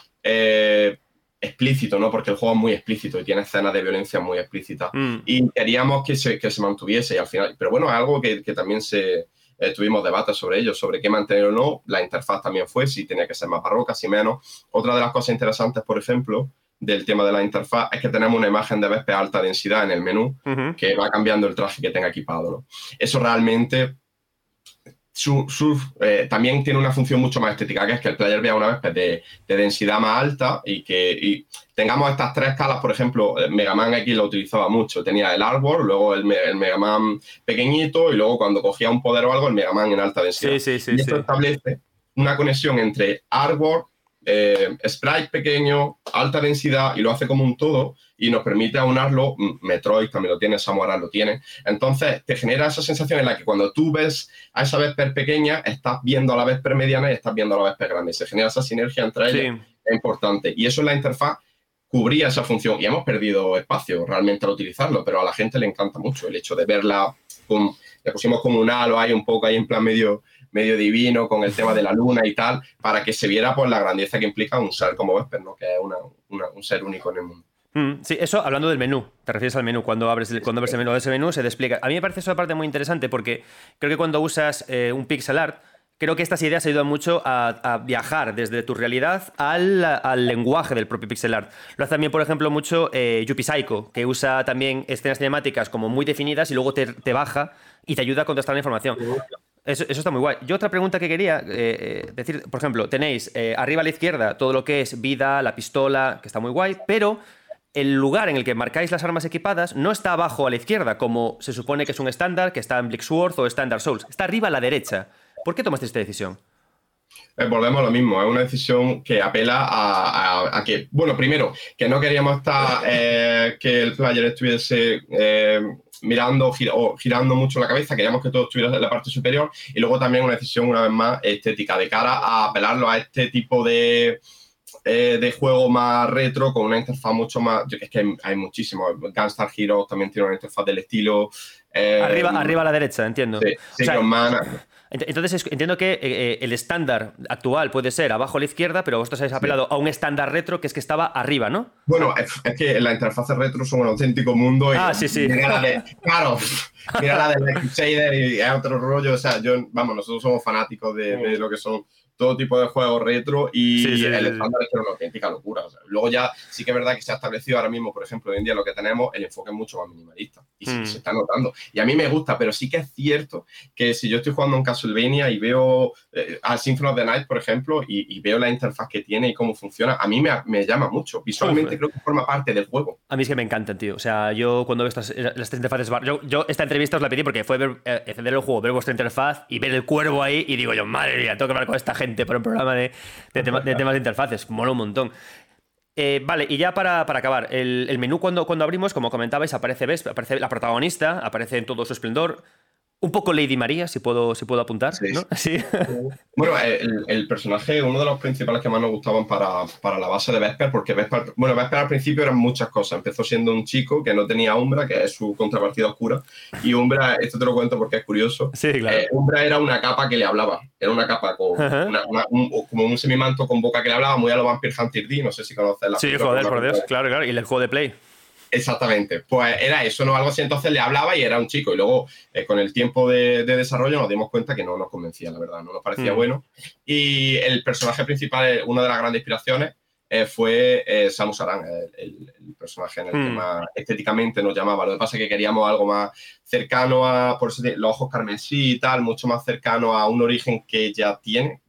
explícito, ¿no? Porque el juego es muy explícito y tiene escenas de violencia muy explícitas. Mm. Y queríamos que se, que se mantuviese y al final, pero bueno, es algo que, que también se, eh, tuvimos debates sobre ello, sobre qué mantener o no. La interfaz también fue, si tenía que ser más barroca, si menos. Otra de las cosas interesantes, por ejemplo, del tema de la interfaz es que tenemos una imagen de Vespe a alta densidad en el menú uh -huh. que va cambiando el traje que tenga equipado. ¿no? Eso realmente su, su, eh, también tiene una función mucho más estética, que es que el player vea una vez de, de densidad más alta y que y tengamos estas tres escalas, por ejemplo, Mega Man X lo utilizaba mucho, tenía el árbol, luego el, el, Mega Man pequeñito y luego cuando cogía un poder o algo, el Mega Man en alta densidad. Sí, sí, sí, y esto establece una conexión entre árbol, eh, sprite pequeño, alta densidad y lo hace como un todo y nos permite aunarlo. Metroid también lo tiene, Samurai lo tiene. Entonces te genera esa sensación en la que cuando tú ves a esa Vesper pequeña, estás viendo a la Vesper mediana y estás viendo a la Vesper grande. Se genera esa sinergia entre sí. ellas. Es importante. Y eso en la interfaz cubría esa función y hemos perdido espacio realmente al utilizarlo, pero a la gente le encanta mucho el hecho de verla con, le pusimos como un halo ahí un poco ahí en plan medio medio divino con el tema de la luna y tal, para que se viera pues la grandeza que implica un ser como Vesper, ¿no? que es una, una, un ser único en el mundo. Mm, sí, eso hablando del menú, te refieres al menú, cuando abres, el, cuando abres el menú ese menú se te explica. A mí me parece eso parte muy interesante porque creo que cuando usas eh, un pixel art, creo que estas ideas ayudan mucho a, a viajar desde tu realidad al, al, lenguaje del propio pixel art. Lo hace también, por ejemplo, mucho eh, Yuppie Psycho, que usa también escenas cinemáticas como muy definidas y luego te, te baja y te ayuda a contrastar la información. Eso, eso, está muy guay. Yo otra pregunta que quería eh, eh, decir, por ejemplo, tenéis eh, arriba a la izquierda todo lo que es vida, la pistola, que está muy guay, pero el lugar en el que marcáis las armas equipadas no está abajo a la izquierda, como se supone que es un estándar, que está en Blixworth o Dark Souls. Está arriba a la derecha. ¿Por qué tomaste esta decisión? Volvemos a lo mismo, es una decisión que apela a, a, que, bueno, primero, que no queríamos estar, que el player estuviese mirando o girando mucho la cabeza, queríamos que todo estuviera en la parte superior y luego también una decisión, una vez más, estética, de cara a apelarlo a este tipo de, eh, de juego más retro con una interfaz mucho más. Es que hay, hay muchísimos. Gunstar Heroes también tiene una interfaz del estilo. Eh, arriba, arriba a la derecha, entiendo. Sí, sí o sea, Man, Entonces entiendo que eh, eh, el estándar actual puede ser abajo a la izquierda, pero vosotros habéis apelado a un estándar retro que es que estaba arriba, ¿no? Bueno, es, que las interfaces retro son un auténtico mundo. Y ah, sí, sí. Mira la de, claro, mira la de <laughs> Shader y es otro rollo. O sea, yo, vamos, nosotros somos fanáticos de, de lo que son todo tipo de juegos retro y el estándar es una auténtica locura. luego ya sí que es verdad que se ha establecido ahora mismo, por ejemplo, hoy en día lo que tenemos, el enfoque es mucho más minimalista y se, mm. está notando. Y a mí me gusta, pero sí que es cierto que si yo estoy jugando en Castlevania y veo eh, al Symphony of the Night, por ejemplo, y, veo la interfaz que tiene y cómo funciona, a mí me, llama mucho. Visualmente creo que forma parte del juego. A mí es que me encantan, tío. O sea, yo cuando veo estas, las tres interfaces, yo, yo, esta entrevista os la pedí porque fue ver, eh, encender el juego, ver vuestra interfaz y ver el cuervo ahí y digo yo, madre mía, tengo que hablar con esta gente para un programa de, de, temas de interfaces. Mola un montón. Eh, vale, y ya para, acabar, el, menú cuando, cuando abrimos, como comentabais, aparece, ¿ves? aparece la protagonista, aparece en todo su esplendor, un poco Lady María, si puedo, si puedo apuntar, ¿no? <laughs> Bueno, el, personaje, uno de los principales que más nos gustaban para, para la base de Vesper, porque Vesper, bueno, Vesper al principio eran muchas cosas. Empezó siendo un chico que no tenía Umbra, que es su contrapartida oscura, y Umbra, esto te lo cuento porque es curioso, sí, claro. Eh, Umbra era una capa que le hablaba, era una capa con un, como un semimanto con boca que le hablaba, muy a lo Vampire Hunter D, no sé si conoces la Sí, joder, por Dios, claro, claro, y el juego de Play. Exactamente, pues era eso, ¿no? Algo así, entonces le hablaba y era un chico. Y luego, eh, con el tiempo de, desarrollo, nos dimos cuenta que no nos convencía, la verdad, no nos parecía mm. bueno. Y el personaje principal, eh, una de las grandes inspiraciones, eh, fue Samus Aran, el, personaje en el que mm. más estéticamente nos llamaba. Lo que pasa es que queríamos algo más cercano a, por eso, los ojos carmesí y tal, mucho más cercano a un origen que ya tiene,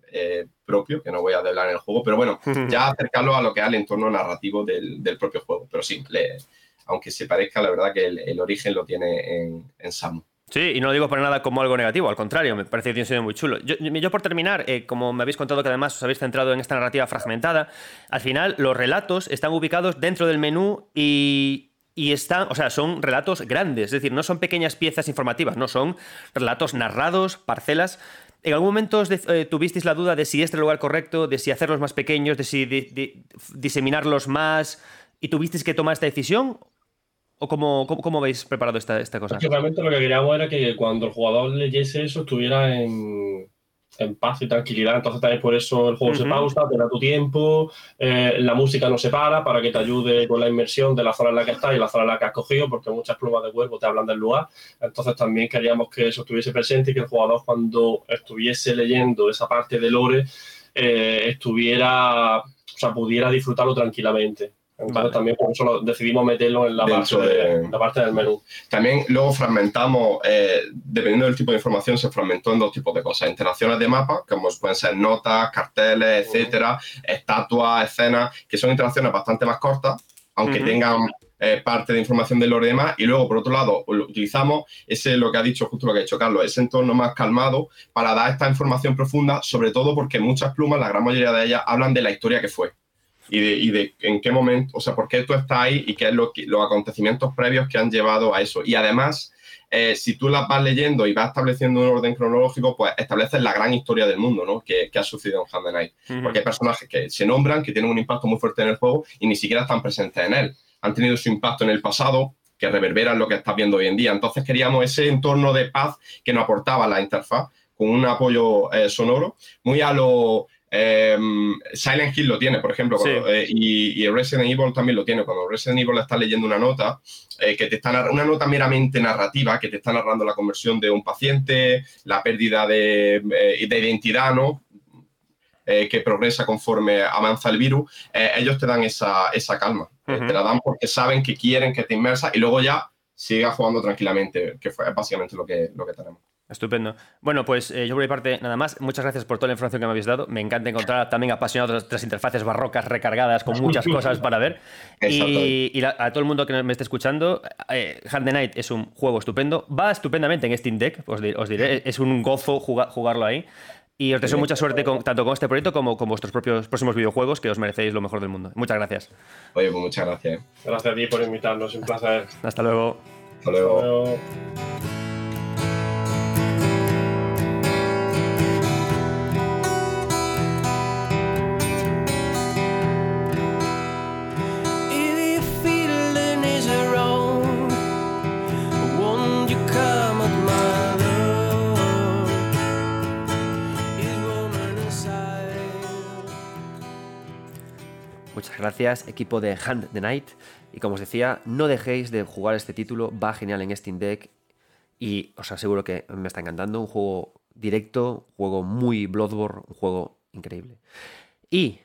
propio, que no voy a develar en el juego, pero bueno, <laughs> ya acercarlo a lo que es el entorno narrativo del, del propio juego. Pero sí, le, aunque se parezca, la verdad que el, origen lo tiene en, en Samu. Sí, y no lo digo para nada como algo negativo, al contrario, me parece que tiene sido muy chulo. Yo, por terminar, eh, como me habéis contado que además os habéis centrado en esta narrativa fragmentada, al final los relatos están ubicados dentro del menú y, están, o sea, son relatos grandes, es decir, no son pequeñas piezas informativas, no, son relatos narrados, parcelas. ¿En algún momento eh, tuvisteis la duda de si este es el lugar correcto, de si hacerlos más pequeños, de si diseminarlos más y tuvisteis que tomar esta decisión? ¿O cómo, cómo, habéis preparado esta, esta cosa? realmente lo que queríamos era que cuando el jugador leyese eso estuviera en, en paz y tranquilidad. Entonces también por eso el juego se pausa, te da tu tiempo, eh, la música no se para para que te ayude con la inmersión de la zona en la que estás y la zona en la que has cogido, porque muchas plumas de cuerpo te hablan del lugar. Entonces también queríamos que eso estuviese presente y que el jugador cuando estuviese leyendo esa parte de lore eh, estuviera, o sea, pudiera disfrutarlo tranquilamente también por eso decidimos meterlo en la, parte, de, la parte del menú. También luego fragmentamos, eh, dependiendo del tipo de información, se fragmentó en dos tipos de cosas. Interacciones de mapa, como pueden ser notas, carteles, etcétera, estatuas, escenas, que son interacciones bastante más cortas, aunque tengan eh, parte de información de los demás. Y luego, por otro lado, utilizamos ese, lo que ha dicho, justo lo que ha dicho Carlos, ese entorno más calmado para dar esta información profunda, sobre todo porque muchas plumas, la gran mayoría de ellas, hablan de la historia que fue y de, en qué momento, o sea, por qué tú estás ahí y qué es lo los acontecimientos previos que han llevado a eso. Y además, eh, si tú las vas leyendo y vas estableciendo un orden cronológico, pues estableces la gran historia del mundo, ¿no? Que, ha sucedido en Hand Night. Porque hay personajes que se nombran, que tienen un impacto muy fuerte en el juego y ni siquiera están presentes en él. Han tenido su impacto en el pasado, que reverberan lo que estás viendo hoy en día. Entonces queríamos ese entorno de paz que nos aportaba la interfaz con un apoyo eh, sonoro, muy a lo Em, Silent Hill lo tiene, por ejemplo, eh, y, Resident Evil también lo tiene. Cuando Resident Evil está leyendo una nota, eh, que te está una nota meramente narrativa, que te está narrando la conversión de un paciente, la pérdida de, eh, identidad, ¿no? que progresa conforme avanza el virus, ellos te dan esa, calma. Te la dan porque saben que quieren que te inmersas y luego ya sigas jugando tranquilamente, que fue básicamente lo que, lo que tenemos. Estupendo. Bueno, pues eh, yo por mi parte nada más. Muchas gracias por toda la información que me habéis dado. Me encanta encontrar también apasionados de las interfaces barrocas recargadas con muchas <laughs> cosas para ver. Y, a todo el mundo que me esté escuchando, eh, Hand the Night es un juego estupendo. Va estupendamente en Steam Deck, os, diré. Es un gozo jugarlo ahí. Y os deseo mucha suerte tanto con este proyecto como con vuestros propios próximos videojuegos, que os merecéis lo mejor del mundo. Muchas gracias. Oye, pues muchas gracias. Gracias a ti por invitarnos, un placer. Hasta luego. Hasta luego. Hasta luego. Equipo de Hand the Night. Y como os decía, no dejéis de jugar este título, va genial en Steam Deck y os aseguro que me está encantando. Un juego directo, un juego muy Bloodborne, un juego increíble. Y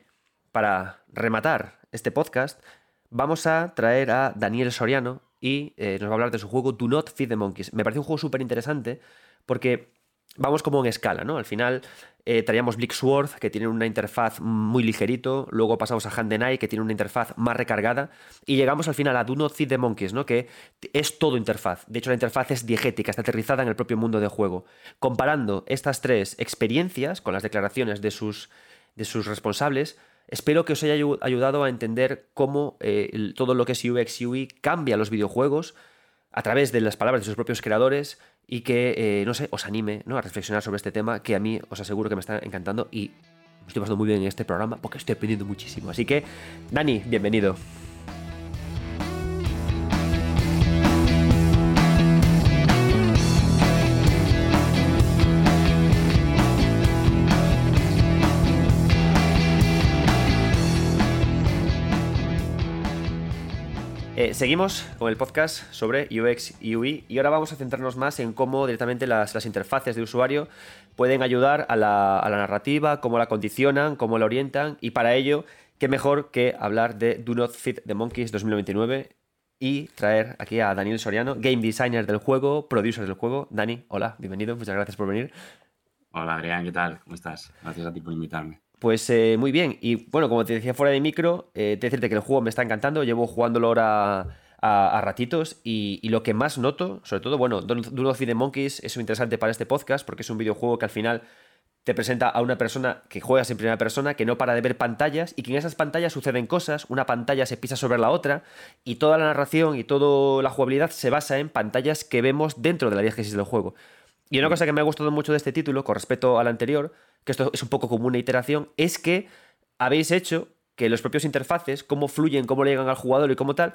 para rematar este podcast, vamos a traer a Daniel Soriano y eh, nos va a hablar de su juego Do Not Feed the Monkeys. Me parece un juego súper interesante porque vamos como en escala, ¿no? Al final eh, traíamos Sword, que tiene una interfaz muy ligerito, luego pasamos a Hand Night, que tiene una interfaz más recargada, y llegamos al final a Do Not the Monkeys, ¿no? Que es todo interfaz. De hecho, la interfaz es diegética, está aterrizada en el propio mundo de juego. Comparando estas tres experiencias con las declaraciones de sus, de sus responsables, Espero que os haya ayudado a entender cómo eh, todo lo que es UX UI cambia los videojuegos a través de las palabras de sus propios creadores y que, eh, no sé, os anime ¿no? a reflexionar sobre este tema que a mí os aseguro que me está encantando y me estoy pasando muy bien en este programa porque estoy aprendiendo muchísimo. Así que, Dani, bienvenido. Eh, seguimos con el podcast sobre UX y UI y ahora vamos a centrarnos más en cómo directamente las, interfaces de usuario pueden ayudar a la, narrativa, cómo la condicionan, cómo la orientan y para ello, qué mejor que hablar de Do Not Fit the Monkeys 2029 y traer aquí a Daniel Soriano, game designer del juego, producer del juego. Dani, hola, bienvenido, muchas gracias por venir. Hola Adrián, ¿qué tal? ¿Cómo estás? Gracias a ti por invitarme. Pues eh, muy bien. Y bueno, como te decía fuera de micro, eh, te decirte que el juego me está encantando. Llevo jugándolo ahora a, ratitos. Y, lo que más noto, sobre todo, bueno, Duno the Monkeys es interesante para este podcast porque es un videojuego que al final te presenta a una persona que juegas en primera persona, que no para de ver pantallas y que en esas pantallas suceden cosas, una pantalla se pisa sobre la otra y toda la narración y toda la jugabilidad se basa en pantallas que vemos dentro de la diégesis del juego. Y una cosa que me ha gustado mucho de este título, con respecto al anterior, que esto es un poco como una iteración, es que habéis hecho que los propios interfaces, cómo fluyen, cómo le llegan al jugador y cómo tal,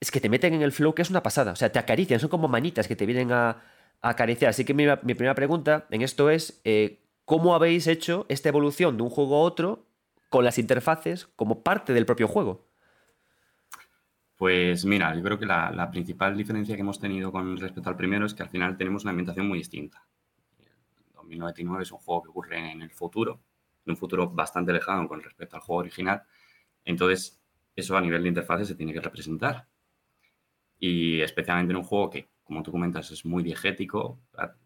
es que te meten en el flow que es una pasada. O sea, te acarician, son como manitas que te vienen a, acariciar. Así que mi, primera pregunta en esto es, eh, ¿cómo habéis hecho esta evolución de un juego a otro con las interfaces como parte del propio juego? Pues mira, yo creo que la, la, principal diferencia que hemos tenido con respecto al primero es que al final tenemos una ambientación muy distinta. 2099 es un juego que ocurre en el futuro, en un futuro bastante lejano con respecto al juego original. Entonces, eso a nivel de interfaces se tiene que representar. Y especialmente en un juego que, como tú comentas, es muy diegético,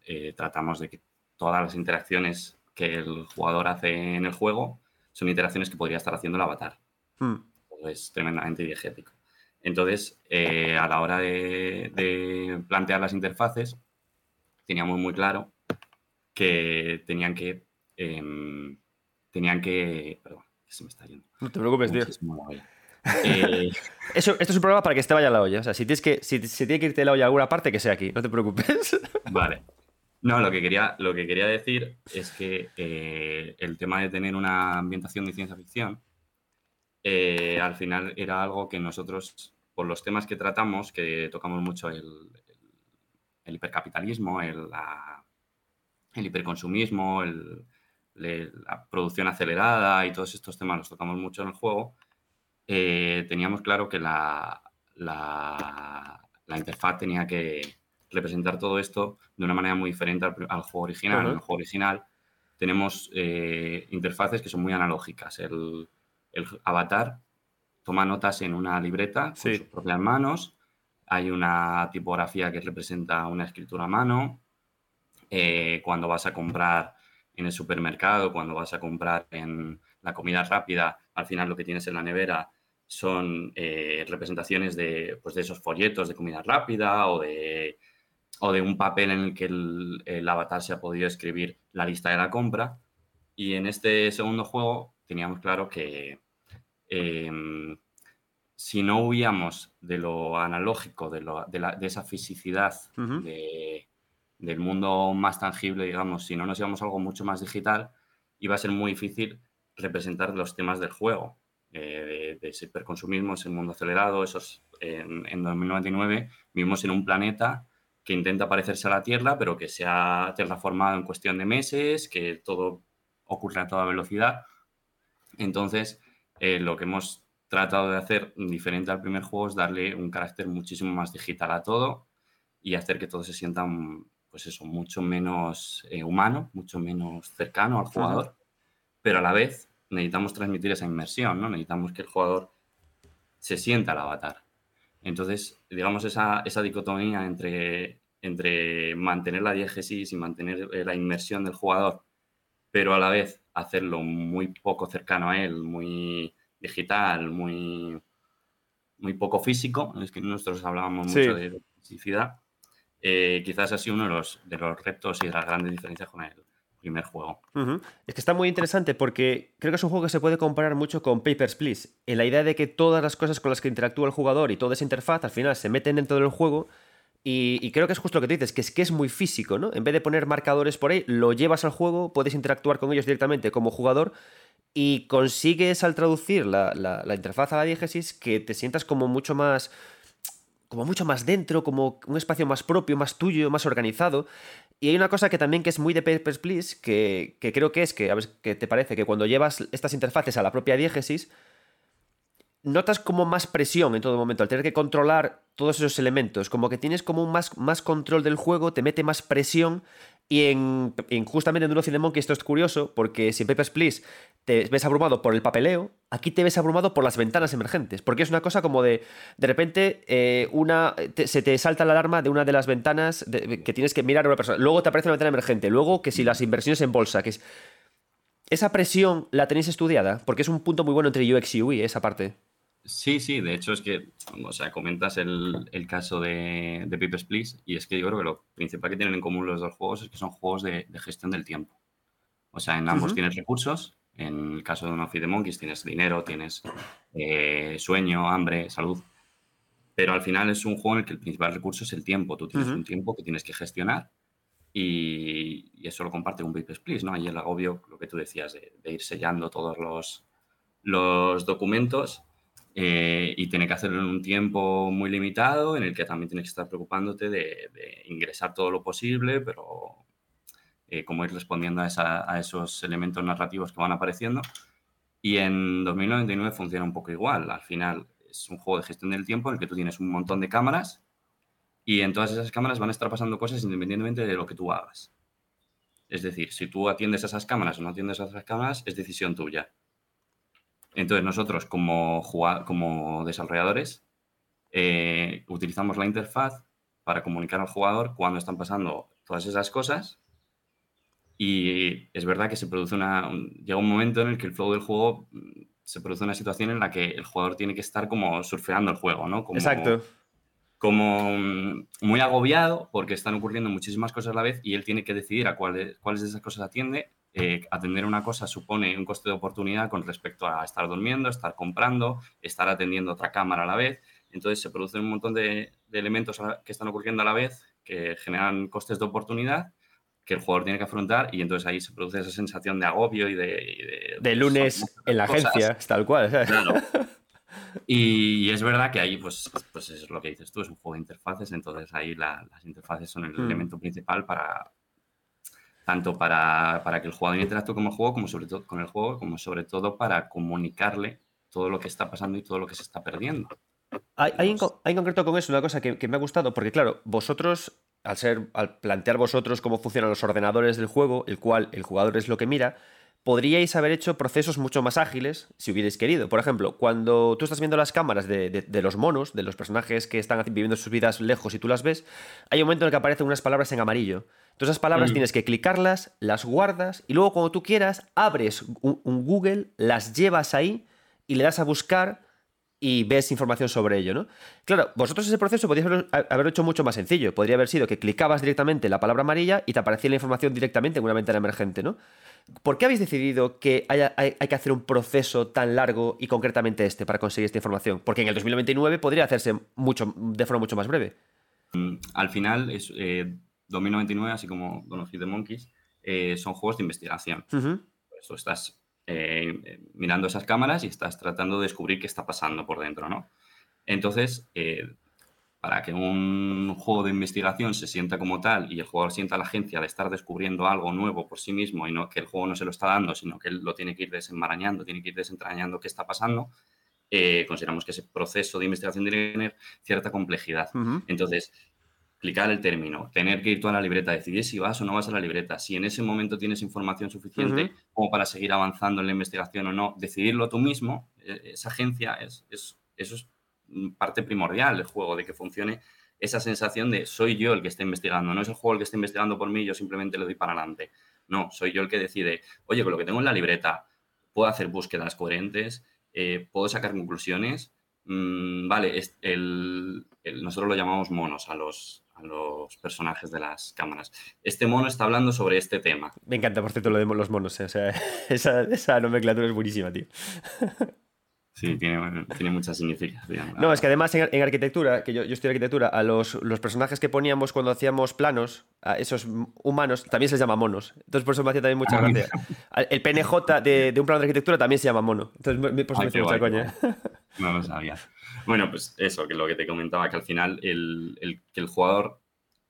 eh, tratamos de que todas las interacciones que el jugador hace en el juego son interacciones que podría estar haciendo el avatar. Hmm. Es tremendamente diegético. Entonces, eh, a la hora de, de, plantear las interfaces, teníamos muy claro que tenían que. Em, tenían que. Perdón, se me está yendo. No te preocupes, tío. Eh, <laughs> Eso, esto es un programa para que te vaya la olla. O sea, si tienes que, si, tiene que irte la olla a alguna parte, que sea aquí, no te preocupes. <laughs> Vale. No, lo que quería, lo que quería decir es que eh, el tema de tener una ambientación de ciencia ficción, eh, al final era algo que nosotros, por los temas que tratamos, que tocamos mucho el, el hipercapitalismo, el, la, el hiperconsumismo, la producción acelerada y todos estos temas los tocamos mucho en el juego, eh, teníamos claro que la, la, interfaz tenía que representar todo esto de una manera muy diferente al, juego original. En el juego original tenemos eh, interfaces que son muy analógicas. El, avatar toma notas en una libreta con sus propias manos. Hay una tipografía que representa una escritura a mano. Eh, cuando vas a comprar en el supermercado, cuando vas a comprar en la comida rápida, al final lo que tienes en la nevera son eh, representaciones de, pues de esos folletos de comida rápida o de, o de un papel en el que el, avatar se ha podido escribir la lista de la compra. Y en este segundo juego teníamos claro que em, si no huíamos de lo analógico, de, de, esa fisicidad, de, del mundo más tangible, digamos, si no nos llevamos algo mucho más digital, iba a ser muy difícil representar los temas del juego, eh, de, ese hiperconsumismo, ese mundo acelerado, esos, en, 2099 vivimos en un planeta que intenta parecerse a la Tierra, pero que se ha terraformado en cuestión de meses, que todo ocurre a toda velocidad. Entonces, eh, lo que hemos tratado de hacer diferente al primer juego es darle un carácter muchísimo más digital a todo y hacer que todo se sienta, pues eso, mucho menos eh, humano, mucho menos cercano al jugador, pero a la vez necesitamos transmitir esa inmersión, ¿no? Necesitamos que el jugador se sienta el avatar. Entonces, digamos, esa, esa dicotomía entre, entre mantener la diégesis y mantener eh, la inmersión del jugador, pero a la vez hacerlo muy poco cercano a él, muy digital, muy, muy poco físico, es que nosotros hablábamos mucho de fisicidad, eh, quizás ha sido uno de los, de los retos y de las grandes diferencias con el primer juego. Es que está muy interesante porque creo que es un juego que se puede comparar mucho con Papers, Please, en la idea de que todas las cosas con las que interactúa el jugador y toda esa interfaz al final se meten dentro del juego y, creo que es justo lo que tú dices, que es que es muy físico, ¿no? En vez de poner marcadores por ahí, lo llevas al juego, puedes interactuar con ellos directamente como jugador y consigues al traducir la, la interfaz a la diégesis que te sientas como mucho más como mucho más dentro, como un espacio más propio, más tuyo, más organizado. Y hay una cosa que también que es muy de Papers, Please, que, que creo que es que, a ver qué te parece, que cuando llevas estas interfaces a la propia diégesis, notas como más presión en todo momento, al tener que controlar todos esos elementos, como que tienes como un más, más control del juego, te mete más presión y en, justamente en Duno Monkey esto es curioso, porque si en Papers, Please te ves abrumado por el papeleo, aquí te ves abrumado por las ventanas emergentes, porque es una cosa como de, de repente, eh, una, se te salta la alarma de una de las ventanas que tienes que mirar a una persona, luego te aparece una ventana emergente, luego que si las inversiones en bolsa, que es... ¿Esa presión la tenéis estudiada? Porque es un punto muy bueno entre UX y UI, esa parte. Sí, sí, de hecho es que, o sea, comentas el, caso de, de Papers, Please y es que yo creo que lo principal que tienen en común los dos juegos es que son juegos de, gestión del tiempo. O sea, en ambos tienes recursos, en el caso de One of the Monkeys tienes dinero, tienes eh, sueño, hambre, salud, pero al final es un juego en el que el principal recurso es el tiempo. Tú tienes un tiempo que tienes que gestionar y, eso lo comparte con Papers, Please, ¿no? Ahí el agobio, lo que tú decías, de, ir sellando todos los, los documentos eh, y tiene que hacerlo en un tiempo muy limitado, en el que también tienes que estar preocupándote de, ingresar todo lo posible, pero eh, cómo ir respondiendo a, esos elementos narrativos que van apareciendo. Y en 2099 funciona un poco igual. Al final es un juego de gestión del tiempo en el que tú tienes un montón de cámaras y en todas esas cámaras van a estar pasando cosas independientemente de lo que tú hagas. Es decir, si tú atiendes a esas cámaras o no atiendes a esas cámaras, es decisión tuya. Entonces nosotros como, como desarrolladores eh, utilizamos la interfaz para comunicar al jugador cuando están pasando todas esas cosas y es verdad que se produce una... llega un momento en el que el flow del juego mm, se produce una situación en la que el jugador tiene que estar como surfeando el juego, ¿no? Exacto. Como mm, muy agobiado porque están ocurriendo muchísimas cosas a la vez y él tiene que decidir a cuáles, cuáles de esas cosas atiende eh, atender una cosa supone un coste de oportunidad con respecto a estar durmiendo, estar comprando, estar atendiendo otra cámara a la vez. Entonces se producen un montón de, elementos que están ocurriendo a la vez que generan costes de oportunidad que el jugador tiene que afrontar y entonces ahí se produce esa sensación de agobio y de... De, lunes en la agencia, tal cual. Claro. <laughs> Y, es verdad que ahí, pues, pues es lo que dices tú, es un juego de interfaces, entonces ahí las interfaces son el mm. elemento principal para, tanto para, que el jugador interactúe con el juego, como sobre todo con el juego, como sobre todo para comunicarle todo lo que está pasando y todo lo que se está perdiendo. Hay, hay, en, concreto con eso una cosa que, me ha gustado, porque claro, vosotros, al ser, al plantear vosotros cómo funcionan los ordenadores del juego, el cual el jugador es lo que mira, podríais haber hecho procesos mucho más ágiles si hubierais querido. Por ejemplo, cuando tú estás viendo las cámaras de, de, los monos, de los personajes que están viviendo sus vidas lejos y tú las ves, hay un momento en el que aparecen unas palabras en amarillo. Todas esas palabras mm. tienes que clicarlas, las guardas y luego cuando tú quieras abres un, Google, las llevas ahí y le das a buscar y ves información sobre ello, ¿no? Claro, vosotros ese proceso podríais haber, hecho mucho más sencillo. Podría haber sido que clicabas directamente la palabra amarilla y te aparecía la información directamente en una ventana emergente, ¿no? ¿Por qué habéis decidido que hay, que hacer un proceso tan largo y concretamente este para conseguir esta información? Porque en el 2029 podría hacerse mucho, de forma mucho más breve. Mm, al final, es, eh, 2099, así como Don of the Monkeys, eh, son juegos de investigación. Tú estás eh, mirando esas cámaras y estás tratando de descubrir qué está pasando por dentro, ¿no? Entonces, eh, para que un juego de investigación se sienta como tal y el jugador sienta la agencia de estar descubriendo algo nuevo por sí mismo y no que el juego no se lo está dando, sino que él lo tiene que ir desenmarañando, tiene que ir desentrañando qué está pasando, eh, consideramos que ese proceso de investigación tiene que tener cierta complejidad. Entonces, explicar el término, tener que ir tú a la libreta, decidir si vas o no vas a la libreta, si en ese momento tienes información suficiente como para seguir avanzando en la investigación o no, decidirlo tú mismo, e, esa agencia, es, eso es parte primordial del juego, de que funcione esa sensación de soy yo el que está investigando, no es el juego el que está investigando por mí, yo simplemente le doy para adelante. No, soy yo el que decide, oye, con lo que tengo en la libreta, puedo hacer búsquedas coherentes, eh, puedo sacar conclusiones. Mm, vale, el, nosotros lo llamamos monos a los, a los personajes de las cámaras. Este mono está hablando sobre este tema. Me encanta, por cierto, lo de los monos. Eh, o sea, <laughs> esa nomenclatura es buenísima, tío. <laughs> Sí, tiene, tiene mucha significación. No, es que además en, arquitectura, que yo, yo estudié arquitectura, a los, los, personajes que poníamos cuando hacíamos planos, a esos humanos, también se les llama monos. Entonces por eso me hacía también mucha ah, gracia. El PNJ de, de, un plano de arquitectura también se llama mono. Entonces por eso me hace mucha coña. No lo sabía. Bueno, pues eso, que lo que te comentaba, que al final el, el, que el jugador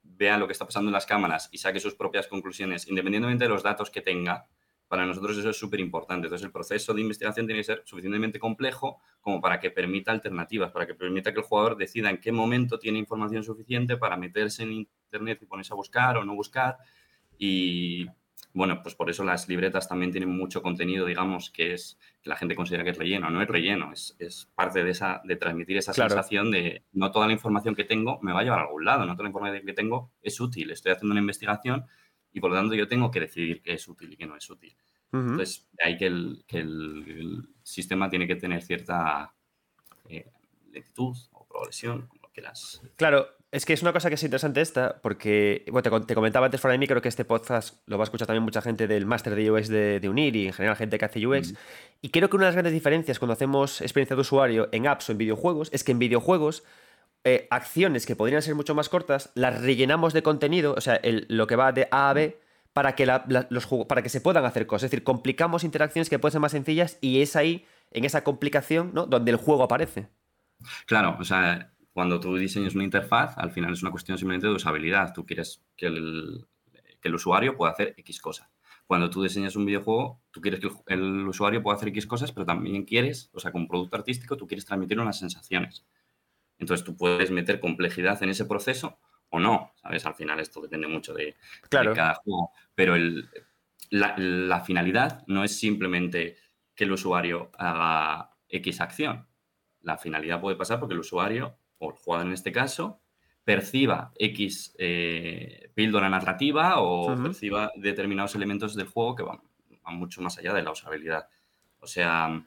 vea lo que está pasando en las cámaras y saque sus propias conclusiones, independientemente de los datos que tenga, para nosotros eso es súper importante. Entonces, el proceso de investigación tiene que ser suficientemente complejo como para que permita alternativas, para que permita que el jugador decida en qué momento tiene información suficiente para meterse en Internet y ponerse a buscar o no buscar. Y bueno, pues por eso las libretas también tienen mucho contenido, digamos, que es que la gente considera que es relleno. No es relleno, es, es parte de, esa, de transmitir esa sensación de no toda la información que tengo me va a llevar a algún lado, no toda la información que tengo es útil. Estoy haciendo una investigación y por lo tanto yo tengo que decidir qué es útil y qué no es útil. Entonces, de ahí que el, que el, sistema tiene que tener cierta eh, lentitud o progresión, como quieras. Claro, es que es una cosa que es interesante esta, porque bueno, te, comentaba antes fuera de mí, creo que este podcast lo va a escuchar también mucha gente del máster de UX de, UNIR y en general gente que hace UX. Y creo que una de las grandes diferencias cuando hacemos experiencia de usuario en apps o en videojuegos es que en videojuegos eh, acciones que podrían ser mucho más cortas, las rellenamos de contenido, o sea, lo que va de A a B, para que, los para que se puedan hacer cosas. Es decir, complicamos interacciones que pueden ser más sencillas y es ahí, en esa complicación, ¿no? donde el juego aparece. Claro, o sea, cuando tú diseñas una interfaz, al final es una cuestión simplemente de usabilidad. Tú quieres que el, que el usuario pueda hacer X cosas. Cuando tú diseñas un videojuego, tú quieres que el, el, usuario pueda hacer X cosas, pero también quieres, o sea, un producto artístico, tú quieres transmitir unas sensaciones. Entonces tú puedes meter complejidad en ese proceso o no, ¿sabes? Al final esto depende mucho de, cada juego. Pero la, finalidad no es simplemente que el usuario haga X acción. La finalidad puede pasar porque el usuario, o el jugador en este caso, perciba X eh, píldora narrativa o perciba determinados elementos del juego que van, mucho más allá de la usabilidad. O sea,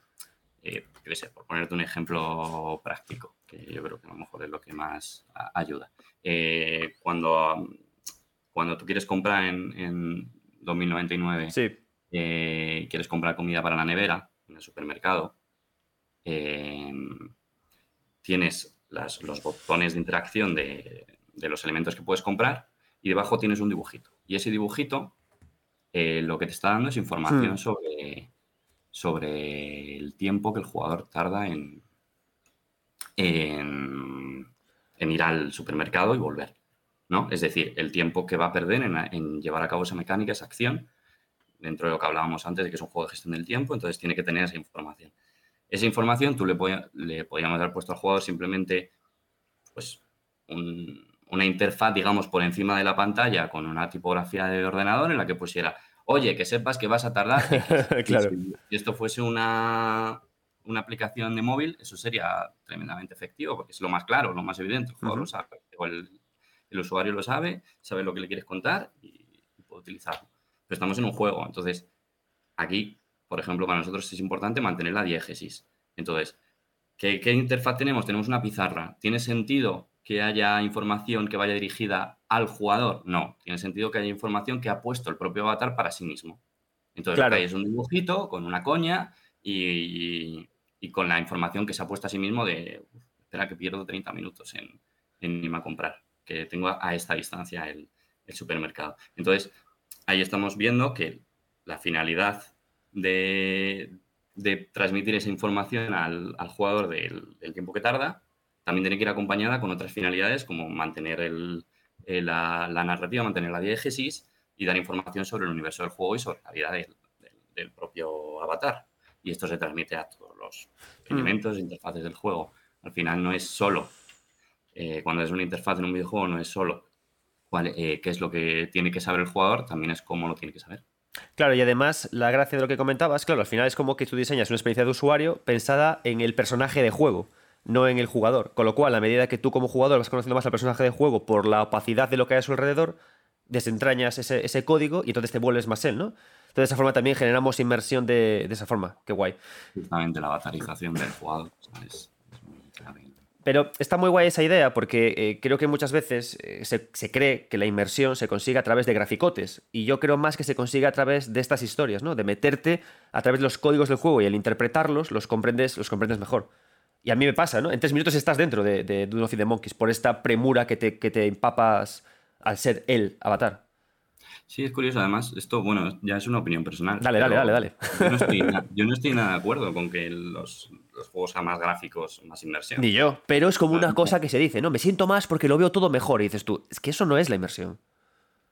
eh, por ponerte un ejemplo práctico que yo creo que a lo mejor es lo que más ayuda. Eh, cuando, cuando tú quieres comprar en, en 2099, eh, quieres comprar comida para la nevera en el supermercado, eh, tienes los botones de interacción de, los elementos que puedes comprar y debajo tienes un dibujito. Y ese dibujito lo que te está dando es información hmm. sobre, sobre el tiempo que el jugador tarda en, en, ir al supermercado y volver. ¿no? Es decir, el tiempo que va a perder en, llevar a cabo esa mecánica, esa acción, dentro de lo que hablábamos antes de que es un juego de gestión del tiempo, entonces tiene que tener esa información. Esa información tú le, le podíamos haber puesto al jugador simplemente pues, una interfaz, digamos, por encima de la pantalla con una tipografía de ordenador en la que pusiera, oye, que sepas que vas a tardar. <laughs> claro. Si esto fuese una, una aplicación de móvil, eso sería tremendamente efectivo, porque es lo más claro, lo más evidente. El el, usuario lo sabe, sabe lo que le quieres contar y, puede utilizarlo. Pero estamos en un juego, entonces aquí, por ejemplo, para nosotros es importante mantener la diégesis. Entonces, ¿qué, ¿qué, interfaz tenemos? Tenemos una pizarra. ¿Tiene sentido que haya información que vaya dirigida al jugador? No, tiene sentido que haya información que ha puesto el propio avatar para sí mismo. Entonces, claro. es un dibujito con una coña y, y con la información que se ha puesto a sí mismo de, espera que pierdo 30 minutos en, en irme a comprar, que tengo a, esta distancia el, supermercado. Entonces, ahí estamos viendo que la finalidad de, transmitir esa información al, jugador del, tiempo que tarda, también tiene que ir acompañada con otras finalidades como mantener la, narrativa, mantener la diégesis y dar información sobre el universo del juego y sobre la vida del propio avatar. y esto se transmite a todos los Mm. elementos, interfaces del juego. Al final no es solo, eh, cuando es una interfaz en un videojuego, no es solo cuál, eh, qué es lo que tiene que saber el jugador, también es cómo lo tiene que saber. Claro, y además la gracia de lo que comentabas, claro, al final es como que tú diseñas una experiencia de usuario pensada en el personaje de juego, no en el jugador. Con lo cual, a medida que tú como jugador vas conociendo más al personaje de juego por la opacidad de lo que hay a su alrededor, desentrañas ese, ese código y entonces te vuelves más él, ¿no? Entonces, de esa forma también generamos inmersión de, de esa forma. Qué guay. Justamente la avatarización del jugador es, muy clave. Pero está muy guay esa idea porque eh, creo que muchas veces eh, se, se cree que la inmersión se consigue a través de graficotes. Y yo creo más que se consigue a través de estas historias, ¿no? De meterte a través de los códigos del juego y al interpretarlos los comprendes, los comprendes mejor. Y a mí me pasa, ¿no? En tres minutos estás dentro de, de Dune of the Monkeys por esta premura que te, que te empapas al ser el avatar. Sí, es curioso. Además, esto, bueno, ya es una opinión personal. Dale, dale, dale, dale. Yo no, estoy, <laughs> na- yo no estoy nada de acuerdo con que los, los juegos sean más gráficos, más inmersión. Ni yo. Pero es como una cosa que se dice, ¿no? Me siento más porque lo veo todo mejor. Y dices tú, es que eso no es la inmersión.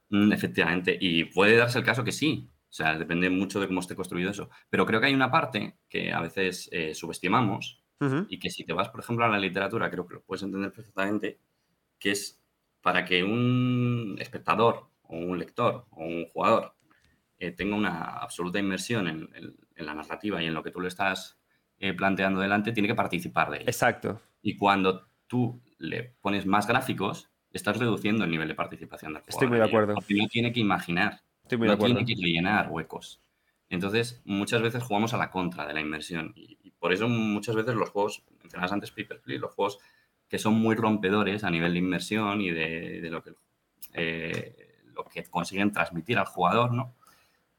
Mm, Efectivamente, y puede darse el caso que sí. O sea, depende mucho de cómo esté construido eso. Pero creo que hay una parte que a veces eh, subestimamos Y que si te vas, por ejemplo, a la literatura, creo que lo puedes entender perfectamente, que es para que un espectador o un lector o un jugador eh, tenga una absoluta inmersión en, en- en la narrativa y en lo que tú le estás eh, planteando delante, tiene que participar de ello. Exacto. Y cuando tú le pones más gráficos, estás reduciendo el nivel de participación del jugador. Estoy muy de acuerdo. Porque no tiene que imaginar, Estoy muy de acuerdo. tiene que rellenar huecos. Entonces, muchas veces jugamos a la contra de la inmersión. Y por eso muchas veces los juegos, mencionabas antes Paper Please, los juegos que son muy rompedores a nivel de inmersión y de, lo, que, eh, lo que consiguen transmitir al jugador, ¿no?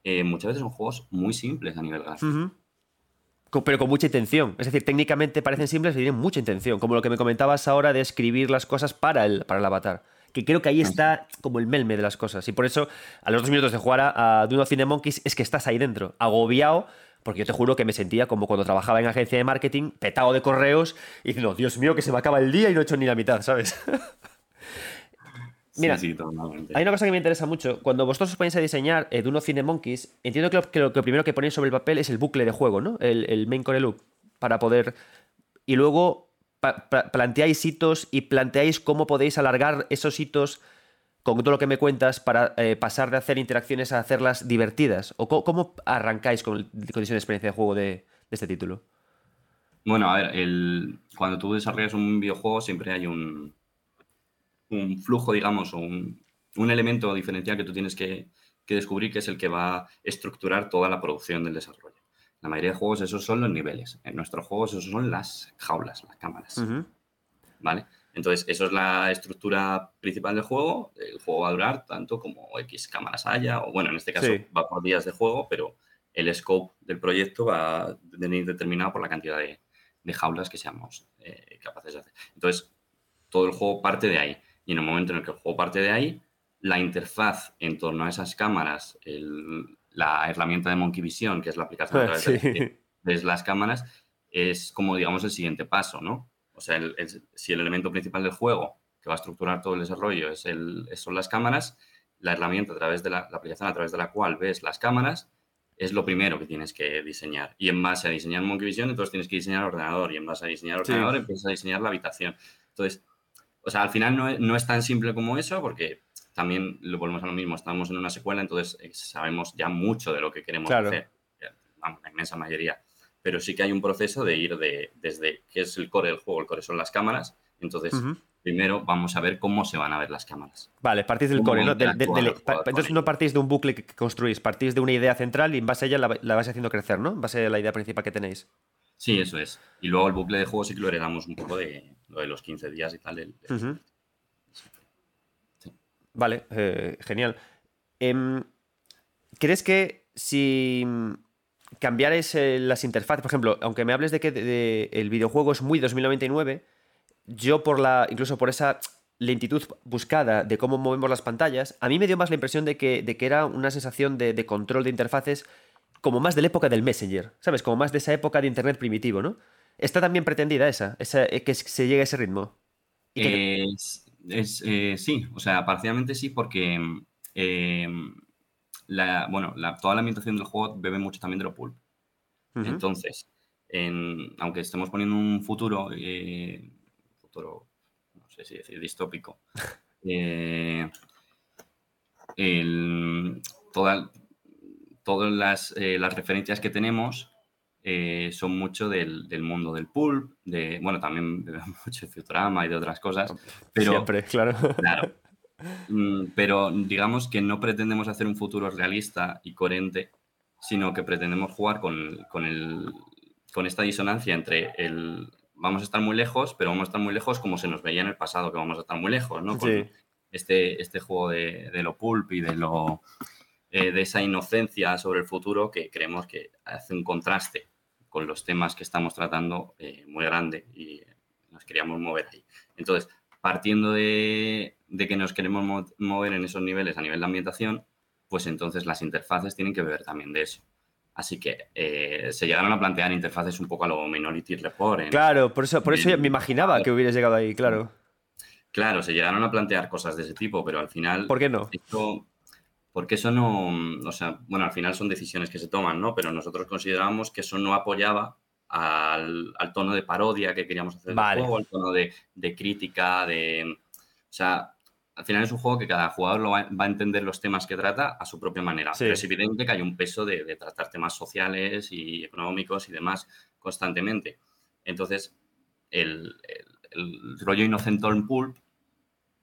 Eh, muchas veces son juegos muy simples a nivel gráfico. Pero con mucha intención. Es decir, técnicamente parecen simples y tienen mucha intención. Como lo que me comentabas ahora de escribir las cosas para el, para el avatar. Que creo que ahí está como el melme de las cosas. Y por eso, a los dos minutos de jugar a, a Dune of the Monkeys, es que estás ahí dentro, agobiado. Porque yo te juro que me sentía como cuando trabajaba en agencia de marketing, petado de correos, y diciendo, Dios mío, que se me acaba el día y no he hecho ni la mitad, ¿sabes? <laughs> Mira, sí, sí, totalmente. Hay una cosa que me interesa mucho. Cuando vosotros os ponéis a diseñar eh, Dune of the Monkeys, entiendo que lo, que lo que primero que ponéis sobre el papel es el bucle de juego, ¿no? El, el main core loop. Para poder. Y luego pa- pa- planteáis hitos y planteáis cómo podéis alargar esos hitos con todo lo que me cuentas para eh, pasar de hacer interacciones a hacerlas divertidas. ¿O cómo, arrancáis con el con diseño de experiencia de juego de, de este título? Bueno, a ver, el, cuando tú desarrollas un videojuego siempre hay un, un flujo, digamos, o un, un elemento diferencial que tú tienes que, que descubrir que es el que va a estructurar toda la producción del desarrollo. La mayoría de juegos esos son los niveles. En nuestros juegos esos son las jaulas, las cámaras. ¿Vale? Entonces, eso es la estructura principal del juego. El juego va a durar tanto como X cámaras haya, o bueno, en este caso Sí. va por días de juego, pero el scope del proyecto va a venir determinado por la cantidad de, de jaulas que seamos eh, capaces de hacer. Entonces, todo el juego parte de ahí. Y en el momento en el que el juego parte de ahí, la interfaz en torno a esas cámaras, el- la herramienta de Monkey Vision, que es la aplicación a través de <laughs> Sí. que ves las cámaras, es como, digamos, el siguiente paso, ¿no? O sea, el- el- si el elemento principal del juego que va a estructurar todo el desarrollo es el, son las cámaras, la herramienta a través de la, la aplicación a través de la cual ves las cámaras es lo primero que tienes que diseñar. Y en base a diseñar Monkey Vision, entonces tienes que diseñar el ordenador. Y en base a diseñar el Sí. ordenador, empiezas a diseñar la habitación. Entonces, o sea, al final no es, no es tan simple como eso, porque también lo volvemos a lo mismo. Estamos en una secuela, entonces eh, sabemos ya mucho de lo que queremos Claro. hacer. La inmensa mayoría. Pero sí que hay un proceso de ir de, desde qué es el core del juego, el core son las cámaras. Entonces, primero vamos a ver cómo se van a ver las cámaras. Vale, partís del ¿Cómo core, ¿no? Entonces no partís de un bucle que construís, partís de una idea central y en base a ella la, la vais haciendo crecer, ¿no? En base a la idea principal que tenéis. Sí, eso es. Y luego el bucle de juego sí que lo heredamos un poco de lo de los 15 días y tal. Sí. Vale, eh, genial. Em, ¿Crees que si cambiarais eh, las interfaces, por ejemplo, aunque me hables de que el videojuego es muy 2099, yo por la, incluso por esa lentitud buscada de cómo movemos las pantallas, a mí me dio más la impresión de que, de que era una sensación de, de control de interfaces como más de la época del Messenger, ¿sabes? Como más de esa época de Internet primitivo, ¿no? Está también pretendida esa, esa eh, que se llegue a ese ritmo. Es, es, eh, sí, o sea, parcialmente sí, porque eh, la, bueno, la- toda la ambientación del juego bebe mucho también de lo pulp. Entonces, aunque estemos poniendo un futuro, eh, futuro, no sé si decir distópico, <laughs> eh, todas las, eh, las, referencias que tenemos son mucho del, mundo del pulp, de, bueno, también <laughs> mucho de Futurama y de otras cosas. Pero, Siempre, claro. Claro. Mm, pero digamos que no pretendemos hacer un futuro realista y coherente, sino que pretendemos jugar con, con, el, con esta disonancia entre el vamos a estar muy lejos, pero vamos a estar muy lejos como se nos veía en el pasado, que vamos a estar muy lejos, ¿no? Con este, este juego de, lo pulp y de lo eh, de esa inocencia sobre el futuro que creemos que hace un contraste con los temas que estamos tratando eh, muy grande y nos queríamos mover ahí. Entonces, partiendo de, de que nos queremos mover en esos niveles a nivel de ambientación, pues entonces las interfaces tienen que ver también de eso. Así que eh, se llegaron a plantear interfaces un poco a lo Minority Report. claro, por eso, por eso me imaginaba que hubieras llegado ahí, claro. Claro, se llegaron a plantear cosas de ese tipo, pero al final... ¿Por qué no? porque eso no, o sea, bueno, al final son decisiones que se toman, ¿no? Pero nosotros considerábamos que eso no apoyaba al, tono de parodia que queríamos hacer del juego, al tono de, de, crítica, de... O sea, al final es un juego que cada jugador lo va, a entender los temas que trata a su propia manera. Pero es evidente que hay un peso de, tratar temas sociales y económicos y demás constantemente. Entonces, el, rollo Innocentón Pulp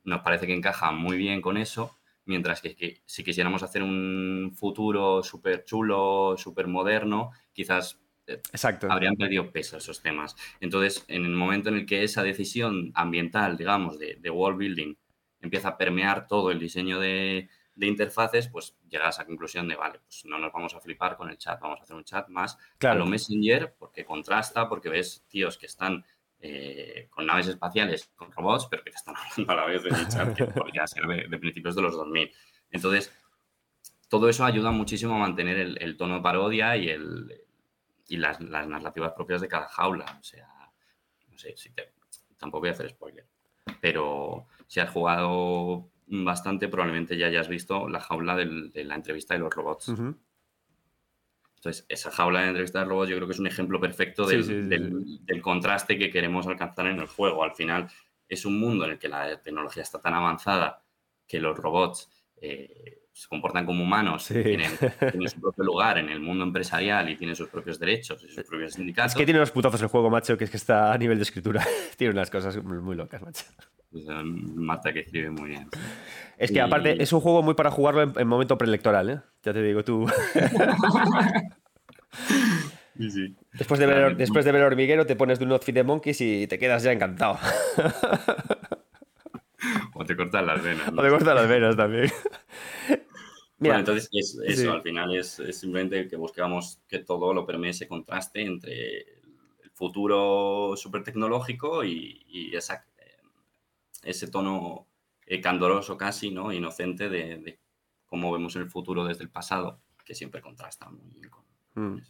nos parece que encaja muy bien con eso, mientras que, si quisiéramos hacer un futuro súper chulo, súper moderno, quizás eh, habrían perdido peso esos temas. Entonces, en el momento en el que esa decisión ambiental, digamos, de, de world building, empieza a permear todo el diseño de, interfaces, pues llega a esa conclusión de, vale, pues no nos vamos a flipar con el chat, vamos a hacer un chat más a lo Messenger, porque contrasta, porque ves tíos que están eh, con naves espaciales, con robots, pero que te están <laughs> hablando a la vez de chat, que podría ser de, principios de los 2000. Entonces, todo eso ayuda muchísimo a mantener el, tono de parodia y, el, y las, narrativas propias de cada jaula. O sea, no sé, si tampoco voy a hacer spoiler, pero si has jugado bastante, probablemente ya hayas visto la jaula de la entrevista de los robots. Entonces, esa jaula de entrevista de robots yo creo que es un ejemplo perfecto del, contraste que queremos alcanzar en el juego. Al final, es un mundo en el que la tecnología está tan avanzada que los robots eh, se comportan como humanos, <laughs> tienen, su propio lugar en el mundo empresarial y tienen sus propios derechos y sus propios sindicatos. Es que tiene unos putazos el juego, macho, que es que está a nivel de escritura. <laughs> tiene unas cosas muy locas, macho. Mata que escribe muy bien. Es que aparte es un juego muy para jugarlo en, momento preelectoral, ¿eh? Ya te digo tú. <laughs> Después, de ver, después de ver Hormiguero te pones de un outfit de Monkeys y te quedas ya encantado. O te cortan las venas. O te cortan las venas también. <laughs> Mira, entonces eso, al final es, simplemente que buscamos que todo lo permee ese contraste entre el futuro súper tecnológico y, y esa ese tono eh, candoroso casi, ¿no? Inocente de, cómo vemos el futuro desde el pasado, que siempre contrasta muy bien con, mm.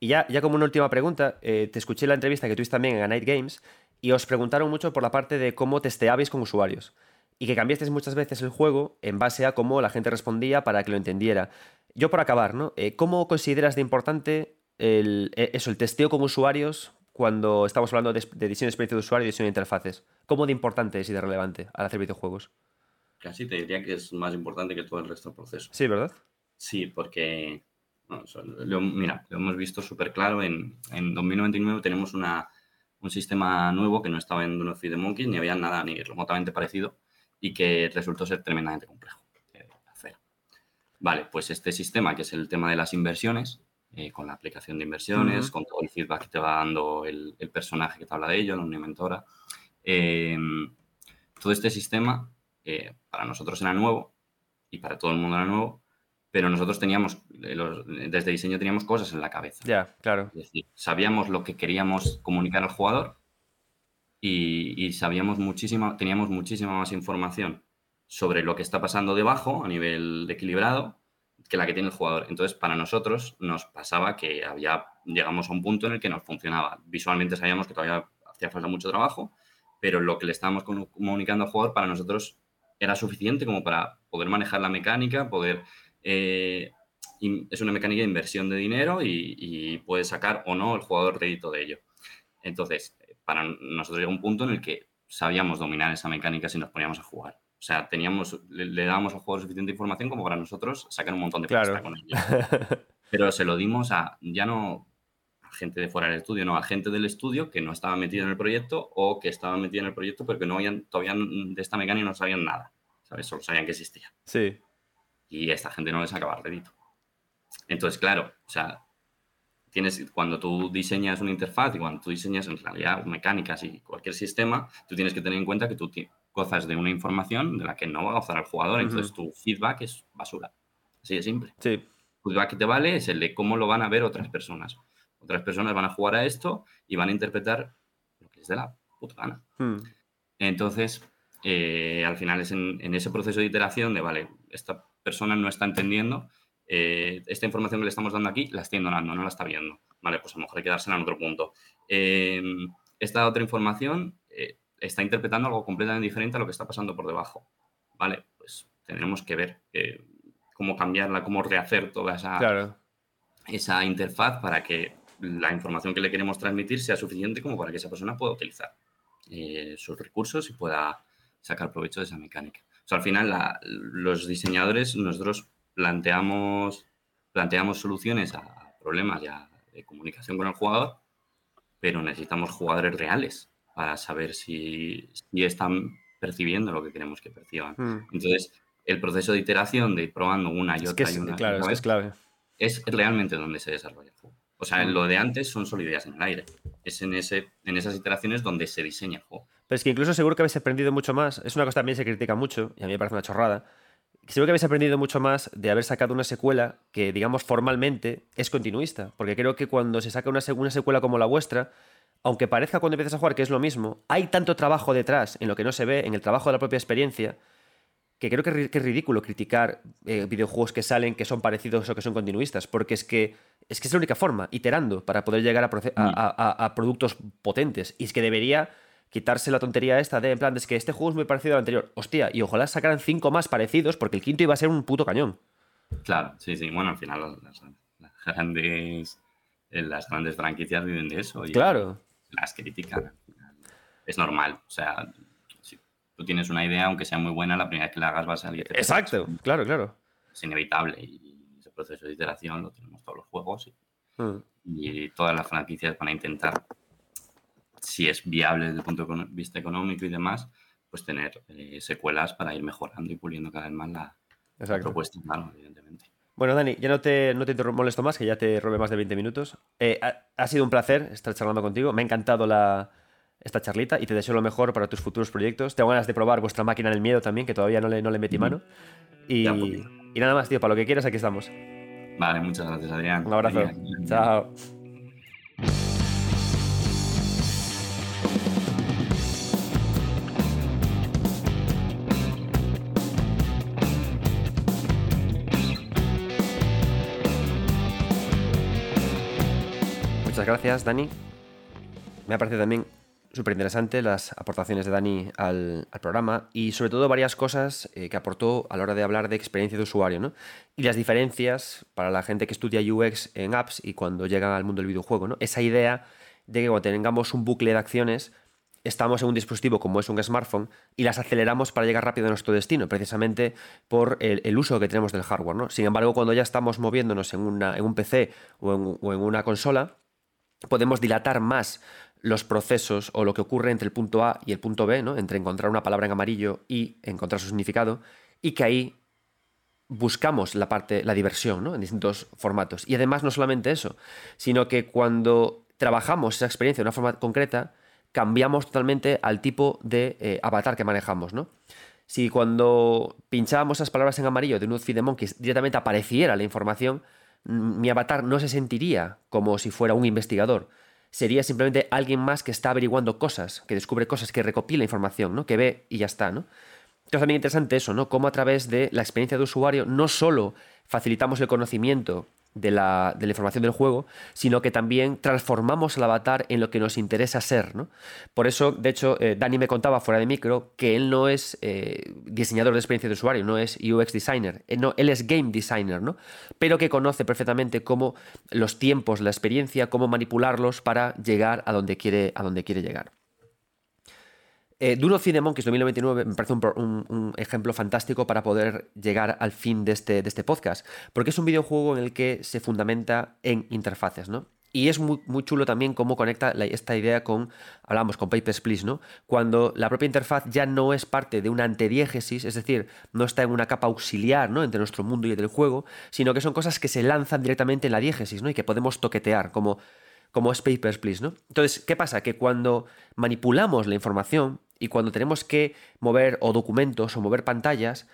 Y ya, ya como una última pregunta, eh, te escuché la entrevista que tuviste también en Night Games y os preguntaron mucho por la parte de cómo testeabais con usuarios y que cambiasteis muchas veces el juego en base a cómo la gente respondía para que lo entendiera. Yo por acabar, ¿no? Eh, ¿Cómo consideras de importante el, eso, el testeo con usuarios cuando estamos hablando de, diseño de experiencia de usuario y diseño de interfaces? ¿Cómo de importante es y de relevante al hacer videojuegos? Casi te diría que es más importante que todo el resto del proceso. Sí, ¿verdad? Sí, porque, mira, lo hemos visto súper claro. En, en 2099 tenemos una, un sistema nuevo que no estaba en Duno de Monkey, ni había nada ni remotamente parecido y que resultó ser tremendamente complejo de hacer. Vale, pues este sistema, que es el tema de las inversiones, eh, con la aplicación de inversiones, con todo el feedback que te va dando el, personaje que te habla de ello, la mentora. Eh, todo este sistema eh, para nosotros era nuevo y para todo el mundo era nuevo, pero nosotros teníamos, desde diseño teníamos cosas en la cabeza. Ya, claro. Es decir, sabíamos lo que queríamos comunicar al jugador y, y, sabíamos muchísima, teníamos muchísima más información sobre lo que está pasando debajo a nivel de equilibrado que la que tiene el jugador. Entonces, para nosotros nos pasaba que había, llegamos a un punto en el que nos funcionaba. Visualmente sabíamos que todavía hacía falta mucho trabajo, pero lo que le estábamos comunicando al jugador para nosotros era suficiente como para poder manejar la mecánica, poder eh, es una mecánica de inversión de dinero y, puede sacar o no el jugador rédito de ello. Entonces, para nosotros llega un punto en el que sabíamos dominar esa mecánica si nos poníamos a jugar. O sea, teníamos, le, dábamos al jugador suficiente información como para nosotros sacar un montón de claro. con ello. <laughs> Pero se lo dimos a, ya no a gente de fuera del estudio, no, a gente del estudio que no estaba metida en el proyecto o que estaba metida en el proyecto pero que no habían, todavía de esta mecánica no sabían nada. ¿Sabes? Solo sabían que existía. Sí. Y a esta gente no les sacaba rédito. Entonces, claro, o sea, tienes, cuando tú diseñas una interfaz y cuando tú diseñas en realidad mecánicas y cualquier sistema, tú tienes que tener en cuenta que tú gozas de una información de la que no va a gozar el jugador, entonces tu feedback es basura. Así de simple. Sí. El feedback que te vale es el de cómo lo van a ver otras personas. Otras personas van a jugar a esto y van a interpretar lo que es de la puta gana. Hmm. Entonces, eh, al final es en, en, ese proceso de iteración de, vale, esta persona no está entendiendo eh, esta información que le estamos dando aquí la está ignorando, no la está viendo. Vale, pues a lo mejor hay que dársela en otro punto. Em, esta otra información eh, está interpretando algo completamente diferente a lo que está pasando por debajo. Vale, pues tendremos que ver eh, cómo cambiarla, cómo rehacer toda esa, esa interfaz para que la información que le queremos transmitir sea suficiente como para que esa persona pueda utilizar sus recursos y pueda sacar provecho de esa mecánica. O sea, al final los diseñadores, nosotros planteamos, planteamos soluciones a problemas ya de comunicación con el jugador, pero necesitamos jugadores reales para saber si, si están percibiendo lo que queremos que perciban. Hmm. Entonces, el proceso de iteración, de ir probando una y otra es y una, claro, es, clave. Es realmente donde se desarrolla el juego. O sea, lo de antes son solo ideas en el aire. Es en, ese, en esas iteraciones donde se diseña el juego. Pero es que incluso seguro que habéis aprendido mucho más. Es una cosa que también se critica mucho, y a mí me parece una chorrada, Seguro que habéis aprendido mucho más de haber sacado una secuela que, digamos, formalmente es continuista. Porque creo que cuando se saca una, secuela como la vuestra, aunque parezca cuando empiezas a jugar que es lo mismo, hay tanto trabajo detrás en lo que no se ve, en el trabajo de la propia experiencia, que creo que, es ridículo criticar eh, videojuegos que salen que son parecidos o que son continuistas, porque es que es, que es la única forma, iterando, para poder llegar a, a, a productos potentes. Y es que debería quitarse la tontería esta de, en plan, es que este juego es muy parecido al anterior. Hostia, y ojalá sacaran cinco más parecidos porque el quinto iba a ser un puto cañón. Claro, sí, sí. Bueno, al final las, grandes, eh, las grandes franquicias viven de eso. Y claro. Las critican. Es normal. O sea, si tú tienes una idea, aunque sea muy buena, la primera vez que la hagas va a salir. Exacto, claro, claro. Es inevitable. Y ese proceso de iteración lo tenemos todos los juegos. Y, mm. y todas las franquicias van a intentar si es viable desde el punto de vista económico y demás, pues tener eh, secuelas para ir mejorando y puliendo cada vez más la, propuesta, claro, evidentemente. Bueno, Dani, ya no te, no te molesto más, que ya te robé más de 20 minutos. Eh, ha, sido un placer estar charlando contigo. Me ha encantado la, esta charlita y te deseo lo mejor para tus futuros proyectos. Tengo ganas de probar vuestra máquina del miedo también, que todavía no le, no le metí mano. Y, y nada más, tío, para lo que quieras, aquí estamos. Vale, muchas gracias, Adrián. Un abrazo. Chao. Gracias, Dani. Me ha parecido también súper interesante las aportaciones de Dani al, programa y sobre todo varias cosas eh, que aportó a la hora de hablar de experiencia de usuario ¿no? y las diferencias para la gente que estudia UX en apps y cuando llega al mundo del videojuego. ¿no? Esa idea de que cuando tengamos un bucle de acciones estamos en un dispositivo como es un smartphone y las aceleramos para llegar rápido a nuestro destino, precisamente por el, uso que tenemos del hardware. ¿no? Sin embargo, cuando ya estamos moviéndonos en, una, en un PC o en, o en una consola, podemos dilatar más los procesos o lo que ocurre entre el punto A y el punto B, ¿no? entre encontrar una palabra en amarillo y encontrar su significado, y que ahí buscamos la parte, la diversión, ¿no? en distintos formatos. Y además no solamente eso, sino que cuando trabajamos esa experiencia de una forma concreta, cambiamos totalmente al tipo de eh, avatar que manejamos, ¿no? Si cuando pinchábamos esas palabras en amarillo de un feed de monkeys directamente apareciera la información, mi avatar no se sentiría como si fuera un investigador. Sería simplemente alguien más que está averiguando cosas, que descubre cosas, que recopila información, ¿no? Que ve y ya está, ¿no? Entonces también interesante eso, ¿no? Cómo a través de la experiencia de usuario no solo facilitamos el conocimiento de la, información del juego, sino que también transformamos el avatar en lo que nos interesa ser. ¿no? Por eso, de hecho, eh, Dani me contaba fuera de micro que él no es eh, diseñador de experiencia de usuario, no es UX designer, eh, no, él es game designer, ¿no? pero que conoce perfectamente cómo los tiempos, la experiencia, cómo manipularlos para llegar a donde quiere, a donde quiere llegar. Eh, Duro Cine Monkeys 2029 me parece un, ejemplo fantástico para poder llegar al fin de este, de este podcast, porque es un videojuego en el que se fundamenta en interfaces, ¿no? Y es muy, muy chulo también cómo conecta esta idea con, hablamos con Papers, Please, ¿no? Cuando la propia interfaz ya no es parte de una antediégesis, es decir, no está en una capa auxiliar, ¿no? Entre nuestro mundo y el del juego, sino que son cosas que se lanzan directamente en la diégesis, ¿no? Y que podemos toquetear, como, como es Papers, Please, ¿no? Entonces, ¿qué pasa? Que cuando manipulamos la información, y cuando tenemos que mover o documentos o mover pantallas,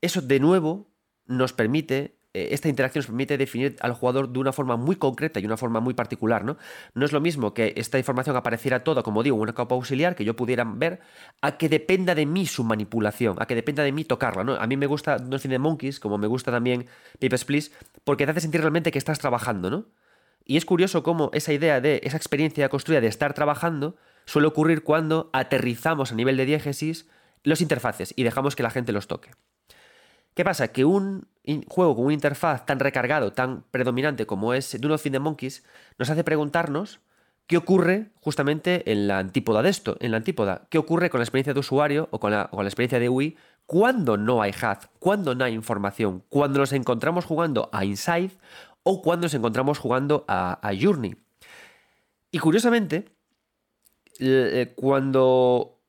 eso de nuevo nos permite, eh, esta interacción nos permite definir al jugador de una forma muy concreta y una forma muy particular, ¿no? No es lo mismo que esta información apareciera toda, como digo, en una capa auxiliar que yo pudiera ver, a que dependa de mí su manipulación, a que dependa de mí tocarla, ¿no? A mí me gusta No de Monkeys, como me gusta también Papers, Please, porque te hace sentir realmente que estás trabajando, ¿no? Y es curioso cómo esa idea de esa experiencia construida de estar trabajando suele ocurrir cuando aterrizamos a nivel de diégesis los interfaces y dejamos que la gente los toque. ¿Qué pasa? Que un juego con una interfaz tan recargado, tan predominante como es Dune of the Monkeys, nos hace preguntarnos qué ocurre justamente en la antípoda de esto, en la antípoda, qué ocurre con la experiencia de usuario o con la, experiencia de UI cuando no hay HUD, cuando no hay información, cuando nos encontramos jugando a Inside o cuando nos encontramos jugando a, Journey. Y curiosamente, eh, cuando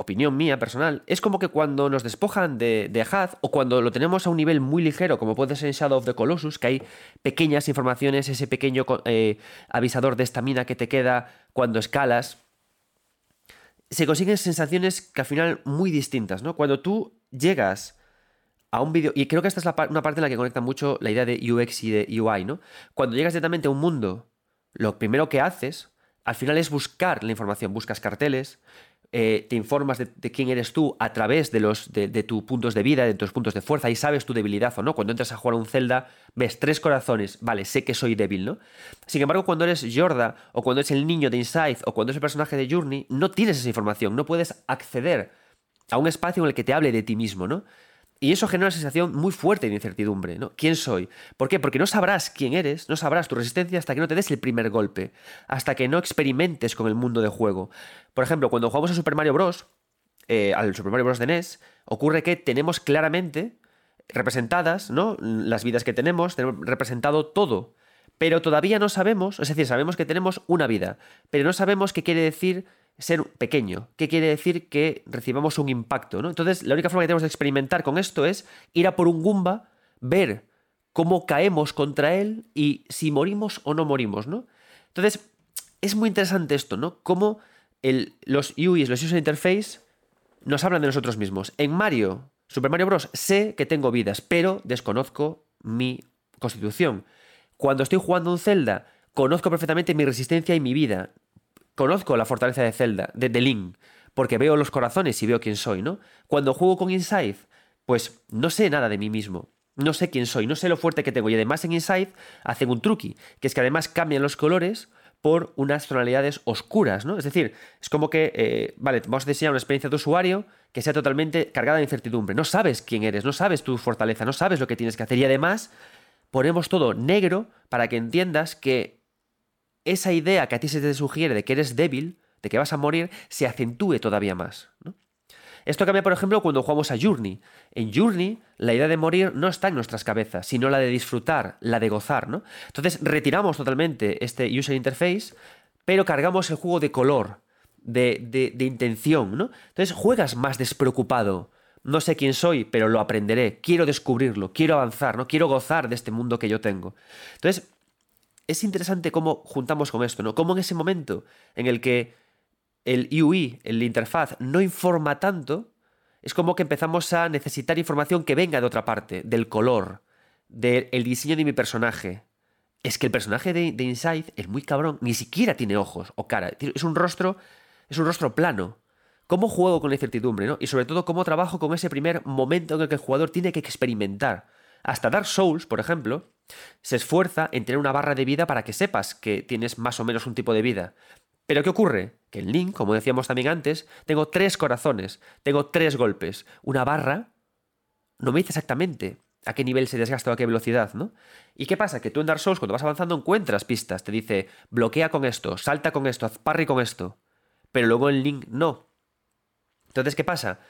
opinión mía personal, es como que cuando nos despojan de, de o cuando lo tenemos a un nivel muy ligero, como puede ser en Shadow of the Colossus, que hay pequeñas informaciones, ese pequeño eh, avisador de estamina que te queda cuando escalas, se consiguen sensaciones que al final muy distintas, ¿no? Cuando tú llegas a un vídeo, y creo que esta es una parte en la que conecta mucho la idea de UX y de UI, ¿no? Cuando llegas directamente a un mundo, lo primero que haces al final es buscar la información, buscas carteles, eh, te informas de, quién eres tú a través de, los, de, tus puntos de vida, de tus puntos de fuerza y sabes tu debilidad o no. Cuando entras a jugar a un Zelda, ves tres corazones, vale, sé que soy débil, ¿no? Sin embargo, cuando eres Yorda o cuando eres el niño de Inside o cuando eres el personaje de Journey, no tienes esa información, no puedes acceder a un espacio en el que te hable de ti mismo, ¿no? Y eso genera una sensación muy fuerte de incertidumbre, ¿no? ¿Quién soy? ¿Por qué? Porque no sabrás quién eres, no sabrás tu resistencia hasta que no te des el primer golpe, hasta que no experimentes con el mundo de juego. Por ejemplo, cuando jugamos a Super Mario Bros., eh, al Super Mario Bros. de NES, ocurre que tenemos claramente representadas, ¿no? Las vidas que tenemos, tenemos representado todo. Pero todavía no sabemos, es decir, sabemos que tenemos una vida, pero no sabemos qué quiere decir ser pequeño. ¿Qué quiere decir que recibamos un impacto? ¿no? Entonces, la única forma que tenemos de experimentar con esto es ir a por un Goomba, ver cómo caemos contra él y si morimos o no morimos, ¿no? Entonces, es muy interesante esto, ¿no? Cómo los UIs, los User Interface, nos hablan de nosotros mismos. En Mario, Super Mario Bros., sé que tengo vidas, pero desconozco mi constitución. Cuando estoy jugando un Zelda, conozco perfectamente mi resistencia y mi vida conozco la fortaleza de Zelda, de, The Link, porque veo los corazones y veo quién soy, ¿no? Cuando juego con Inside, pues no sé nada de mí mismo. No sé quién soy, no sé lo fuerte que tengo. Y además en Inside hacen un truqui, que es que además cambian los colores por unas tonalidades oscuras, ¿no? Es decir, es como que, eh, vale, vamos a diseñar una experiencia de usuario que sea totalmente cargada de incertidumbre. No sabes quién eres, no sabes tu fortaleza, no sabes lo que tienes que hacer. Y además ponemos todo negro para que entiendas que esa idea que a ti se te sugiere de que eres débil, de que vas a morir, se acentúe todavía más. Esto cambia, por ejemplo, cuando jugamos a Journey. En Journey, la idea de morir no está en nuestras cabezas, sino la de disfrutar, la de gozar. ¿no? Entonces, retiramos totalmente este user interface, pero cargamos el juego de color, de, de intención. ¿no? Entonces, juegas más despreocupado. No sé quién soy, pero lo aprenderé. Quiero descubrirlo, quiero avanzar, ¿no? Quiero gozar de este mundo que yo tengo. Entonces, es interesante cómo juntamos con esto, ¿no? Cómo en ese momento en el que el UI, el interfaz, no informa tanto, es como que empezamos a necesitar información que venga de otra parte, del color, del diseño de mi personaje. Es que el personaje de, de, Inside es muy cabrón, ni siquiera tiene ojos o cara, es un rostro, es un rostro plano. ¿Cómo juego con la incertidumbre, no? Y sobre todo, cómo trabajo con ese primer momento en el que el jugador tiene que experimentar. Hasta Dark Souls, por ejemplo, se esfuerza en tener una barra de vida para que sepas que tienes más o menos un tipo de vida. Pero ¿qué ocurre? Que en Link, como decíamos también antes, tengo tres corazones, tengo tres golpes. Una barra no me dice exactamente a qué nivel se desgasta o a qué velocidad, ¿no? ¿Y qué pasa? Que tú en Dark Souls, cuando vas avanzando, encuentras pistas. Te dice, bloquea con esto, salta con esto, haz parry con esto. Pero luego en Link no. Entonces, ¿qué pasa?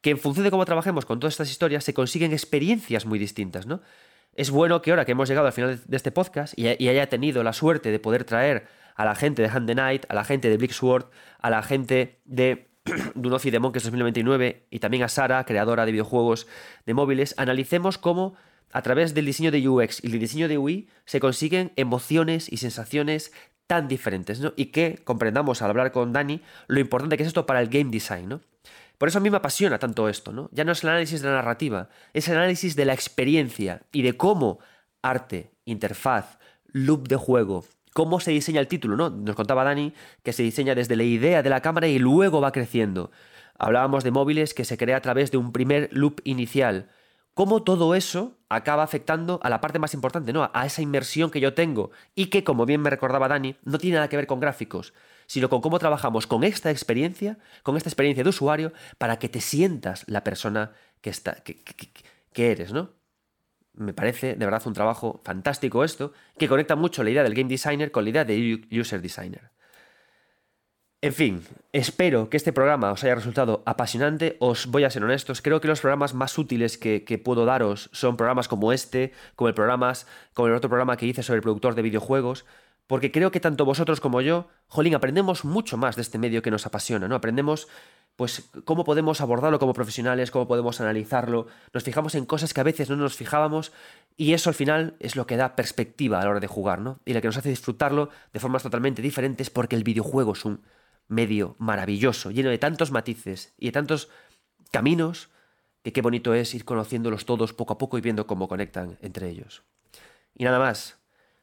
Que en función de cómo trabajemos con todas estas historias, se consiguen experiencias muy distintas, ¿no? Es bueno que ahora que hemos llegado al final de este podcast y, haya tenido la suerte de poder traer a la gente de Hand the Night, a la gente de Sword, a la gente de Dunofi de Monkeys 2099 y también a Sara, creadora de videojuegos de móviles, analicemos cómo a través del diseño de UX y el diseño de UI se consiguen emociones y sensaciones tan diferentes, ¿no? Y que comprendamos al hablar con Dani lo importante que es esto para el game design, ¿no? Por eso a mí me apasiona tanto esto, ¿no? Ya no es el análisis de la narrativa, es el análisis de la experiencia y de cómo arte, interfaz, loop de juego, cómo se diseña el título, ¿no? Nos contaba Dani que se diseña desde la idea de la cámara y luego va creciendo. Hablábamos de móviles que se crea a través de un primer loop inicial. Cómo todo eso acaba afectando a la parte más importante, ¿no? A esa inmersión que yo tengo y que, como bien me recordaba Dani, no tiene nada que ver con gráficos, sino con cómo trabajamos con esta experiencia, con esta experiencia de usuario, para que te sientas la persona que, está, que, eres, ¿no? Me parece de verdad un trabajo fantástico esto, que conecta mucho la idea del game designer con la idea de user designer. En fin, espero que este programa os haya resultado apasionante. Os voy a ser honestos, creo que los programas más útiles que, puedo daros son programas como este, como el, programas, como el otro programa que hice sobre el productor de videojuegos, porque creo que tanto vosotros como yo, jolín, aprendemos mucho más de este medio que nos apasiona, ¿no? Aprendemos pues cómo podemos abordarlo como profesionales, cómo podemos analizarlo, nos fijamos en cosas que a veces no nos fijábamos y eso al final es lo que da perspectiva a la hora de jugar, ¿no? Y lo que nos hace disfrutarlo de formas totalmente diferentes porque el videojuego es un medio maravilloso, lleno de tantos matices y de tantos caminos que qué bonito es ir conociéndolos todos poco a poco y viendo cómo conectan entre ellos. Y nada más,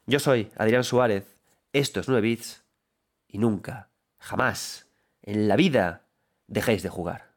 yo soy Adrián Suárez esto es 9 bits y nunca, jamás, en la vida dejéis de jugar.